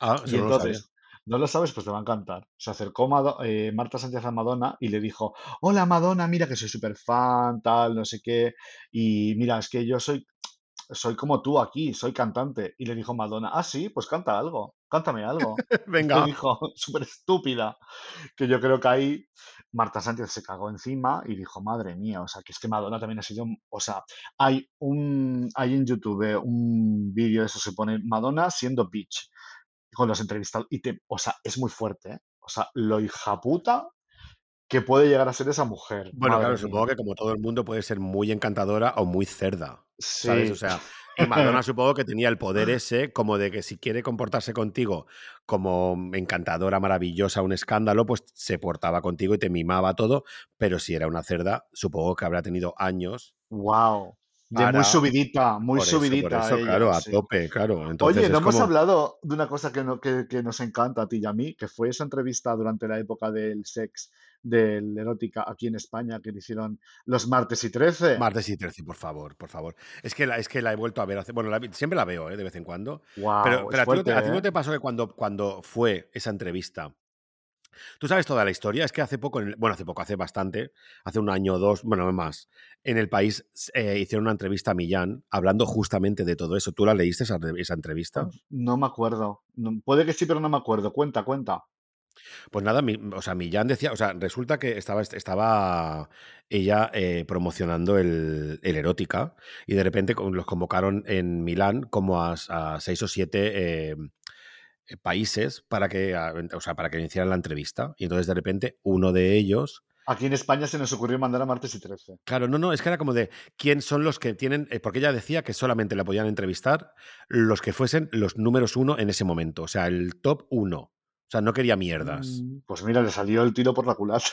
Ah, Y entonces, no lo sabes, pues te va a encantar. Se acercó Mado- eh, Marta Sánchez a Madonna y le dijo, hola Madonna, mira que soy súper fan, tal, no sé qué, y mira, es que yo soy, soy como tú aquí, soy cantante. Y le dijo Madonna, ah, sí, pues canta algo, cántame algo. Le Venga. dijo, súper estúpida, que yo creo que ahí Marta Sánchez se cagó encima y dijo, madre mía, o sea, que es que Madonna también ha sido, o sea, hay un, hay en YouTube un vídeo, eso se pone Madonna siendo bitch con los entrevistados y te, o sea, es muy fuerte, ¿eh? O sea, lo hija puta que puede llegar a ser esa mujer, Bueno, madre claro, mía. supongo que como todo el mundo puede ser muy encantadora o muy cerda, ¿sabes? O Sí. sea, y Madonna supongo que tenía el poder ese como de que si quiere comportarse contigo como encantadora, maravillosa, un escándalo, pues se portaba contigo y te mimaba todo, pero si era una cerda, supongo que habrá tenido años Wow. De muy subidita, muy Por eso, por subidita claro, a sí. tope, claro. Entonces Oye, no hemos como... hablado de una cosa que, no, que, que nos encanta a ti y a mí, que fue esa entrevista durante la época del sex, del erótica aquí en España, que le hicieron los martes y 13. Martes y 13, por favor, por favor. Es que la, es que la he vuelto a ver hace... Bueno, la siempre la veo, ¿eh? De vez en cuando. Pero, Wow, pero es a, ti no te, a ti no ¿eh? te pasó que cuando, cuando fue esa entrevista, tú sabes toda la historia, es que hace poco, bueno, hace poco, hace bastante, hace un año o dos, bueno, no más, en el país eh, hicieron una entrevista a Millán hablando justamente de todo eso. ¿Tú la leíste esa, esa entrevista? No me acuerdo. No- puede que sí, pero no me acuerdo. Cuenta, cuenta. Pues nada, mi- o sea, Millán decía, o sea, resulta que estaba, estaba ella eh, promocionando el, el erótica y de repente los convocaron en Milán como a, a seis o siete eh, países para que, o sea, para que hicieran la entrevista. Y entonces de repente uno de ellos, Aquí en España se nos ocurrió mandar a martes y 13. claro, no, no, es que era como de quién son los que tienen, eh, porque ella decía que solamente la podían entrevistar los que fuesen los números uno en ese momento, o sea, el top uno. O sea, no quería mierdas. Mm, Pues mira, le salió el tiro por la culata.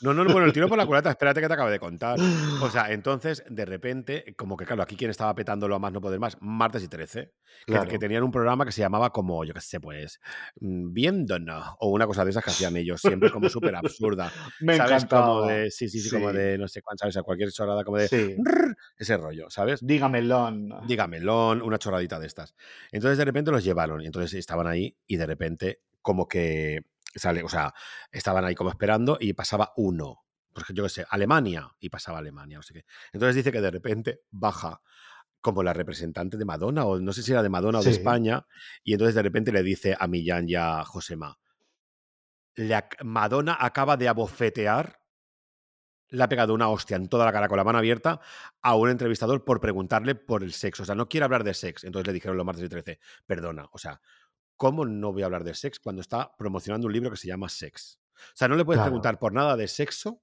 No, no, no, bueno, el tiro por la culata, espérate que te acabo de contar. O sea, entonces, de repente, como que claro, aquí quien estaba petándolo a más no poder más, martes y 13, que, Claro. que tenían un programa que se llamaba como, yo qué sé, pues, mm, Viéndonos, o una cosa de esas que hacían ellos, siempre como súper absurda. Me ¿Sabes? Como encantaba. de, sí, sí, sí, como de, no sé cuánto, ¿sabes? A cualquier chorrada, como de, Sí. "Rrr", ese rollo, ¿sabes? Dígamelón. Dígamelón, una chorradita de estas. Entonces de repente los llevaron y entonces estaban ahí y de repente como que sale, o sea, estaban ahí como esperando y pasaba uno. Porque yo qué sé, Alemania y pasaba Alemania, no sé qué. Entonces dice que de repente baja como la representante de Madonna o no sé si era de Madonna o de. España y entonces de repente le dice a Millán y a Josema, "Le ac- Madonna acaba de abofetear le ha pegado una hostia en toda la cara con la mano abierta a un entrevistador por preguntarle por el sexo. O sea, no quiere hablar de sexo. Entonces le dijeron los martes y 13, perdona, o sea, ¿cómo no voy a hablar de sexo cuando está promocionando un libro que se llama Sex? O sea, no le puedes Claro. preguntar por nada de sexo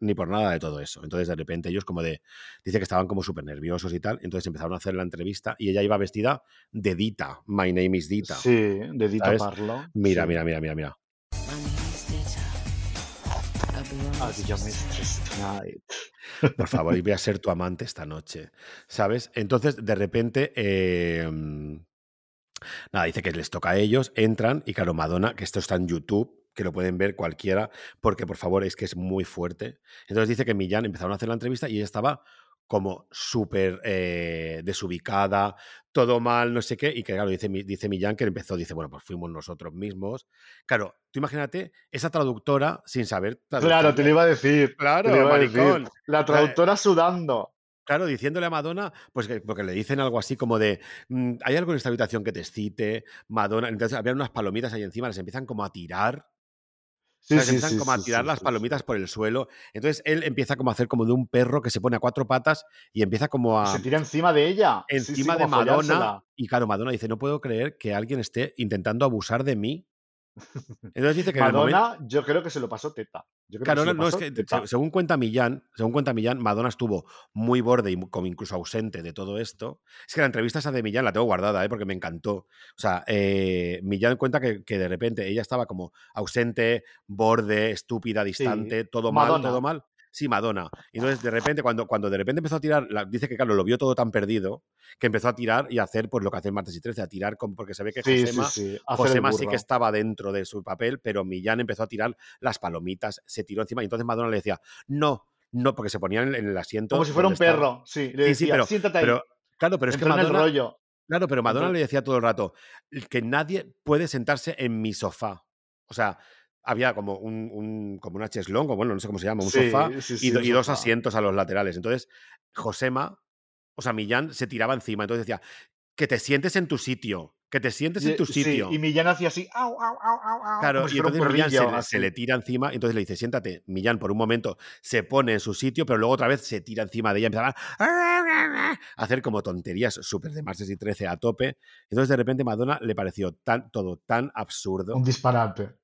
ni por nada de todo eso. Entonces, de repente, ellos como de... Dice que estaban como súper nerviosos y tal. Entonces empezaron a hacer la entrevista y ella iba vestida de Dita. My name is Dita. Sí, de Dita ¿Sabes? Parlo. Mira, sí. mira, mira, mira, mira. Tonight. Por favor, y voy a ser tu amante esta noche. ¿Sabes? Entonces, de repente, eh, nada, dice que les toca a ellos, entran y claro, Madonna, que esto está en YouTube, que lo pueden ver cualquiera, porque por favor es que es muy fuerte. Entonces dice que Millán empezaron a hacer la entrevista y ella estaba como súper eh, desubicada, todo mal, no sé qué, y que claro, dice, dice Millán que empezó, dice, bueno, pues fuimos nosotros mismos. Claro, tú imagínate esa traductora sin saber Claro, te lo iba a decir. Claro, a decir. La traductora sudando. Claro, diciéndole a Madonna, pues que, porque le dicen algo así como de, "Mm, hay algo en esta habitación que te excite, Madonna, entonces había unas palomitas ahí encima, les empiezan como a tirar, Sí, o sea, se sí, empiezan sí, como a sí, tirar sí, las sí, palomitas sí. por el suelo, entonces él empieza como a hacer como de un perro que se pone a cuatro patas y empieza como a se tira encima de ella. Sí, sí, encima de Madonna, follársela. y claro, Madonna dice, no puedo creer que alguien esté intentando abusar de mí. Entonces dice que en el momento... Madonna, yo creo que se lo pasó teta. Yo creo Claro, que se no, es pasó que teta. se- según cuenta Millán, según cuenta Millán, Madonna estuvo muy borde y como incluso ausente de todo esto. Es que la entrevista esa de Millán la tengo guardada, ¿eh? porque me encantó. O sea, eh, Millán cuenta que, que de repente ella estaba como ausente, borde, estúpida, distante, todo mal, todo mal. Sí, Madonna. Y entonces, de repente, cuando, cuando de repente empezó a tirar, la- dice que, claro, lo vio todo tan perdido que empezó a tirar y a hacer pues lo que hace el martes y 13, a tirar, porque se ve que Sí, sí, Josema sí. Josema sí que estaba dentro de su papel, pero Millán empezó a tirar las palomitas, se tiró encima y entonces Madonna le decía, no, no, porque se ponían en, el asiento. Como si fuera un estaba. perro. Sí, le Sí, sí, decía, pero, siéntate ahí. pero claro, pero es que Entró en el Madonna, rollo. claro, pero Madonna Entró- le decía todo el rato que nadie puede sentarse en mi sofá. O sea, había como un, un- como una cheslón, como bueno, no sé cómo se llama, un Sí, sofá sí, y, sí, do- un y dos asientos a los laterales. Entonces, Josema, o sea, Millán se tiraba encima. Entonces decía, que te sientes en tu sitio, que te sientes en tu sitio. y Millán hacía así, au, au, au, au, Claro, y entonces Millán se, le- se así. le tira encima, y entonces le dice, siéntate. Millán por un momento se pone en su sitio, pero luego otra vez se tira encima de ella, empezaba a hacer como tonterías súper de martes y 13 a tope. Entonces de repente Madonna le pareció tan, todo tan absurdo, Un disparate.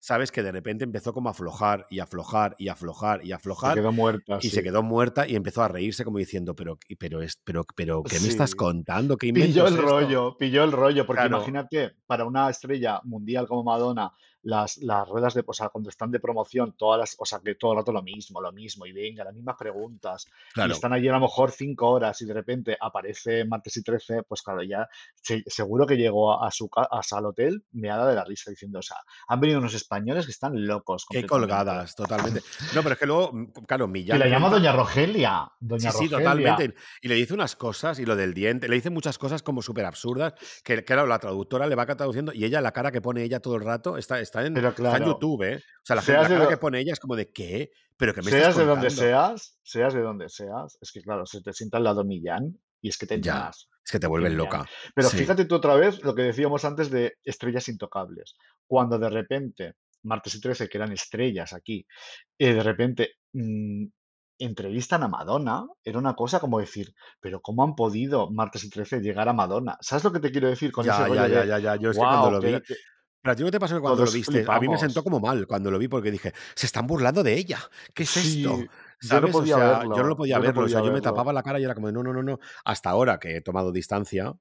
¿Sabes? Que de repente empezó como a aflojar y aflojar y aflojar y Se aflojar. quedó muerta. y sí. se quedó muerta y empezó a reírse como diciendo, pero, pero, es, pero, pero, ¿qué me estás contando? ¿Qué Pilló el esto?". rollo, pilló el rollo, porque Claro. imagínate, para una estrella mundial como Madonna, las, las ruedas de, o sea, cuando están de promoción, todas las, o sea, que todo el rato lo mismo, lo mismo, y venga, las mismas preguntas, y Claro. están allí a lo mejor cinco horas y de repente aparece martes y 13, pues claro, ya se- seguro que llegó a su a su- al hotel meada de la risa diciendo, o sea, han venido unos españoles que están locos. Qué completamente". colgadas, totalmente. No, pero es que luego, mm, claro, Millán. la llama Doña Rogelia. Doña Sí, sí, Rogelia. totalmente. Y le dice unas cosas, y lo del diente, le dice muchas cosas como súper absurdas, que claro, la traductora le va traduciendo, y ella, la cara que pone ella todo el rato, está, está, en, Pero está en claro, YouTube, ¿eh? O sea, la, gente, la cara que pone ella es como de, ¿qué? ¿Pero que me estás Seas de donde seas, seas de donde seas, es que claro, se te sienta al lado Millán y es que te Ya, es que te vuelven loca. Pero Sí. fíjate tú otra vez lo que decíamos antes de estrellas intocables. Cuando de repente, martes y 13, que eran estrellas aquí, eh, de repente mm, entrevistan a Madonna, era una cosa como decir, pero ¿cómo han podido martes y 13 llegar a Madonna? ¿Sabes lo que te quiero decir con ese Ya, rollo ya, ya, de, ya, ya. Yo es que cuando lo vi, que Pero a ti no te pasó que cuando todos lo viste, a mí me sentó como mal cuando lo vi porque dije, se están burlando de ella. ¿Qué es Sí, esto? yo no ¿Sabes? O sea, yo no lo podía yo no verlo. O sea, yo me tapaba la cara y era como, no, no, no, no. Hasta ahora que he tomado distancia,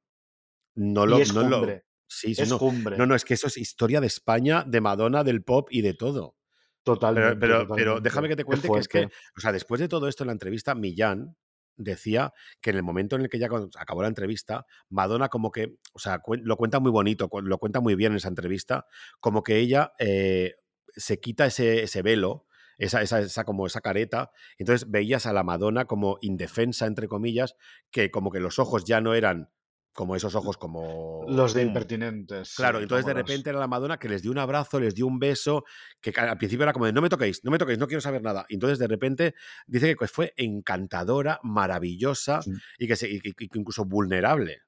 no Y lo, es no lo. cumbre, sí, es no. No, cumbre. no, es que eso es historia de España, de Madonna, del pop y de todo. Totalmente, pero, pero déjame totalmente. que te cuente que es que, o sea, después de todo esto en la entrevista, Millán decía que en el momento en el que ya acabó la entrevista, Madonna como que, o sea, lo cuenta muy bonito, lo cuenta muy bien en esa entrevista, como que ella eh, se quita ese, ese velo, esa, esa, esa como esa careta, entonces veías a la Madonna como indefensa, entre comillas, que como que los ojos ya no eran como esos ojos como... Los de impertinentes, Claro, sí, entonces de los... repente era la Madonna que les dio un abrazo, les dio un beso, que al principio era como de no me toquéis, no me toquéis, no quiero saber nada. Y entonces de repente dice que fue encantadora, maravillosa Sí. y que, se- y y que incluso vulnerable.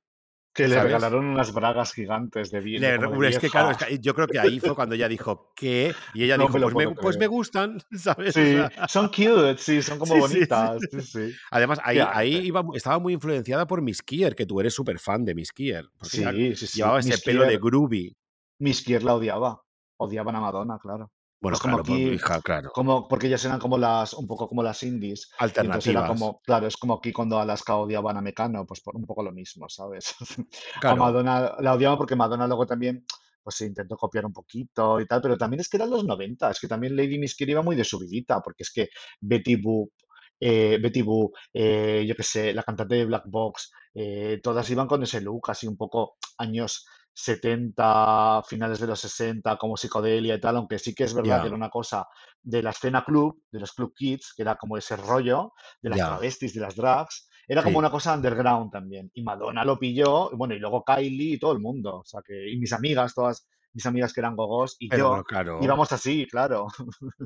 Que le ¿Sabes? regalaron unas bragas gigantes de de es que claro, es vieja. que yo creo que ahí fue cuando ella dijo ¿qué? Y ella No dijo, me pues me, pues me gustan, ¿sabes? O Sí, sea, son cute, sí, son como sí, bonitas, sí. Además, ahí, iba, estaba muy influenciada por Miss Kier, que tú eres súper fan de Miss Kier, porque ella Sí, sí, sí. llevaba ese Miss pelo de groovy. Miss Kier la odiaba. Odiaban a Madonna, claro. Bueno, Pues como claro, por- aquí, hija, claro. como, porque ellas eran como las, un poco como las indies. Entonces era Alternativas. como, claro, es como aquí cuando Alaska odiaban a Mecano, pues por un poco lo mismo, ¿sabes? A Claro. Madonna la odiaban porque Madonna luego también pues se intentó copiar un poquito y tal, pero también es que eran los 90, es que también Lady Miss Kier iba muy de subidita, porque es que Betty Boop, eh, Betty Boo, eh, yo qué sé, la cantante de Black Box, eh, todas iban con ese look así un poco años 70, finales de los 60, como psicodelia y tal, aunque sí que es verdad que era una cosa de la escena club, de los club kids, que era como ese rollo de las travestis, de las drags, era como sí. una cosa underground también. Y Madonna lo pilló, y bueno, y luego Kylie y todo el mundo. O sea que, y mis amigas, todas mis amigas que eran gogos, y Pero yo claro. íbamos así, claro.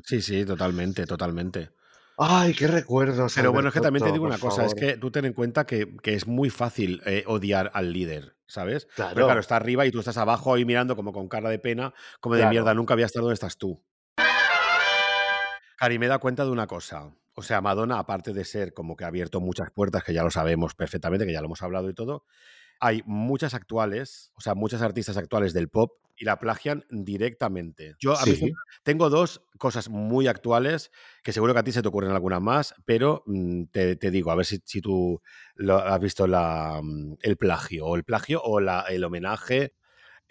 Sí, sí, totalmente, totalmente. Ay, qué recuerdos, Pero bueno, es que también te digo una cosa, es que tú ten en cuenta que, que es muy fácil eh, odiar al líder, ¿sabes? Pero claro, Claro, está arriba y tú estás abajo ahí mirando como con cara de pena, como de mierda, claro. nunca había estado donde estás tú. Cari, me da cuenta de una cosa. O sea, Madonna, aparte de ser como que ha abierto muchas puertas, que ya lo sabemos perfectamente, que ya lo hemos hablado y todo, hay muchas actuales, o sea, muchas artistas actuales del pop y la plagian directamente. Yo a Sí. tengo dos cosas muy actuales que seguro que a ti se te ocurren alguna más, pero mm, te, te digo, a ver si, si tú lo has visto la, mm, el plagio, o el plagio o la, el homenaje.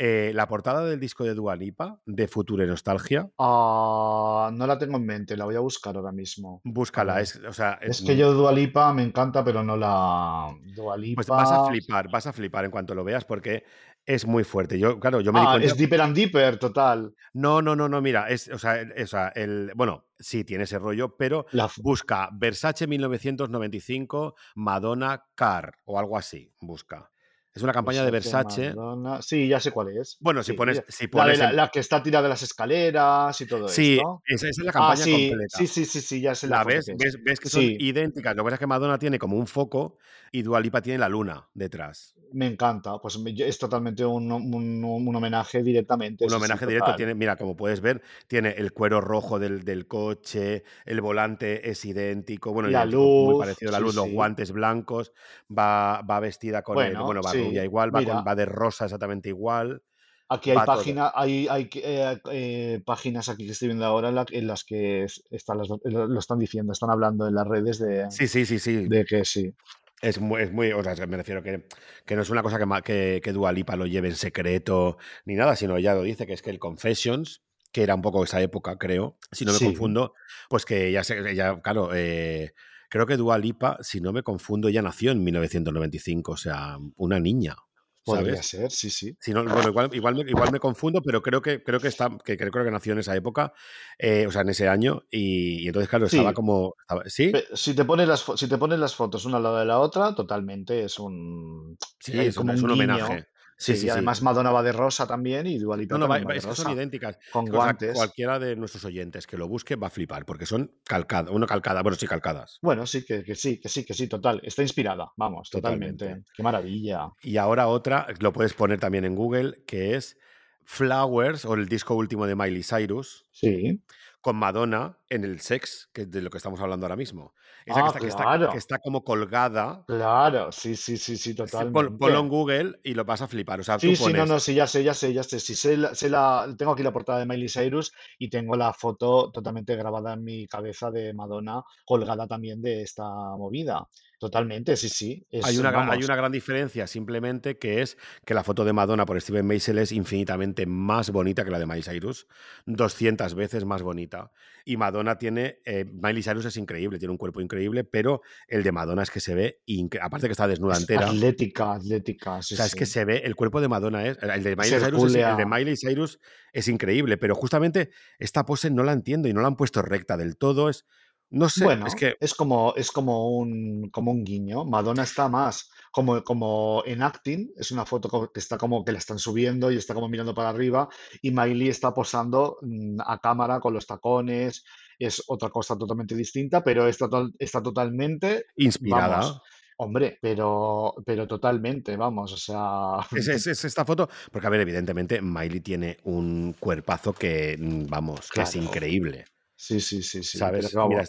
Eh, la portada del disco de Dua Lipa, de Future Nostalgia, Ah, no la tengo en mente, la voy a buscar ahora mismo. Búscala. Es, o sea, es, Es que yo Dua Lipa me encanta, pero no la... Dua pues vas a Lipa... flipar, vas a flipar en cuanto lo veas porque es muy fuerte. Yo, claro, yo me di Ah, cuenta. es Deeper and Deeper, total. No, no, no, no, mira, es, o sea, el, o sea, el- bueno, sí tiene ese rollo, pero La... busca Versace 1995, Madonna Car o algo así, busca. Es una campaña de Versace. Madonna... Sí, ya sé cuál es. Bueno, si pones, si pones la, en- la que está tirada de las escaleras y todo Sí, esto. esa, esa es la Ah, campaña sí, completa. sí, sí, sí, sí, ya sé la ¿La ves? ves? ¿Ves que son Sí, idénticas? Lo que pasa es que Madonna tiene como un foco y Dua Lipa tiene la luna detrás. me encanta. Pues es totalmente un, un- un homenaje directamente. Un homenaje directo. total. Tiene, mira, como puedes ver, tiene el cuero rojo del, del coche, el volante es idéntico, bueno, La idéntico, muy luz, parecido a la luz, los guantes blancos, va, va vestida con el, Bueno, bueno, va igual, va, con, mira, va de rosa exactamente igual, aquí hay página, hay, hay eh, eh, páginas aquí que estoy viendo ahora en, la- en las que es- están las, lo, están diciendo, están hablando en las redes de, Sí, sí, sí, sí. de que sí. Es muy, es muy, o sea, me refiero que, que no es una cosa que, que, que Dua Lipa lo lleve en secreto ni nada, sino ella lo dice, que es que el Confessions, que era un poco esa época, creo, si no me Sí, confundo, pues que ella, se- ella claro, eh, creo que Dua Lipa, si no me confundo, ella nació en 1995, o sea, una niña, podría ¿sabes? ser, sí, sí. Si no, bueno, igual, igual, me, igual me confundo, pero creo que, creo que, está, que creo que nació en esa época, eh, o sea, en ese año, y, y entonces, claro, estaba Sí, como... estaba- ¿Sí? si te pones las, si te pones las fotos una al lado de la otra, totalmente es un, Sí, es como es un homenaje. Sí, y sí. además Madonna va de rosa también y Dua Lipa No, no, va- también va va- de es que son rosa, idénticas. con guantes. cualquiera de nuestros oyentes que lo busque va a flipar, porque son calcadas, uno calcada, bueno, sí, calcadas, Bueno, sí, que, que sí, que sí, que sí, total. Está inspirada, vamos, totalmente. totalmente. Qué maravilla. Y ahora otra, lo puedes poner también en Google, que es Flowers, o el disco último de Miley Cyrus, Sí. Con Madonna en el sex, que es de lo que estamos hablando ahora mismo. Esa que Ah, está, que está, que claro, está como colgada. claro, sí, sí, sí, sí, Sí, pon- Ponlo en. Google y lo vas a flipar. O sea, tú Sí, sí, no, no, sí, ya sé, ya sé, ya sé. Sí, sé la, sé la- tengo aquí la portada de Miley Cyrus y tengo la foto totalmente grabada en mi cabeza de Madonna, colgada también de esta movida. Totalmente, sí, sí. Es, Hay una, gran, hay una gran diferencia simplemente que es que la foto de Madonna por Steven Meisel es infinitamente más bonita que la de Miley Cyrus, 200 veces más bonita. Y Madonna tiene, eh, Miley Cyrus es increíble, tiene un cuerpo increíble, pero el de Madonna es que se ve, aparte que está desnuda es entera, atlética, atlética, sí, o sea, es que se ve, el cuerpo de Madonna es, el de Miley Se Cyrus es, el de. Miley Cyrus es increíble, pero justamente esta pose no la entiendo y no la han puesto recta del todo, es, no sé, es Bueno, que es como, es como un, como un guiño. Madonna está más como, como en acting, es una foto que está como que la están subiendo y está como mirando para arriba, y Miley está posando mm, a cámara con los tacones, es otra cosa totalmente distinta, pero está, está totalmente, inspirada. vamos, hombre, pero, pero totalmente, vamos, o sea, Es, es- es esta foto, porque a ver, evidentemente Miley tiene un cuerpazo que, mm, vamos, que es increíble, sí, sí, sí, sí,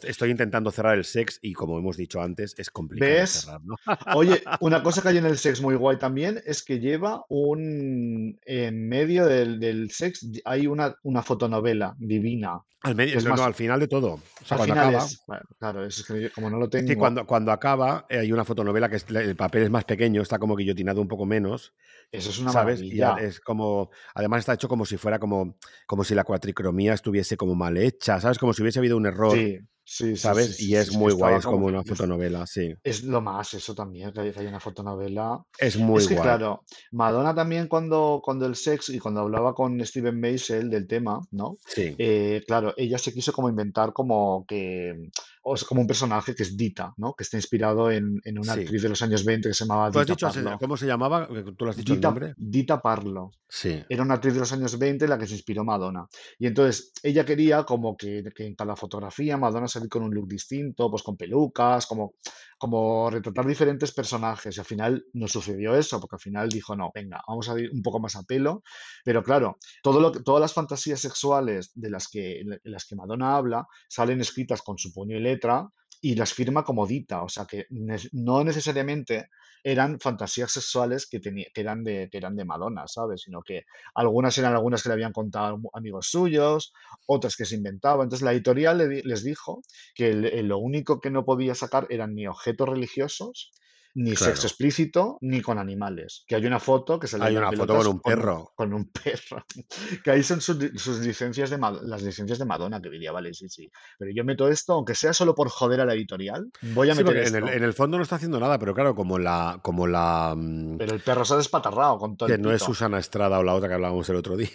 estoy intentando cerrar el sex y como hemos dicho antes, es complicado ¿ves? cerrar, ¿no? Oye, una cosa que hay en el sex muy guay también es que lleva un, en medio del, del sex hay una, una fotonovela divina, Al medio, que es no, no, más, al final de todo. O sea, al cuando final acaba, es, bueno, claro, es que yo como no lo tengo, cuando, cuando acaba, eh, hay una fotonovela que es- el papel es más pequeño, está como guillotinado un poco menos, eso es una ¿sabes? Y es como, además está hecho como si fuera como, como si la cuatricromía estuviese como mal hecha, ¿sabes? Como si hubiese habido un error, Sí, sí, sí, sí, ¿sabes? sí, Y es muy guay, es como como, una fotonovela, sí. es lo más eso también, que hay, una fotonovela. Es muy Es que guay. claro, Madonna también cuando, cuando el sex y cuando hablaba con Steven Meisel del tema, ¿no? Sí, Eh, claro, ella se quiso como inventar como que, o sea, como un personaje que es Dita, ¿no? Que está inspirado en, en una sí. actriz de los años 20 que se llamaba ¿Tú has Dita dicho, Parlo. cómo se llamaba? ¿Tú lo has dicho el Dita, nombre? Dita Parlo. Sí, Era una actriz de los años 20 en la que se inspiró Madonna. Y entonces ella quería como que, que en cada fotografía Madonna salir con un look distinto, pues con pelucas, como, como retratar diferentes personajes. Y al final no sucedió eso, porque al final dijo, no, venga, vamos a ir un poco más a pelo. Pero claro, todas las fantasías sexuales de las que, en las que Madonna habla salen escritas con su puño y letra y las firma como Dita. O sea que no necesariamente eran fantasías sexuales que, que, eran de, que eran de Madonna, ¿sabes? Sino que algunas eran algunas que le habían contado amigos suyos, otras que se inventaba. Entonces la editorial le di- les dijo que lo único que no podía sacar eran ni objetos religiosos, ni sexo explícito, ni con animales. Que hay una foto que sale Hay en una foto con un perro. con un perro. Que ahí son sus, sus licencias de las licencias de Madonna, que diría, vale, sí, sí. Pero yo meto esto, aunque sea solo por joder a la editorial, voy a Sí, meter porque en el, esto. en el fondo no está haciendo nada, pero claro, como la, como la mm, Pero el perro se ha despatarrado con todo que el no es. Susana Estrada o la otra que hablábamos el otro día,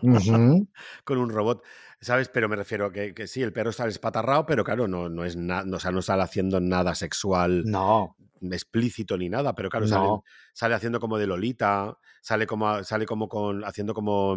con un robot, ¿sabes? Pero me refiero que, que sí, el perro está espatarrado, pero claro, no, no es nada, o sea, no sale haciendo nada sexual No, explícito ni nada, pero claro, sale, no. sale haciendo como de Lolita, sale como, a- sale como con, haciendo como,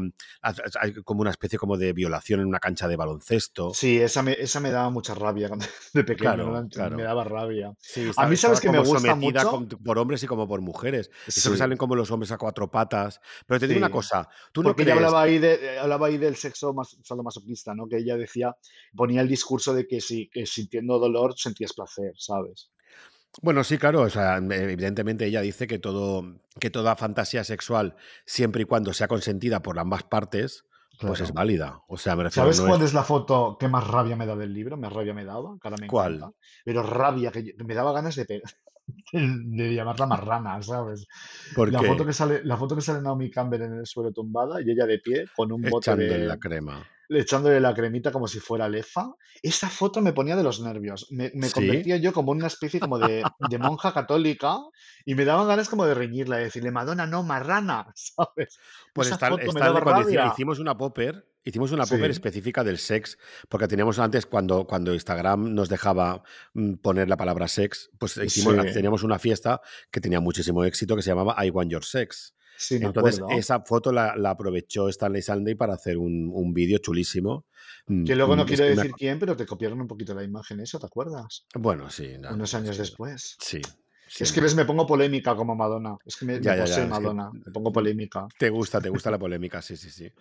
como una especie como de violación en una cancha de baloncesto. Sí, esa me, esa me daba mucha rabia de pequeño, no Claro, me daba rabia. Sí, A mí, ¿sabes que me gusta sometida mucho? con- por hombres y como por mujeres. Eso que Sí, salen como los hombres a cuatro patas. Pero te digo una sí. cosa, ¿tú no Porque crees? hablaba ahí, de, eh, hablaba ahí del sexo mas- Que ella decía, ponía el discurso de que si que sintiendo dolor sentías placer, ¿sabes? Bueno, sí, claro, o sea, evidentemente ella dice que todo, que toda fantasía sexual, siempre y cuando sea consentida por ambas partes, pues es válida. O sea, me refiero, ¿Sabes no cuál es... es la foto que más rabia me da del libro? Más rabia me daba, que ahora me ¿Cuál? encanta. Pero rabia, que yo- me daba ganas de, de llamarla marrana, ¿sabes? ¿Por La foto que sale, la foto que sale Naomi Campbell en el suelo tumbada y ella de pie con un bote Echándole de, la crema. Echándole la cremita como si fuera lefa. Esa foto me ponía de los nervios. Me, me ¿Sí? convertía yo como una especie como de, de monja católica y me daban ganas como de reñirla, de decirle, Madonna, no, marrana, ¿sabes? Pues Esa está, foto me está daba rabia. hicimos una popper, hicimos una popper Sí, específica del sex, porque teníamos antes, cuando, cuando Instagram nos dejaba mm, poner la palabra sex, pues hicimos, sí, teníamos una fiesta que tenía muchísimo éxito que se llamaba I Want Your Sex. Sí, me Entonces, acuerdo. esa foto la, la aprovechó Stanley Sunday para hacer un, un vídeo chulísimo. Mm, Que luego no mm, quiero me decir quién, pero te copiaron un poquito la imagen esa, ¿te acuerdas? Bueno, sí, no, Unos años después. sí, Es que ves, me pongo polémica como Madonna. Es que me, me Ya, posee ya, que Madonna. Me pongo polémica. te gusta, te gusta la polémica, sí, sí, sí.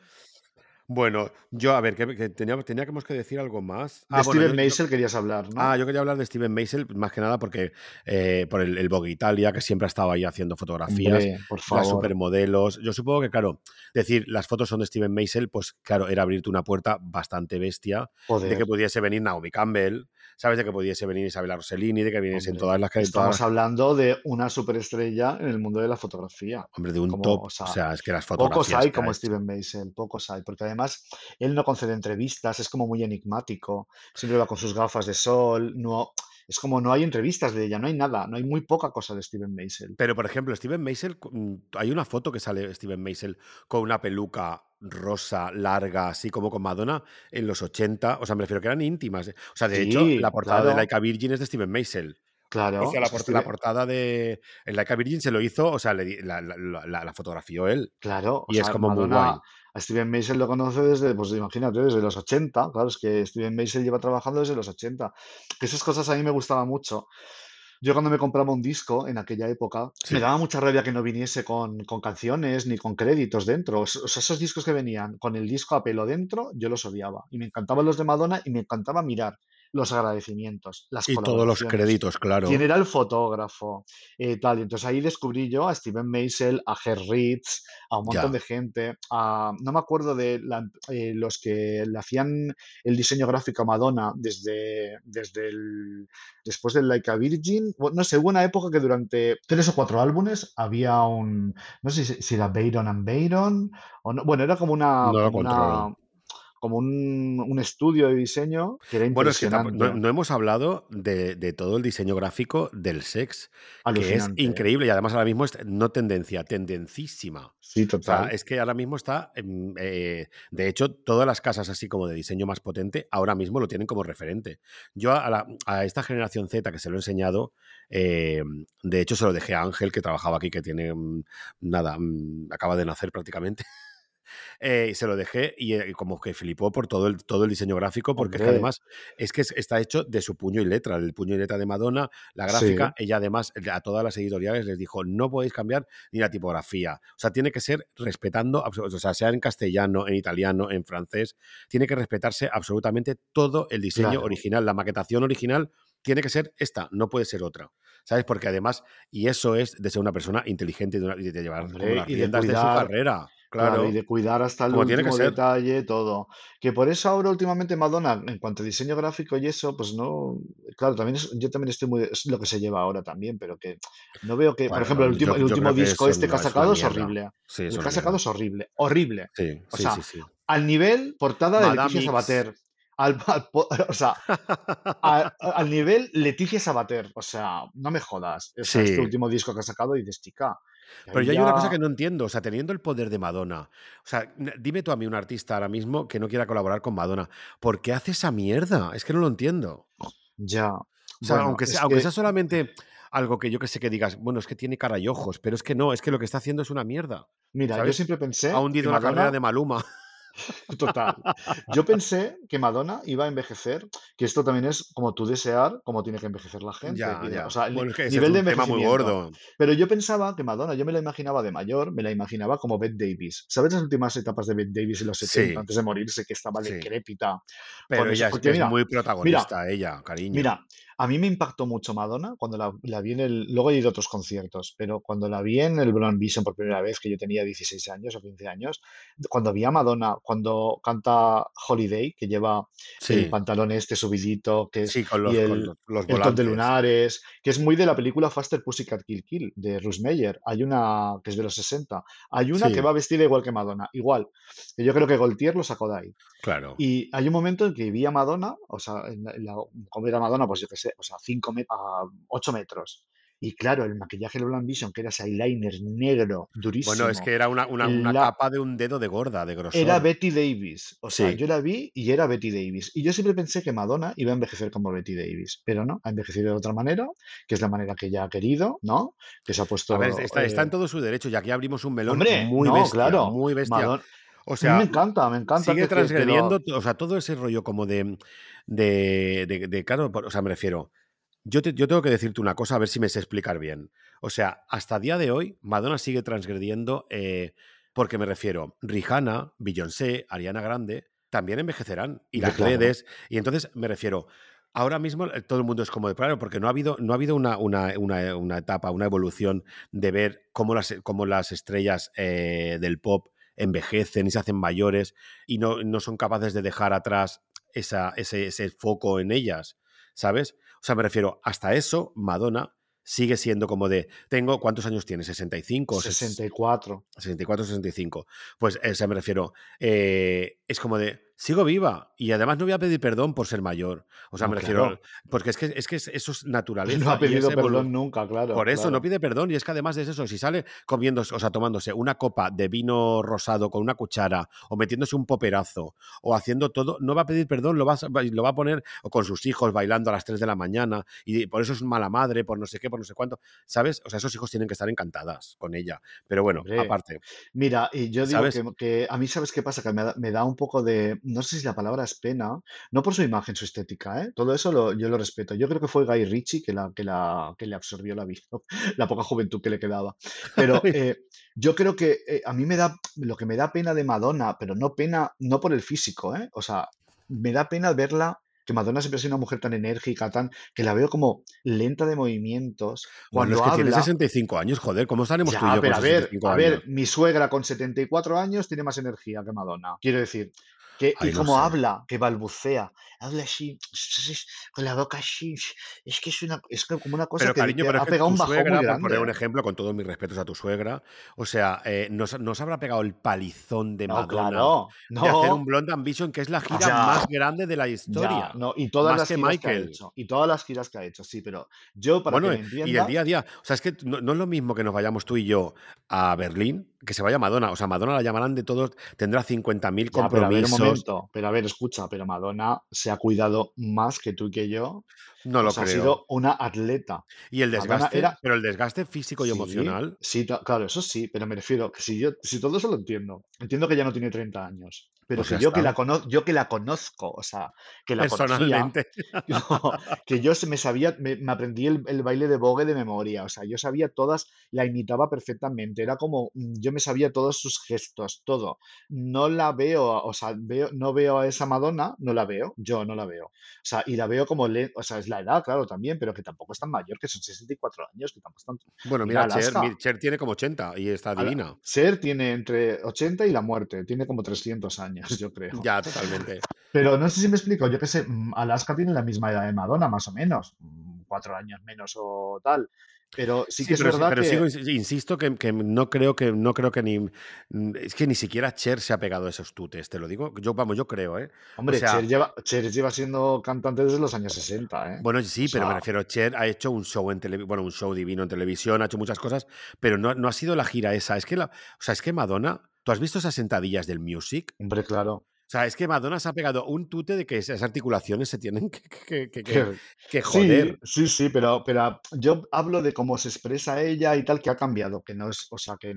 Bueno, yo, a ver, que, que teníamos, teníamos que decir algo más. De Ah, bueno, Steven yo, Meisel querías hablar, Ah, ¿no? yo quería hablar de Steven Meisel, más que nada porque eh, por el, el Vogue Italia, que siempre ha estado ahí haciendo fotografías, Hombre, por las favor. supermodelos. Yo supongo que, claro, decir las fotos son de Steven Meisel, pues claro, era abrirte una puerta bastante bestia de que pudiese venir Naomi Campbell, ¿sabes? De que pudiese venir Isabela Rossellini, de que viniesen Hombre, todas las que... estamos todas- hablando de una superestrella en el mundo de la fotografía. Hombre, de un como, top. o O sea, es que las Pocos fotografías hay que ha como hecho- Steven Meisel, pocos hay, porque además él no concede entrevistas, es como muy enigmático, siempre va con sus gafas de sol, no, es como no hay entrevistas de ella, no hay nada, no hay muy poca cosa de Steven Meisel. Pero, por ejemplo, Steven Meisel, mm, hay una foto que sale Steven Meisel con una peluca rosa, larga, así como con Madonna, en los 80. O sea, me refiero que eran íntimas. ¿eh? O sea, de hecho, la portada de claro. Laika Virgin es de Steven Meisel. Claro, O sea, la, port- portada de. En Laika Virgin se lo hizo, o sea, le la, fotografió él. claro, o Y es sea, como muy guay. a Steven Meisel lo conoce desde, pues imagínate, desde los 80, claro, es que Steven Meisel lleva trabajando desde los 80, que esas cosas a mí me gustaban mucho. Yo cuando me compraba un disco en aquella época, Sí. me daba mucha rabia que no viniese con, con canciones ni con créditos dentro. O sea, esos discos que venían con el disco a pelo dentro, yo los odiaba. Y me encantaban los de Madonna y me encantaba mirar los agradecimientos, las Y todos los créditos, claro. quién era el fotógrafo, eh, tal. Y entonces ahí descubrí yo a Steven Meisel, a Ger Ritz, a un montón Ya. de gente, a, no me acuerdo de la- eh, los que le hacían el diseño gráfico a Madonna desde, desde el, después del Like a Virgin. No sé, hubo una época que durante tres o cuatro álbumes había un, no sé si, si era Bayron and Bayron, o no, bueno, era como una, No lo una-. Como un, un estudio de diseño que era Bueno, es que no, no hemos hablado de, de todo el diseño gráfico del sex, que es. ¿eh? increíble y además ahora mismo es no tendencia, tendencísima. Sí, O sea, total. es que ahora mismo está, eh, de hecho, todas las casas así como de diseño más potente, ahora mismo lo tienen como referente. Yo a, la- a esta generación Z que se lo he enseñado, eh, de hecho se lo dejé a Ángel, que trabajaba aquí, que tiene, mm, nada, mm, acaba de nacer prácticamente. Eh, y se lo dejé y eh, como que flipó por todo el, todo el diseño gráfico, porque es que además es que es- está hecho de su puño y letra, del puño y letra de Madonna, la Sí. gráfica, ella además a todas las editoriales les dijo, no podéis cambiar ni la tipografía, o sea, tiene que ser respetando, o sea, sea en castellano, en italiano, en francés, tiene que respetarse absolutamente todo el diseño Claro. original, la maquetación original tiene que ser esta, no puede ser otra. ¿Sabes? Porque además, y eso es de ser una persona inteligente y de, una- y de llevar Hombre, las y de su carrera. Claro, Claro. y de cuidar hasta el Como último ser. detalle, todo. Que por eso ahora últimamente Madonna, en cuanto a diseño gráfico y eso, pues no, claro, también es- yo también estoy muy, es lo que se lleva ahora también, pero que no veo que, por ejemplo, el yo- último, el último disco este que ha sacado es horrible. Sí, El que ha sacado es horrible, horrible. Sí, O sí, sea, sí, sí. al nivel portada de Leticia. Sabater. Al, o sea, al nivel Leticia Sabater. O sea, no me jodas. O sea, este último disco que ha sacado y de chica. Pero yo hay una cosa que no entiendo, o sea, teniendo el poder de Madonna, o sea, dime tú a mí un artista ahora mismo que no quiera colaborar con Madonna, ¿por qué hace esa mierda? Es que no lo entiendo. Ya. O sea, Bueno, aunque sea, aunque que- sea solamente algo que yo que sé que digas, bueno, es que tiene cara y ojos, pero es que no, es que lo que está haciendo es una mierda. Mira, yo siempre pensé Ha hundido la Madonna, carrera de Maluma. total. Yo pensé que Madonna iba a envejecer, que esto también es como tú desear cómo tiene que envejecer la gente. Ya. O sea, Bueno, es que nivel es de un tema muy gordo. Pero yo pensaba que Madonna, yo me la imaginaba de mayor, me la imaginaba como Bette Davis. ¿Sabes las últimas etapas de Bette Davis en los 70, Sí. antes de morirse, que estaba Sí. decrépita? Pero Con eso, ella es, mira, muy protagonista, ella, cariño. Mira, a mí me impactó mucho Madonna cuando la, la vi en el... Luego he ido a otros conciertos, pero cuando la vi en el Brown Vision por primera vez, que yo tenía 16 años o 15 años, cuando vi a Madonna, cuando canta Holiday, que lleva sí, el pantalón este subidito, que es... sí, con los, y con el, los, los el top de volantes. lunares, que es muy de la película Faster Pussycat Kill Kill, de Ruth Meyer. Hay una que es de los 60. Hay una Sí. que va vestida igual que Madonna, igual. Que yo creo que Gaultier lo sacó de ahí. Claro. Y hay un momento en que vi a Madonna, o sea, en la, en la- era Madonna, pues yo qué sé, o sea, 5 a 8 metros. Y claro, el maquillaje de Blanc Vision, que era ese eyeliner negro, durísimo, Bueno, es que era una, una, una la- capa de un dedo de gorda, de grosor. era Betty Davis. O sea, Sí. yo la vi y era Betty Davis. Y yo siempre pensé que Madonna iba a envejecer como Betty Davis, pero no, ha envejecido de otra manera, que es la manera que ella ha querido, ¿no? Que se ha puesto... A ver, está, está eh, en todo su derecho y aquí abrimos un melón Hombre, muy no, bestia, claro. muy bestia. Madonna- O a mí sea, me encanta, me encanta sigue que- que- que lo- transgrediendo, o sea, todo ese rollo como de, de, de- de- claro, o sea, me refiero, yo, te- yo tengo que decirte una cosa, a ver si me sé explicar bien. O sea, hasta día de hoy, Madonna sigue transgrediendo, eh, porque me refiero, Rihanna, Beyoncé, Ariana Grande, también envejecerán, y las claro. redes, y entonces me refiero, ahora mismo eh, todo el mundo es como de, claro, porque no ha habido, no ha habido una, una, una- una etapa, una evolución de ver cómo las, cómo las estrellas eh, del pop envejecen y se hacen mayores y no, no son capaces de dejar atrás esa, ese, ese foco en ellas. ¿sabes? O sea, me refiero, hasta eso, Madonna sigue siendo como de, tengo, ¿cuántos años tiene? ¿65? o ses- 64. 64, 65. Pues, o sea, me refiero, eh, es como de, sigo viva y además no voy a pedir perdón por ser mayor. O sea, No, me refiero, claro. porque es que, es que eso es naturaleza. No ha pedido es perdón nunca, claro. por eso claro. no pide perdón. Y es que además de eso, si sale comiendo, o sea, tomándose una copa de vino rosado con una cuchara, o metiéndose un poperazo, o haciendo todo, no va a pedir perdón, lo va, a- lo va a poner o con sus hijos bailando a las 3 de la mañana, y por eso es mala madre, por no sé qué, por no sé cuánto. ¿Sabes? O sea, esos hijos tienen que estar encantadas con ella. Pero bueno, Hombre. aparte. Mira, y yo digo que a mí, ¿sabes qué pasa? Que me da, me da un poco de, no sé si la palabra es pena, no por su imagen, su estética, ¿eh? Todo eso lo- yo lo respeto. Yo creo que fue Guy Ritchie que, la, que, la, que le absorbió la vida, la poca juventud que le quedaba. Pero eh, yo creo que eh, a mí me da, lo que me da pena de Madonna, pero no pena, no por el físico, ¿eh? O sea, me da pena verla, que Madonna siempre ha sido una mujer tan enérgica, tan, que la veo como lenta de movimientos. Bueno, Cuando es que tiene habla, 65 años, joder, ¿cómo estaremos tú y ya, yo pero con a ver, 65 a ver, mi suegra con 74 años tiene más energía que Madonna. Quiero decir, que, Ay, y no como sé. habla, que balbucea, habla así, con la boca así, es que es una, es que como una cosa Pero que, cariño, que pero es ha que pegado tu un bajón suegra, muy por poner un grande. ejemplo, con todos mis respetos a tu suegra, o sea, eh, nos, nos habrá pegado el palizón de No, Madonna claro, de hacer un Blonde Ambition, que es la gira ya, más grande de la ya, historia, no, y todas más las que giras que ha hecho, y todas las giras que ha hecho, sí, pero yo, para que Bueno, me y el entiendas, día a día, o sea, es que no, no es lo mismo que nos vayamos tú y yo a Berlín, que se vaya Madonna, o sea, Madonna la llamarán de todos, tendrá 50.000 Ya, pero a ver un compromisos, momento, pero a ver, escucha, pero Madonna se ha cuidado más que tú y que yo. no O lo sea, ha creo. sido una atleta. Y el desgaste, era, pero el desgaste físico y sí, emocional, sí, claro, eso sí, pero me refiero que si yo, si todo eso lo entiendo, entiendo que ya no tiene 30 años, pero pues que yo que la conozco, yo que la conozco, o sea, que la conocía, personalmente. yo- que yo se me sabía, me, me aprendí el, el baile de Vogue de memoria, o sea, yo sabía todas, la imitaba perfectamente, era como, mm, yo me sabía todos sus gestos, todo. No la veo, o sea, veo, no veo a esa Madonna, no la veo, yo no la veo. O sea, y la veo como, le, o sea, es la edad, claro, también, pero que tampoco es tan mayor, que son 64 años, que tampoco es tan... Bueno, Mira, Cher, Cher tiene como 80 y está divina. Ser tiene entre 80 y la muerte, tiene como 300 años, yo creo. Ya, totalmente. Pero no sé si me explico, yo qué sé, mm, Alaska tiene la misma edad de Madonna, más o menos, mm, cuatro años menos o tal. Pero sí Sí, que es pero, verdad pero sigo, que, ins- insisto que, que no creo que no creo que ni mm, es que ni siquiera Cher se ha pegado a esos tutes, te lo digo. Yo, vamos, yo creo, ¿eh? O hombre, sea, Cher lleva, Cher lleva siendo cantante desde los años 60, ¿eh? bueno, sí, O pero me refiero, Cher ha hecho un show en televisión, bueno, un show divino en televisión, ha hecho muchas cosas, pero no, no ha sido la gira esa. Es que la, o sea, es que Madonna, ¿tú has visto esas sentadillas del music? hombre, claro. O sea, es que Madonna se ha pegado un tute de que esas articulaciones se tienen que, que, que, que- Que- que Sí, joder. sí, sí, pero, pero yo hablo de cómo se expresa ella y tal, que ha cambiado, que no es, o sea, que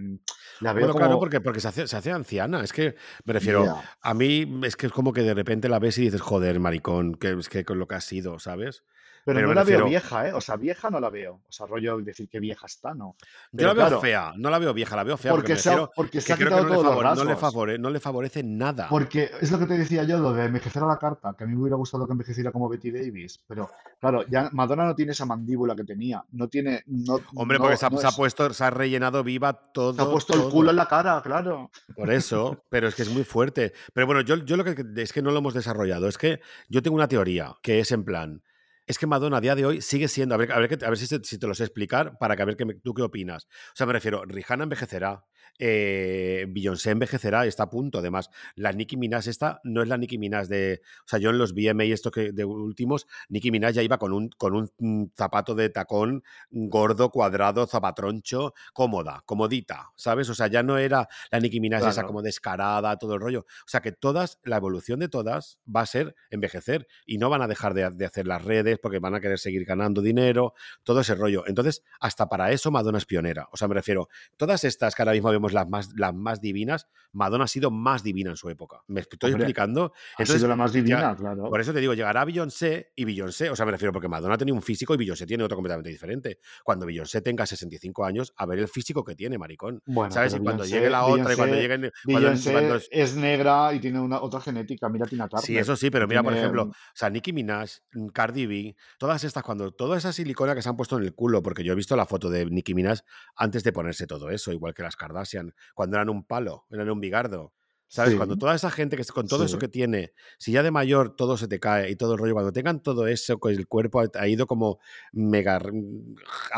la veo Bueno, claro, como, porque, porque se, hace, se hace anciana. Es que, me refiero, a mí es que es como que de repente la ves y dices, joder, maricón, que es que con lo que has sido, ¿sabes? Pero Pero no la veo vieja, ¿eh? O sea, vieja no la veo. O sea, rollo decir que vieja está, no. yo Pero la veo claro, fea, no la veo vieja, la veo fea porque se ha, porque se ha quitado no todos los no, le favore- no le favorece nada. Porque es lo que te decía yo, lo de envejecer a la carta, que a mí me hubiera gustado que envejeciera como Betty Davis. Pero claro, ya Madonna no tiene esa mandíbula que tenía. No tiene, no, Hombre, porque se ha, se puesto, se ha rellenado viva Se ha todo, puesto el culo todo. en la cara, claro. Por eso, pero es que es muy fuerte. Pero bueno, yo, yo lo que es que no lo hemos desarrollado. Es que yo tengo una teoría que es en plan. Es que Madonna a día de hoy sigue siendo. A ver, a ver, si, te lo sé explicar para que a ver qué me- tú qué opinas. O sea, me refiero, Rihanna envejecerá. Eh, Beyoncé envejecerá, está a punto. Además, la Nicki Minaj esta no es la Nicki Minaj de. O sea, yo en los VMA esto que de últimos, Nicki Minaj ya iba con un, con un mm, zapato de tacón gordo, cuadrado, zapatroncho, cómoda, comodita, ¿sabes? O sea, ya no era la Nicki Minaj esa Claro. como descarada, todo el rollo. O sea, que todas, la evolución de todas va a ser envejecer y no van a dejar de, de hacer las redes porque van a querer seguir ganando dinero, todo ese rollo. Entonces, hasta para eso Madonna es pionera. O sea, me refiero, todas estas que ahora mismo vemos las más, las más divinas, Madonna ha sido más divina en su época. ¿Me estoy Hombre, explicando? ha Entonces, sido la más ya- divina, claro. por eso te digo, llegará Beyoncé y Beyoncé, o sea, me refiero porque Madonna tenía un físico y Beyoncé tiene otro completamente diferente. Cuando Beyoncé tenga 65 años, a ver el físico que tiene, maricón. Bueno, ¿Sabes? Y cuando Beyoncé- llegue la otra y cuando Beyoncé-. Cuando, Beyoncé cuando es- negra y tiene una otra genética. Mira Tina Turner. Sí, eso sí, pero mira, por ejemplo, o sea, Nicki Minaj, mm, Cardi B, todas estas, cuando toda esa silicona que se han puesto en el culo, porque yo he visto la foto de Nicki Minaj antes de ponerse todo eso, igual que las Kardashian, cuando eran un palo, eran un bigardo. ¿Sabes? Sí, Cuando toda esa gente que con todo eso sí. que tiene, si ya de mayor todo se te cae y todo el rollo, cuando tengan todo eso, el cuerpo ha- ido como mega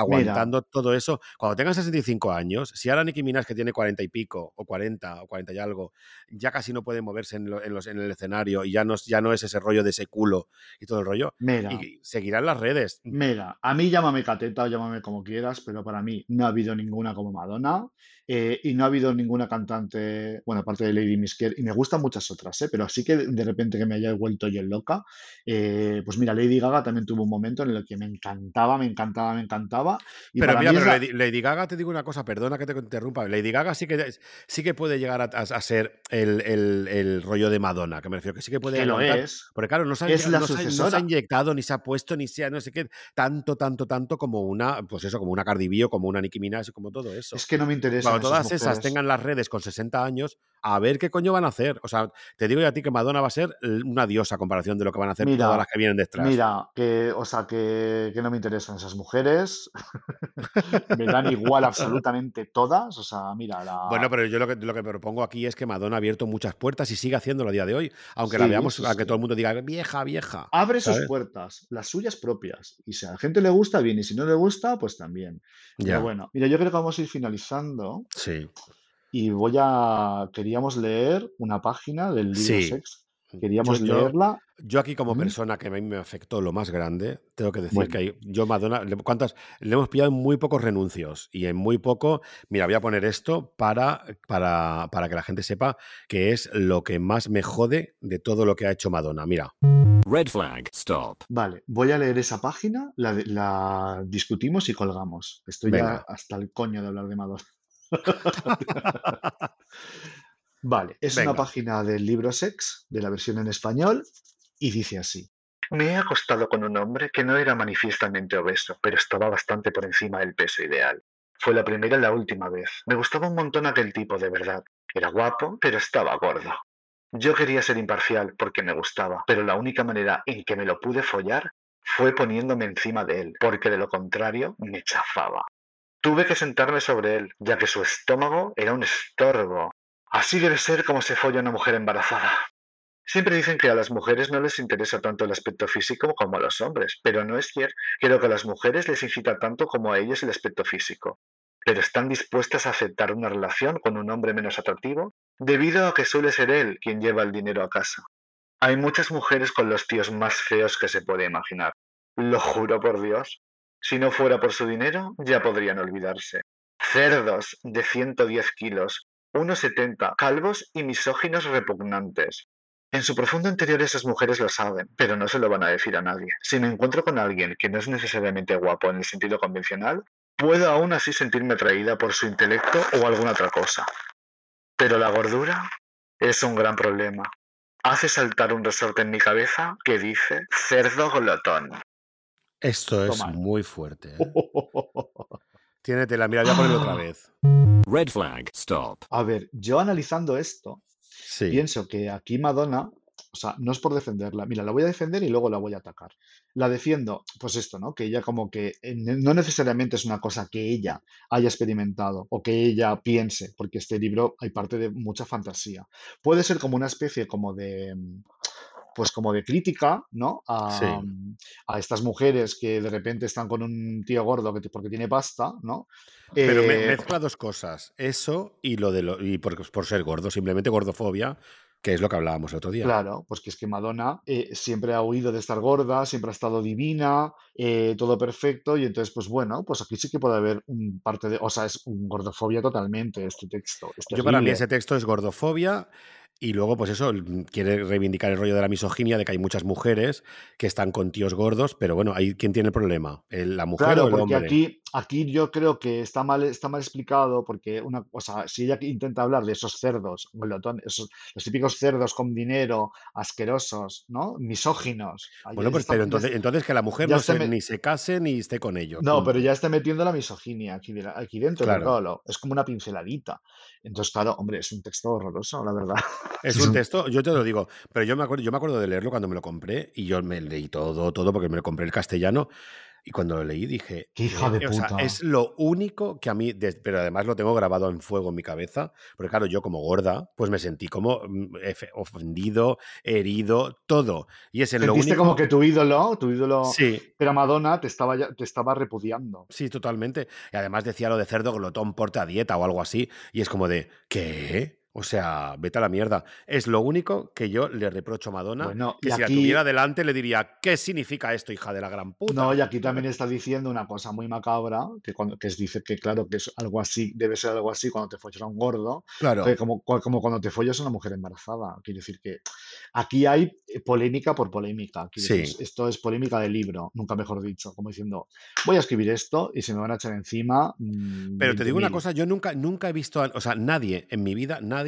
Mira, aguantando todo eso, cuando tengan 65 años, si ahora Nicki Minaj que tiene 40 y pico, o 40, o 40 y algo, ya casi no puede moverse en, lo- en los, en el escenario y ya no, es- ya no es ese rollo de ese culo y todo el rollo, mira, y seguirán las redes. mira, a mí llámame cateta o llámame como quieras, pero para mí no ha habido ninguna como Madonna eh, y no ha habido ninguna cantante, bueno, aparte de Lady Misker, y me gustan muchas otras, ¿eh? Pero así que de repente que me haya vuelto yo loca, eh, pues mira, Lady Gaga también tuvo un momento en el que me encantaba, me encantaba, me encantaba, y Pero mira, pero la... Lady, Lady Gaga, te digo una cosa, perdona que te interrumpa. Lady Gaga sí que, sí que puede llegar a, a- a ser el, el- el rollo de Madonna, que me refiero, que sí que puede Que lo es, Porque claro, no se, ha, es la no, se ha- no se ha sucesora. inyectado, ni se ha puesto, ni sea, no sé qué, tanto, tanto, tanto como una, pues eso, como una Cardi B o como una Nicki Minaj y como todo eso. Es que no me interesan Cuando esas todas esas mujeres. tengan las redes con 60 años, a ver qué coño van a hacer. O sea, te digo yo a ti que Madonna va a ser una diosa a comparación de lo que van a hacer todas las que vienen detrás. mira, que, o sea, que, que no me interesan esas mujeres. Me dan igual absolutamente todas. O sea, mira, Bueno, la... pero yo lo que, lo que propongo aquí es que Madonna ha abierto muchas puertas y sigue haciéndolo a día de hoy, aunque la veamos, sí, aunque sí. todo el mundo diga vieja, vieja, Abre sus puertas, las suyas propias. Y si a la gente le gusta, bien. Y si no le gusta, pues también. Pero Ya, bueno, mira, yo creo que vamos a ir finalizando. sí, Y voy a... Queríamos leer una página del libro sí. Sex. Yo, Queríamos yo, leerla. yo aquí como ¿Mm? persona que a mí me afectó lo más grande, tengo que decir Bueno, que hay- yo Madonna, le- ¿cuántas? Le hemos pillado en muy pocos renuncios y en muy poco, mira, voy a poner esto para, para, para que la gente sepa que es lo que más me jode de todo lo que ha hecho Madonna. Mira, Red flag. Stop. vale, voy a leer esa página, la, de- la discutimos y colgamos. Estoy ya hasta el coño de hablar de Madonna. Vale, es una página del libro Sex, de la versión en español, y dice así. Me he acostado con un hombre que no era manifiestamente obeso, pero estaba bastante por encima del peso ideal. Fue la primera y la última vez. Me gustaba un montón aquel tipo, de verdad. Era guapo, pero estaba gordo. Yo quería ser imparcial porque me gustaba, pero la única manera en que me lo pude follar fue poniéndome encima de él, porque de lo contrario me chafaba. Tuve que sentarme sobre él, ya que su estómago era un estorbo. Así debe ser como se folla una mujer embarazada. Siempre dicen que a las mujeres no les interesa tanto el aspecto físico como a los hombres, pero no es cierto. Creo que a las mujeres les incita tanto como a ellos el aspecto físico. Pero están dispuestas a aceptar una relación con un hombre menos atractivo debido a que suele ser él quien lleva el dinero a casa. Hay muchas mujeres con los tíos más feos que se puede imaginar. Lo juro por Dios. Si no fuera por su dinero, ya podrían olvidarse. Cerdos de 110 kilos, 1,70, calvos y misóginos repugnantes. En su profundo interior esas mujeres lo saben, pero no se lo van a decir a nadie. Si me encuentro con alguien que no es necesariamente guapo en el sentido convencional, puedo aún así sentirme atraída por su intelecto o alguna otra cosa. Pero la gordura es un gran problema. Hace saltar un resorte en mi cabeza que dice cerdo glotón. Esto es muy fuerte. ¿eh? Tiene tela, mira, voy a ponerlo otra vez. Red flag. Stop. A ver, yo analizando esto, Sí, pienso que aquí Madonna, o sea, no es por defenderla, mira, la voy a defender y luego la voy a atacar. La defiendo, pues esto, ¿no? Que ella como que eh, no necesariamente es una cosa que ella haya experimentado o que ella piense, porque este libro hay parte de mucha fantasía. Puede ser como una especie como de, mm, pues como de crítica, ¿no? A, a estas mujeres que de repente están con un tío gordo que, porque tiene pasta, ¿no? Pero me- Eh, mezcla dos cosas. Eso y lo de lo, y por, por ser gordo, simplemente gordofobia, que es lo que hablábamos el otro día. Claro, pues que es que Madonna eh, siempre ha huido de estar gorda, siempre ha estado divina, eh, todo perfecto, y entonces, pues bueno, pues aquí sí que puede haber un parte de, o sea, es un gordofobia totalmente este texto, Yo para mí ese texto es gordofobia y luego pues eso, el- quiere reivindicar el rollo de la misoginia, de que hay muchas mujeres que están con tíos gordos, pero bueno, ahí ¿quién tiene el problema? ¿El- ¿La mujer o el porque hombre? aquí, aquí yo creo que está mal, está mal explicado, porque una, o sea, si ella intenta hablar de esos cerdos, esos, los típicos cerdos con dinero, asquerosos, ¿no? Misóginos. Bueno, pues pero entonces, entonces que la mujer no se, me- ni se case ni esté con ellos. No, pero ya está metiendo la misoginia aquí, aquí dentro, Claro. claro, lo- es como una pinceladita. Entonces, claro, hombre, es un texto horroroso, la verdad. Es un texto, yo te lo digo, pero yo me acuerdo, yo me acuerdo de leerlo cuando me lo compré y yo me leí todo, todo, porque me lo compré el castellano. Y cuando lo leí dije, Qué hija de o sea, es lo único que a mí, pero además lo tengo grabado en fuego en mi cabeza, porque claro, yo como gorda, pues me sentí como mm, ofendido, herido, todo. Y es en lo único... como que tu ídolo, tu ídolo, Sí, era Madonna, te estaba, ya- te estaba repudiando. Sí, totalmente. Y además decía lo de cerdo glotón porta dieta o algo así. Y es como de, ¿qué? O sea, vete a la mierda. Es lo único que yo le reprocho a Madonna. Bueno, que si la aquí- tuviera delante le diría, ¿qué significa esto, hija de la gran puta? No, y aquí también está diciendo una cosa muy macabra, que, cuando, que es, dice que claro, que es algo así, debe ser algo así cuando te follas a un gordo, Claro. que como, como cuando te follas a una mujer embarazada. Quiero decir que aquí hay polémica por polémica. Sí. decir, esto es polémica de libro, nunca mejor dicho, como diciendo, voy a escribir esto y se me van a echar encima. mm, Pero te digo una 20.000. cosa, yo nunca, nunca he visto, o sea, nadie en mi vida, nadie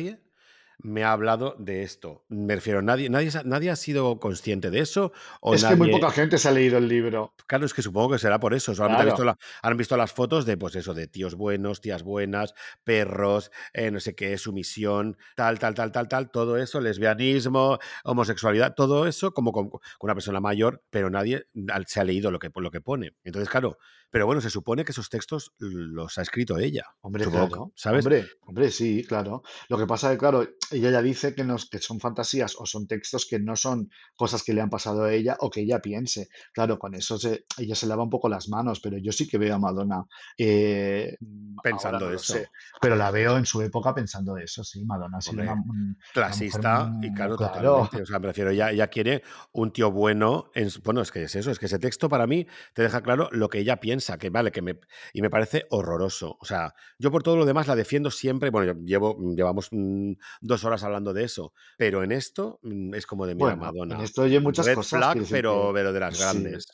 me ha hablado de esto. Me refiero, nadie, nadie, nadie ha sido consciente de eso. O Es que muy nadie- poca gente se ha leído el libro. Claro, es que supongo que será por eso. Solamente han, visto la- han visto las fotos de, pues eso, de tíos buenos, tías buenas, perros, eh, no sé qué, sumisión, tal, tal, tal, tal, tal, todo eso, lesbianismo, homosexualidad, todo eso como con, con una persona mayor, pero nadie se ha leído lo que, lo que pone. Entonces, claro, pero bueno, se supone que esos textos los ha escrito ella. Hombre, supongo, claro. ¿Sabes? Hombre, hombre, sí, claro. Lo que pasa es que, claro, ella ya dice que, nos, que son fantasías o son textos que no son cosas que le han pasado a ella o que ella piense. Claro, con eso se, ella se lava un poco las manos, pero yo sí que veo a Madonna eh, Pensando no lo eso. sé, pero la veo en su época pensando eso, sí, Madonna Hombre, una, Clasista mujer y claro, claro. totalmente. O sea, me refiero, ella, ella quiere un tío bueno. En, su- bueno, es que es eso, es que ese texto para mí te deja claro lo que ella piensa, que vale, que me. Y me parece horroroso. O sea, yo por todo lo demás la defiendo siempre. Bueno, yo llevo, llevamos mm, dos horas hablando de eso, pero en esto mm, es como de mira, Bueno, Madonna. en esto oye muchas Red cosas. flag, pero, que- pero de las sí. grandes.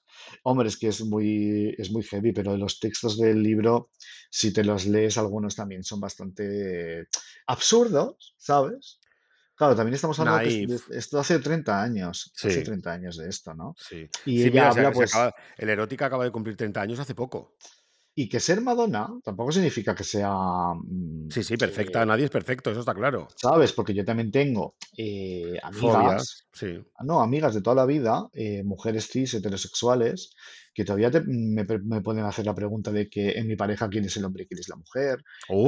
Hombre, es que es muy, es muy heavy, pero los textos del libro, si te los lees, algunos también son bastante absurdos, ¿sabes? Claro, también estamos hablando Naif. de- esto hace 30 años, hace Sí. 30 años de esto, ¿no? Sí. Y Sí, ella mira, se- habla, se pues, acaba- el erótica acaba de cumplir 30 años hace poco. y que ser Madonna tampoco significa que sea, mm, Sí, sí, perfecta. eh, Nadie es perfecto, eso está claro. ¿sabes? Porque yo también tengo eh, amigas, Fobias, no, amigas de toda la vida, eh, mujeres cis, heterosexuales, que todavía te- me, pueden hacer la pregunta de que en mi pareja quién es el hombre y quién es la mujer,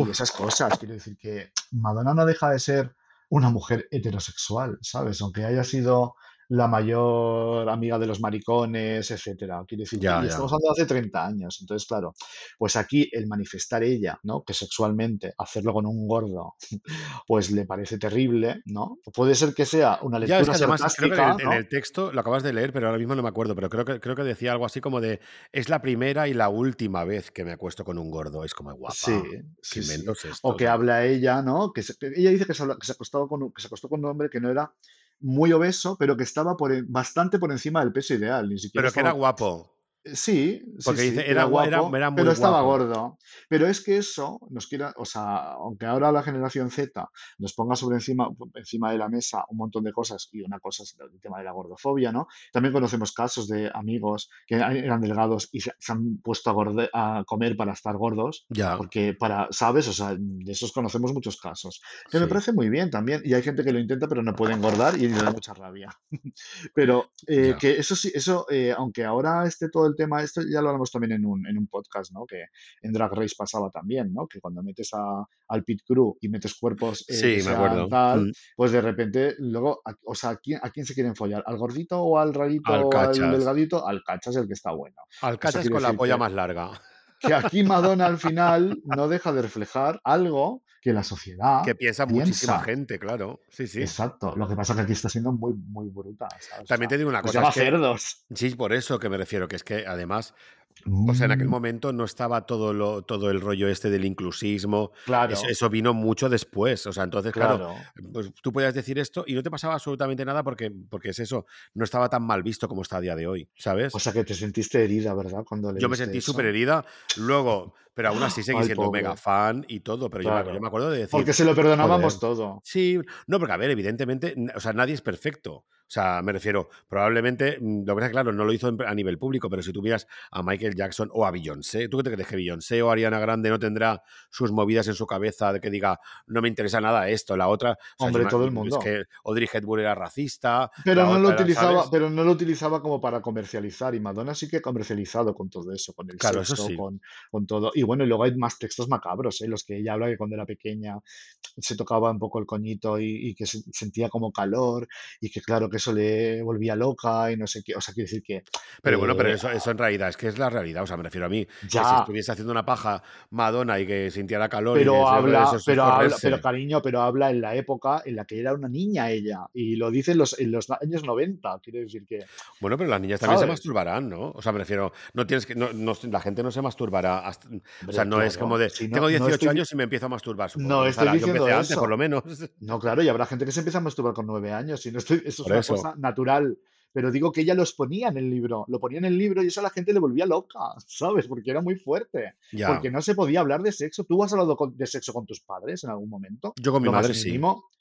y esas cosas. Quiero decir que Madonna no deja de ser una mujer heterosexual, ¿sabes? Aunque haya sido la mayor amiga de los maricones, etcétera. Quiero decir, Ya, ya. estamos hablando de hace 30 años. Entonces, claro, pues aquí el manifestar ella, ¿no? Que sexualmente hacerlo con un gordo, pues le parece terrible, ¿no? Puede ser que sea una Ya, es lectura que además creo que en el, en ¿no? el texto lo acabas de leer, pero ahora mismo no me acuerdo, pero creo que, creo que decía algo así como de es la primera y la última vez que me acuesto con un gordo. Es como guapa. Sí, ¿Qué sí, sí. estos? O que habla ella, ¿no? Que, se- ella dice que se, que se con, un- que se acostó con un hombre que no era muy obeso, pero que estaba por, bastante por encima del peso ideal. Ni siquiera Pero que era guapo. Sí, Porque sí, dice, era gua- era- guapo, era muy pero estaba guapo. gordo. Pero es que eso nos quiera, o sea, aunque ahora la generación Z nos ponga sobre encima, encima de la mesa un montón de cosas, y una cosa es el tema de la gordofobia, ¿no? También conocemos casos de amigos que eran delgados y se, han puesto a, gorde- a comer para estar gordos, Ya. porque para, ¿sabes? O sea, de esos conocemos muchos casos. Que me sí. parece muy bien también, y hay gente que lo intenta pero no puede engordar y le da mucha rabia. Pero eh, que eso sí, eso, eh, aunque ahora esté todo el tema, esto ya lo hablamos también en un, en un podcast, ¿no? Que en Drag Race pasaba también, ¿no? Que cuando metes a, al pit crew y metes cuerpos eh, Sí, me acuerdo. tal, Mm. pues de repente, luego, a- o sea, ¿a quién, ¿a quién se quieren follar? ¿Al gordito o al rarito Al o al delgadito? Al cachas el que está bueno. Al cachas con la polla más larga. Que aquí Madonna al final no deja de reflejar algo que la sociedad Que piensa muchísima gente, claro. Sí, sí. Exacto. Lo que pasa es que aquí está siendo muy, muy bruta. También te digo una nos cosa. llama es que- cerdos. Sí, por eso que me refiero, que es que además, o sea, en aquel Mm, momento no estaba todo, lo, todo el rollo este del inclusismo. Claro, Eso, eso vino mucho después. O sea, entonces, claro, claro. pues tú podías decir esto y no te pasaba absolutamente nada porque, porque es eso, no estaba tan mal visto como está a día de hoy, ¿sabes? O sea que te sentiste herida, ¿verdad? Cuando Yo me sentí súper herida, luego, pero aún así seguí Ay, siendo pobre. mega fan y todo, pero yo, me, Claro. yo me acuerdo de decir, Porque se lo perdonábamos joder, todo. Sí, no, porque a ver, evidentemente, o sea, nadie es perfecto. O sea, me refiero, probablemente, mm, lo que es claro, no lo hizo a nivel público, pero si tuvieras a Michael Jackson o a Beyoncé, ¿tú qué te crees que Beyoncé o Ariana Grande no tendrá sus movidas en su cabeza de que diga, no me interesa nada esto, la otra? O sea, Hombre, todo el Es mundo. que Audrey Hepburn era racista. Pero no lo otra utilizaba, ¿sabes? pero no lo utilizaba como para comercializar. Y Madonna sí que ha comercializado con todo eso, con el Claro, sexo, sí. con, con todo. Y bueno, y luego hay más textos macabros, ¿eh? Los que ella habla que cuando era pequeña se tocaba un poco el coñito y, y que se- sentía como calor y que claro que eso le volvía loca y no sé qué. O sea, quiere decir que Pero bueno, pero eh, eso, eso en realidad es que es la realidad. O sea, me refiero a mí, que si estuviese haciendo una paja Madonna y que sintiera calor y que pero eso, habla, pero habla, pero correrse. cariño, pero habla en la época en la que era una niña ella. Y lo dice en los, en los años 90. Quiere decir que, Bueno, pero las niñas también se masturbarán, ¿no? O sea, me refiero, no tienes que, no, no- la gente no se masturbará hasta- o sea, no es como de, Si no, tengo no 18 estoy, di- años y me empiezo a masturbar, supongo no estoy pasará. Yo diciendo empecé antes, por lo menos. No, claro, y habrá gente que se empieza a masturbar con nueve años, y no estoy, eso es una eso. cosa natural. Pero digo que ella los ponía en el libro, lo ponía en el libro y eso a la gente le volvía loca, ¿sabes? Porque era muy fuerte, Ya. porque no se podía hablar de sexo. ¿Tú has hablado con- de sexo con tus padres en algún momento? Yo con mi Lo madre sí.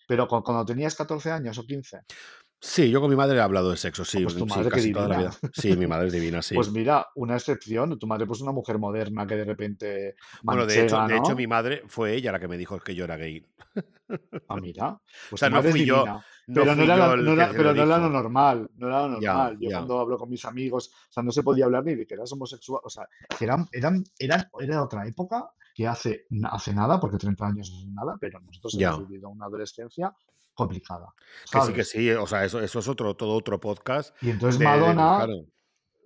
pero cu- cuando tenías 14 años o 15. Sí, yo con mi madre he hablado de sexo, sí, Pues tu madre casi toda la divina. vida. Sí, mi madre es divina, sí. Pues mira, una excepción, tu madre pues una mujer moderna que de repente Bueno, de hecho, de hecho, mi madre fue ella la que me dijo que yo era gay. Ah, mira, O pues sea, no fui yo, no Pero no era, yo no pero lo no era lo dijo. normal, no era lo Ya, normal. Yo ya. cuando hablo con mis amigos, o sea, no se podía hablar ni de que eras homosexual, o sea, eran, eran, eran, era otra época que hace, hace nada, porque 30 años no es nada, pero nosotros Ya. hemos vivido una adolescencia complicada, Que sí, que ¿sabes? sí, o sea, eso, eso es otro, todo otro podcast Y entonces de, de- Madonna, claro.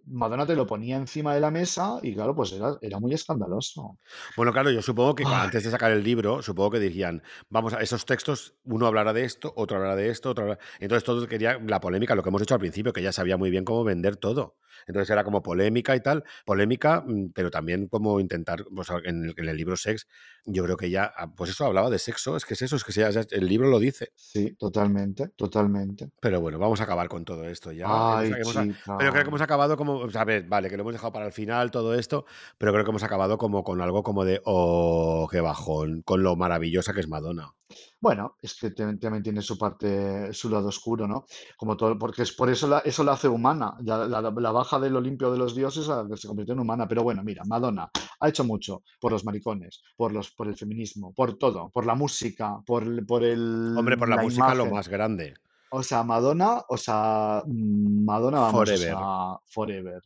Madonna te lo ponía encima de la mesa y claro, pues era, era muy escandaloso. Bueno, claro, yo supongo que Ay, antes de sacar el libro, supongo que dirían, vamos a esos textos, uno hablará de esto, otro hablará de esto, otro hablará... Entonces todo quería la polémica, lo que hemos dicho al principio, que ella sabía muy bien cómo vender todo. Entonces era como polémica y tal, polémica, mm, pero también como intentar, pues en el, en el libro Sex, yo creo que ella, ah, pues eso hablaba de sexo, es que es eso, es que ya- ya el libro lo dice. sí, totalmente, totalmente. Pero bueno, vamos a acabar con todo esto ya. Ay, hemos pero creo que hemos acabado como, o sea, a ver, vale, que lo hemos dejado para el final, todo esto, pero creo que hemos acabado como con algo como de, oh, qué bajón, con lo maravillosa que es Madonna. Bueno, es que también tiene su parte, su lado oscuro, ¿no? Como todo, porque es por eso la, eso la hace humana. Ya la, la baja del Olimpio de los dioses a- se convirtió en humana. Pero bueno, mira, Madonna ha hecho mucho por los maricones, por los, por el feminismo, por todo, por la música, por, el- por el, Hombre, por la, la música lo más grande. O sea, Madonna, o sea, mm, Madonna, vamos, o Forever. sea, forever.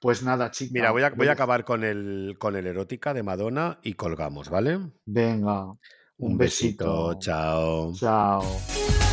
Pues nada, Mira, chica, voy a, voy a acabar con el, con el erótica de Madonna y colgamos, ¿vale? venga, un besito, besito. chao. Chao.